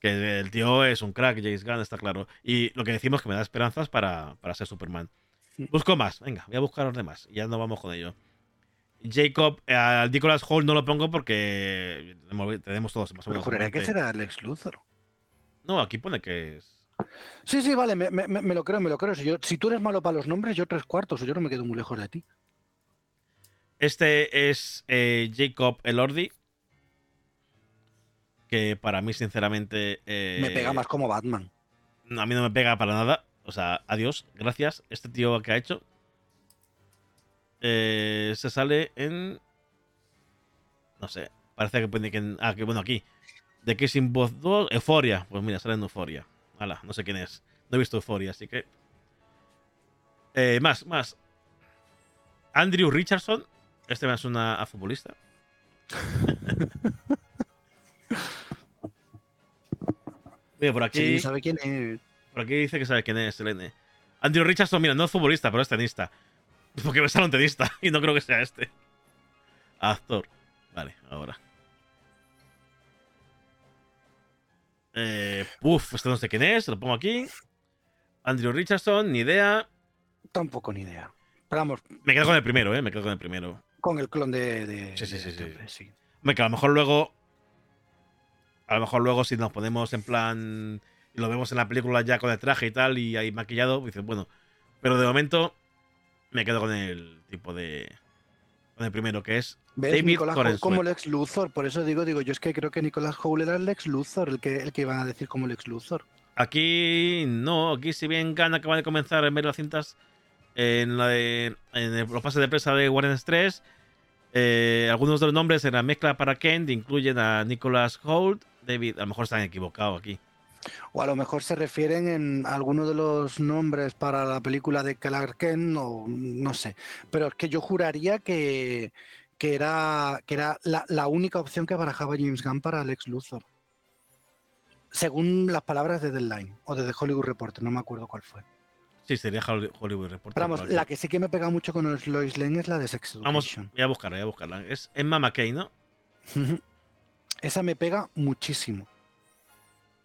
Que el tío es un crack, James Gunn, está claro. Y lo que decimos que me da esperanzas para, para ser Superman. Busco más, venga, voy a buscar los demás. Ya no vamos con ello. Jacob, eh, al Nicholas Hall no lo pongo porque tenemos- todos más o menos. en juraría que será Lex Luthor. No, aquí pone que es. Sí, sí, vale, me, me- me- me lo creo, me lo creo. Si, yo, si tú eres malo para los nombres, yo tres cuartos, o yo no me quedo muy lejos de ti. Este es eh, Jacob Elordi. Que para mí, sinceramente. eh, Me pega más como Batman. no, A mí no me pega para nada. O sea, adiós, gracias. Este tío que ha hecho. Eh, se sale en. No sé. Parece que pone que. en- ah, que bueno, aquí. De Kissing Both 2. Euforia. Pues mira, sale en Euforia. Hala, no sé quién es. No he visto Euforia, así que. Eh, más, más. Andrew Richardson. Este me suena a futbolista. Mira, por aquí. Sí, ¿sabe quién es? Por aquí dice que sabe quién es Selene. Andrew Richardson, mira, no es futbolista, pero es tenista. Porque me sale un tenista y no creo que sea este. Actor. Vale, ahora. Eh, uf, este no sé quién es, lo pongo aquí. Andrew Richardson, ni idea. Tampoco ni idea. Pero vamos, Me quedo con el primero, eh, me quedo con el primero. con el clon de. de- Sí, sí, sí, sí. hombre, sí. Hombre, que a lo mejor luego. A lo mejor luego si nos ponemos en plan. Y lo vemos en la película ya con el traje y tal, y ahí maquillado, dices, bueno. Pero de momento. Me quedo con el tipo de. Con el primero, que es. ¿Ves? David Nicolás como Lex Luthor. Por eso digo, digo, yo es que creo que Nicolás Hoult era el Lex Luthor, el que, el que iban a decir como Lex Luthor. Aquí no, aquí si bien Gunn acaba de comenzar en ver las cintas en, la de, en los pases de prensa de Warren 3, eh, algunos de los nombres en la mezcla para Kent incluyen a Nicholas Holt, David, a lo mejor están equivocados aquí. O a lo mejor se refieren en alguno de los nombres para la película de Clark Kent, o no sé. Pero es que yo juraría que, que era, que era la, la única opción que barajaba James Gunn para Lex Luthor. Según las palabras de Deadline o de The Hollywood Reporter, no me acuerdo cuál fue. Sí, sería Holly- Hollywood Reporter. Pero vamos, la que sí que me pega mucho con los Lois Lane es la de Sex Vamos, Education. voy a buscarla, voy a buscarla. Es Emma McKay, ¿no? Esa me pega muchísimo.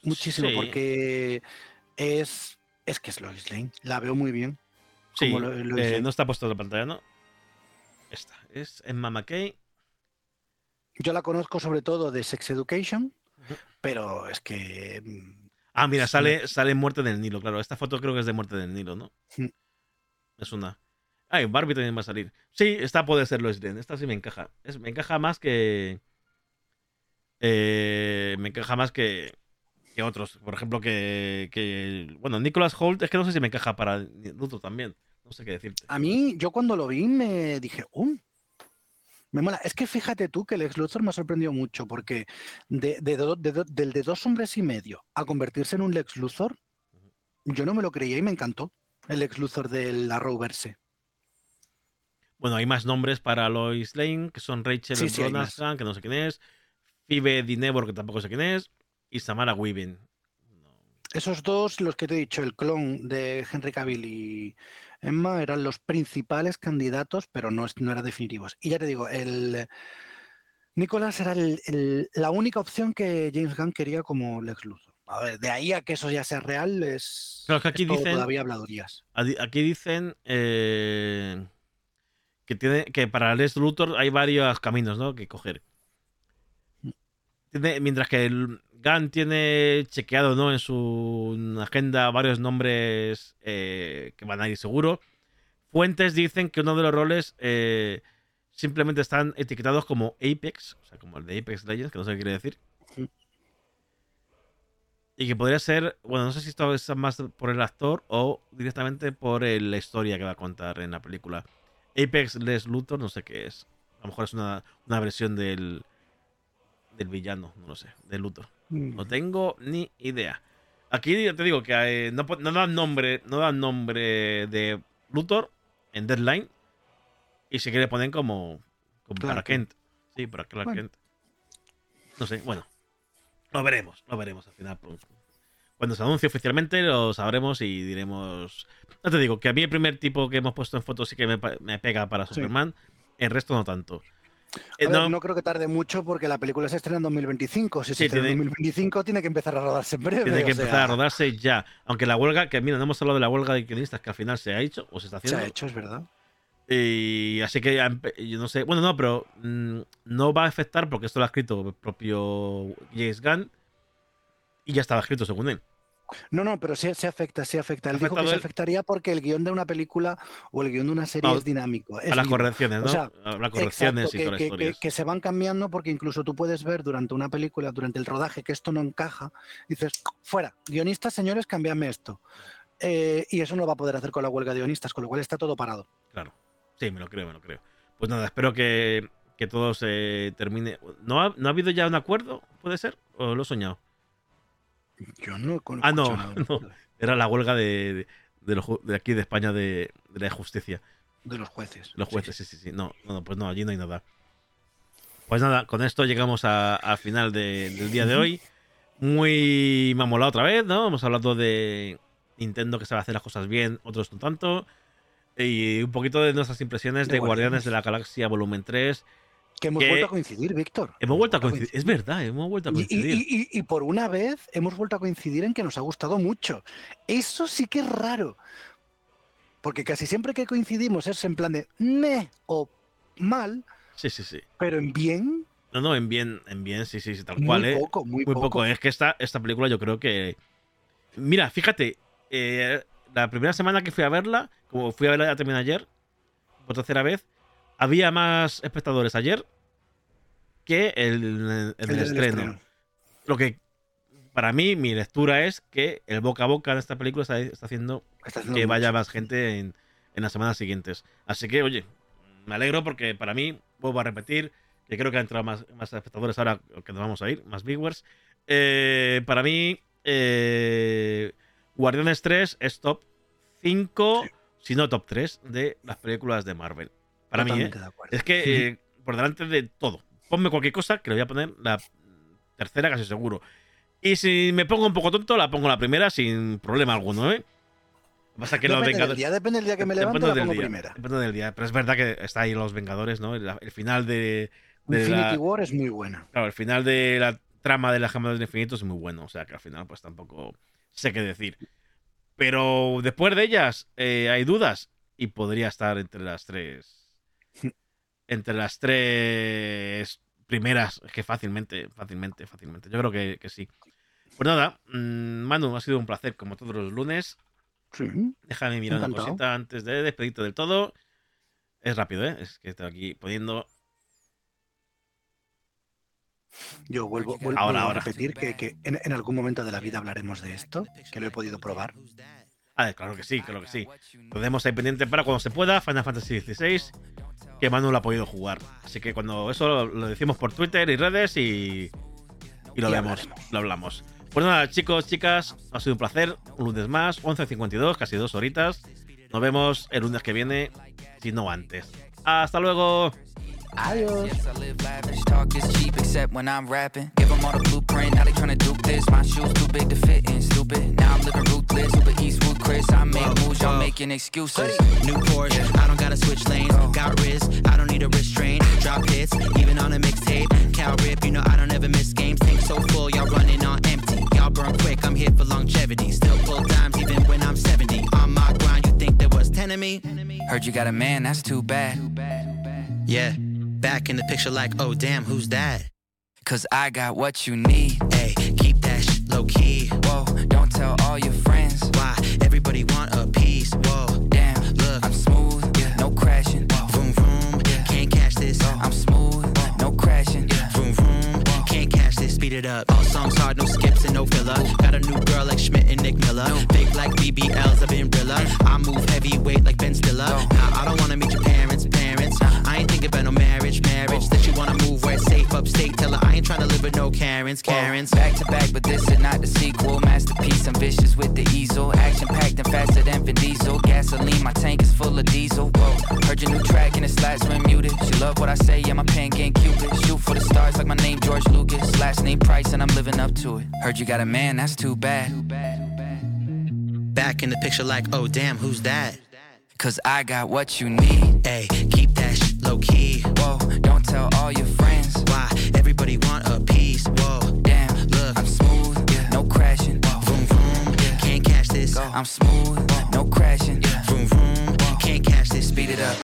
Muchísimo, Sí. porque es, es que es Lois Lane. La veo muy bien. Sí, como Lo- Lois eh, Lane. no está puesto en la pantalla, ¿no? Esta, es Emma McKay. Yo la conozco sobre todo de Sex Education, pero es que mm, Ah, mira, Sí. sale, sale Muerte del Nilo, claro. Esta foto creo que es de Muerte del Nilo, ¿no? Sí. Es una. Ah, y Barbie también va a salir. Sí, esta puede ser Lois Lane. Esta sí me encaja. Es- me encaja más que. eh, me encaja más que, que otros. Por ejemplo, que, que. Bueno, Nicholas Holt es que no sé si me encaja para Luthor también. No sé qué decirte. a mí, yo cuando lo vi me dije, ¡um! Me mola. Es que fíjate tú que el ex Luthor me ha sorprendido mucho, porque de, de de del de dos hombres y medio a convertirse en un Lex Luthor, yo no me lo creía y me encantó el ex Luthor del Arrowverse. Bueno, hay más nombres para Lois Lane, que son Rachel Sí. Brosnahan, que no sé quién es. Phoebe Dinevor, que tampoco sé quién es. Y Samara Weaving. Esos dos, los que te he dicho, el clon de Henry Cavill y Emma, eran los principales candidatos, pero no, no eran definitivos. Y ya te digo, el Nicolás era el- el- la única opción que James Gunn quería como Lex Luthor. A ver, de ahí a que eso ya sea real es, Claro, es que aquí es todo dicen- todavía habladurías. Aquí dicen eh, que tiene que para Les Luthor hay varios caminos, ¿no? Que coger. Tiene- mientras que el Gunn tiene chequeado, ¿no? En su agenda varios nombres eh, que van a ir seguro. Fuentes dicen que uno de los roles eh, simplemente están etiquetados como Apex, o sea, como el de Apex Legends, que no sé qué quiere decir. Y que podría ser, bueno, no sé si esto es más por el actor o directamente por el- la historia que va a contar en la película. Apex Les Luthor, no sé qué es. A lo mejor es una, una versión del, del villano, no lo sé, de Luthor. Mm. No tengo ni idea. Aquí te digo que eh, no, no dan nombre, no dan nombre de Luthor en Deadline. Y si quiere ponen como, como para Clark Kent. Sí, para Clark Bueno. Kent. No sé, bueno. Lo veremos, lo veremos al final. Cuando se anuncie oficialmente lo sabremos y diremos... No te digo, que a mí el primer tipo que hemos puesto en fotos sí que me, pega para Sí. Superman, el resto no tanto. Eh, ver, no, no, creo que tarde mucho porque la película se estrena en 2025. Si se estrena en tiene- 2025 tiene que empezar a rodarse en breve. tiene que o empezar sea, a rodarse ya. Aunque la huelga, que mira, no hemos hablado de la huelga de guionistas que al final se ha hecho o se está Se haciendo. ha hecho, es verdad. Y así que yo no sé. Bueno, no, pero mm, no va a afectar porque esto lo ha escrito el propio James Gunn. Y ya estaba escrito según él. No, no, pero sí, sí afecta, sí afecta. Él ¿Ha dijo que se afectaría porque el guion de una película o el guion de una serie No, es dinámico. es a las correcciones, ¿no? O sea, a las correcciones Exacto, y que, las que- historias. que- que se van cambiando porque incluso tú puedes ver durante una película, durante el rodaje, que esto no encaja. Dices, fuera, guionistas, señores, cámbiame esto. Eh, y eso no va a poder hacer con la huelga de guionistas, con lo cual está todo parado. Claro. Sí, me lo creo, me lo creo. Pues nada, espero que, que todo se termine. ¿No ha, ¿No ha habido ya un acuerdo? ¿Puede ser? ¿O lo he soñado? Yo no Ah, no. Era la huelga de, de, de los ju- de aquí de España de, de la justicia. de los jueces. Los jueces, sí. sí, sí. No, no, pues no, allí no hay nada. Pues nada, con esto llegamos al final de- del día de hoy. Muy mamolado otra vez, ¿no? Hemos hablado de Nintendo que sabe hacer las cosas bien, otros no tanto. Y un poquito de nuestras impresiones de, Guardianes. de la Galaxia Volumen 3. Que hemos que- vuelto a coincidir, Víctor. Hemos vuelto a coincidir. Es verdad, hemos vuelto a y- coincidir. Y, y- y por una vez hemos vuelto a coincidir en que nos ha gustado mucho. Eso sí que es raro. Porque casi siempre que coincidimos es en plan de me o mal, Sí, sí, sí. pero en bien, No, no, en bien, en bien, sí, sí, sí, tal muy cual, ¿eh? poco, muy, Muy poco. poco. Es que esta, esta película yo creo que. Mira, fíjate, eh, la primera semana que fui a verla, como fui a verla también ayer, por tercera vez, había más espectadores ayer que el, el estreno. Lo que para mí, mi lectura es que el boca a boca de esta película está, está haciendo Está haciendo que vaya más gente en, en las semanas siguientes. Así que, oye, me alegro porque para mí, vuelvo a repetir, que creo que han entrado más, más espectadores ahora que nos vamos a ir, más viewers. Eh, para mí, eh, Guardianes 3 es top 5, Sí. si no top 3, de las películas de Marvel. Para mí, ¿eh? Totalmente de. Es que eh, por delante de todo. Ponme cualquier cosa que le voy a poner la tercera casi seguro. Y si me pongo un poco tonto, la pongo la primera sin problema alguno, ¿eh? Que pasa que los depende, del Vengadores... día, depende del día que me Depende levanto, la del pongo día, primera. Depende del día. Pero es verdad que está ahí los Vengadores, ¿no? El, el final de, de Infinity la, War es muy buena. claro, el final de la trama de la Gema del Infinito es muy bueno. O sea que al final, pues tampoco sé qué decir. Pero después de ellas, eh, hay dudas. Y podría estar entre las tres. Entre las tres primeras. Es que fácilmente, fácilmente, fácilmente. Yo creo que, que sí. Pues nada, mm, Manu, ha sido un placer como todos los lunes. Sí. Déjame mirar una cosita antes de despedirte del todo. Es rápido, ¿eh? Es que estoy aquí poniendo. Yo vuelvo, vuelvo Ahora, a ahora. repetir que, que en, en algún momento de la vida hablaremos de esto, que lo he podido probar. Ah, claro que sí, claro que sí. Podemos ahí pendiente para cuando se pueda. Final Fantasy XVI. Que Manu lo ha podido jugar. Así que cuando eso lo, lo decimos por Twitter y redes y. Y lo Y vemos, hablaremos. lo hablamos. Pues nada, chicos, chicas, ha sido un placer. Un lunes más, 11.52, casi dos horitas. Nos vemos el lunes que viene, si no antes. Hasta luego. Yes, I live lavish. Talk is cheap, except when I'm rapping. Give them all the blueprint, now they tryna dupe this. My shoes too big to fit in, stupid. Now I'm living ruthless. Super Eastwood Chris, I make moves, y'all making excuses. New Porsche, I don't gotta switch lanes. Got wrist, I don't need a restraint. Drop hits, even on a mixtape. Cal rip, you know I don't ever miss games. Tank so full, y'all running on empty. Y'all burn quick, I'm here for longevity. Still pull dimes even when I'm 70. On my grind, you think there was 10 of me? Heard you got a man, that's too bad. Yeah, back in the picture like, oh damn, who's that? Cause I got what you need. Hey, keep that shit low key. Whoa, don't tell all your friends. Why everybody want a piece? Whoa, Damn, look, I'm smooth, no crashing. vroom vroom, can't catch this. I'm smooth, no crashing. Vroom vroom, can't catch this, speed it up. All songs hard, no skips and no filler. Got a new girl like Schmidt and Nick Miller. Big like BBLs, I've been Rilla. I move heavyweight like Ben Stiller. Nah, I don't wanna meet your parents, parents. I ain't thinking about no marriage, marriage. That you wanna move where it's safe upstate. Tell her I ain't trying to live with no Karens, Karens. Back to back, but this is not the sequel. Masterpiece, I'm vicious with the easel. Action packed and faster than Vin Diesel. Gasoline, my tank is full of diesel. Whoa, heard your new track and it's last when muted. She love what I say, yeah, my pen getting cupid. Shoot for the stars like my name George Lucas. Last name Price and I'm living up to it. Heard you got a man, that's too bad. Back in the picture like, oh damn, who's that? Cause I got what you need. Hey, keep that shit low key. Whoa, tell all your friends. Why? Everybody want a piece. Whoa, damn. Look, I'm smooth. Yeah. No crashing. Whoa. Vroom vroom. Yeah. Can't catch this. Go. I'm smooth. Whoa. No crashing. Yeah. Vroom vroom. Whoa. Can't catch this. Speed it up.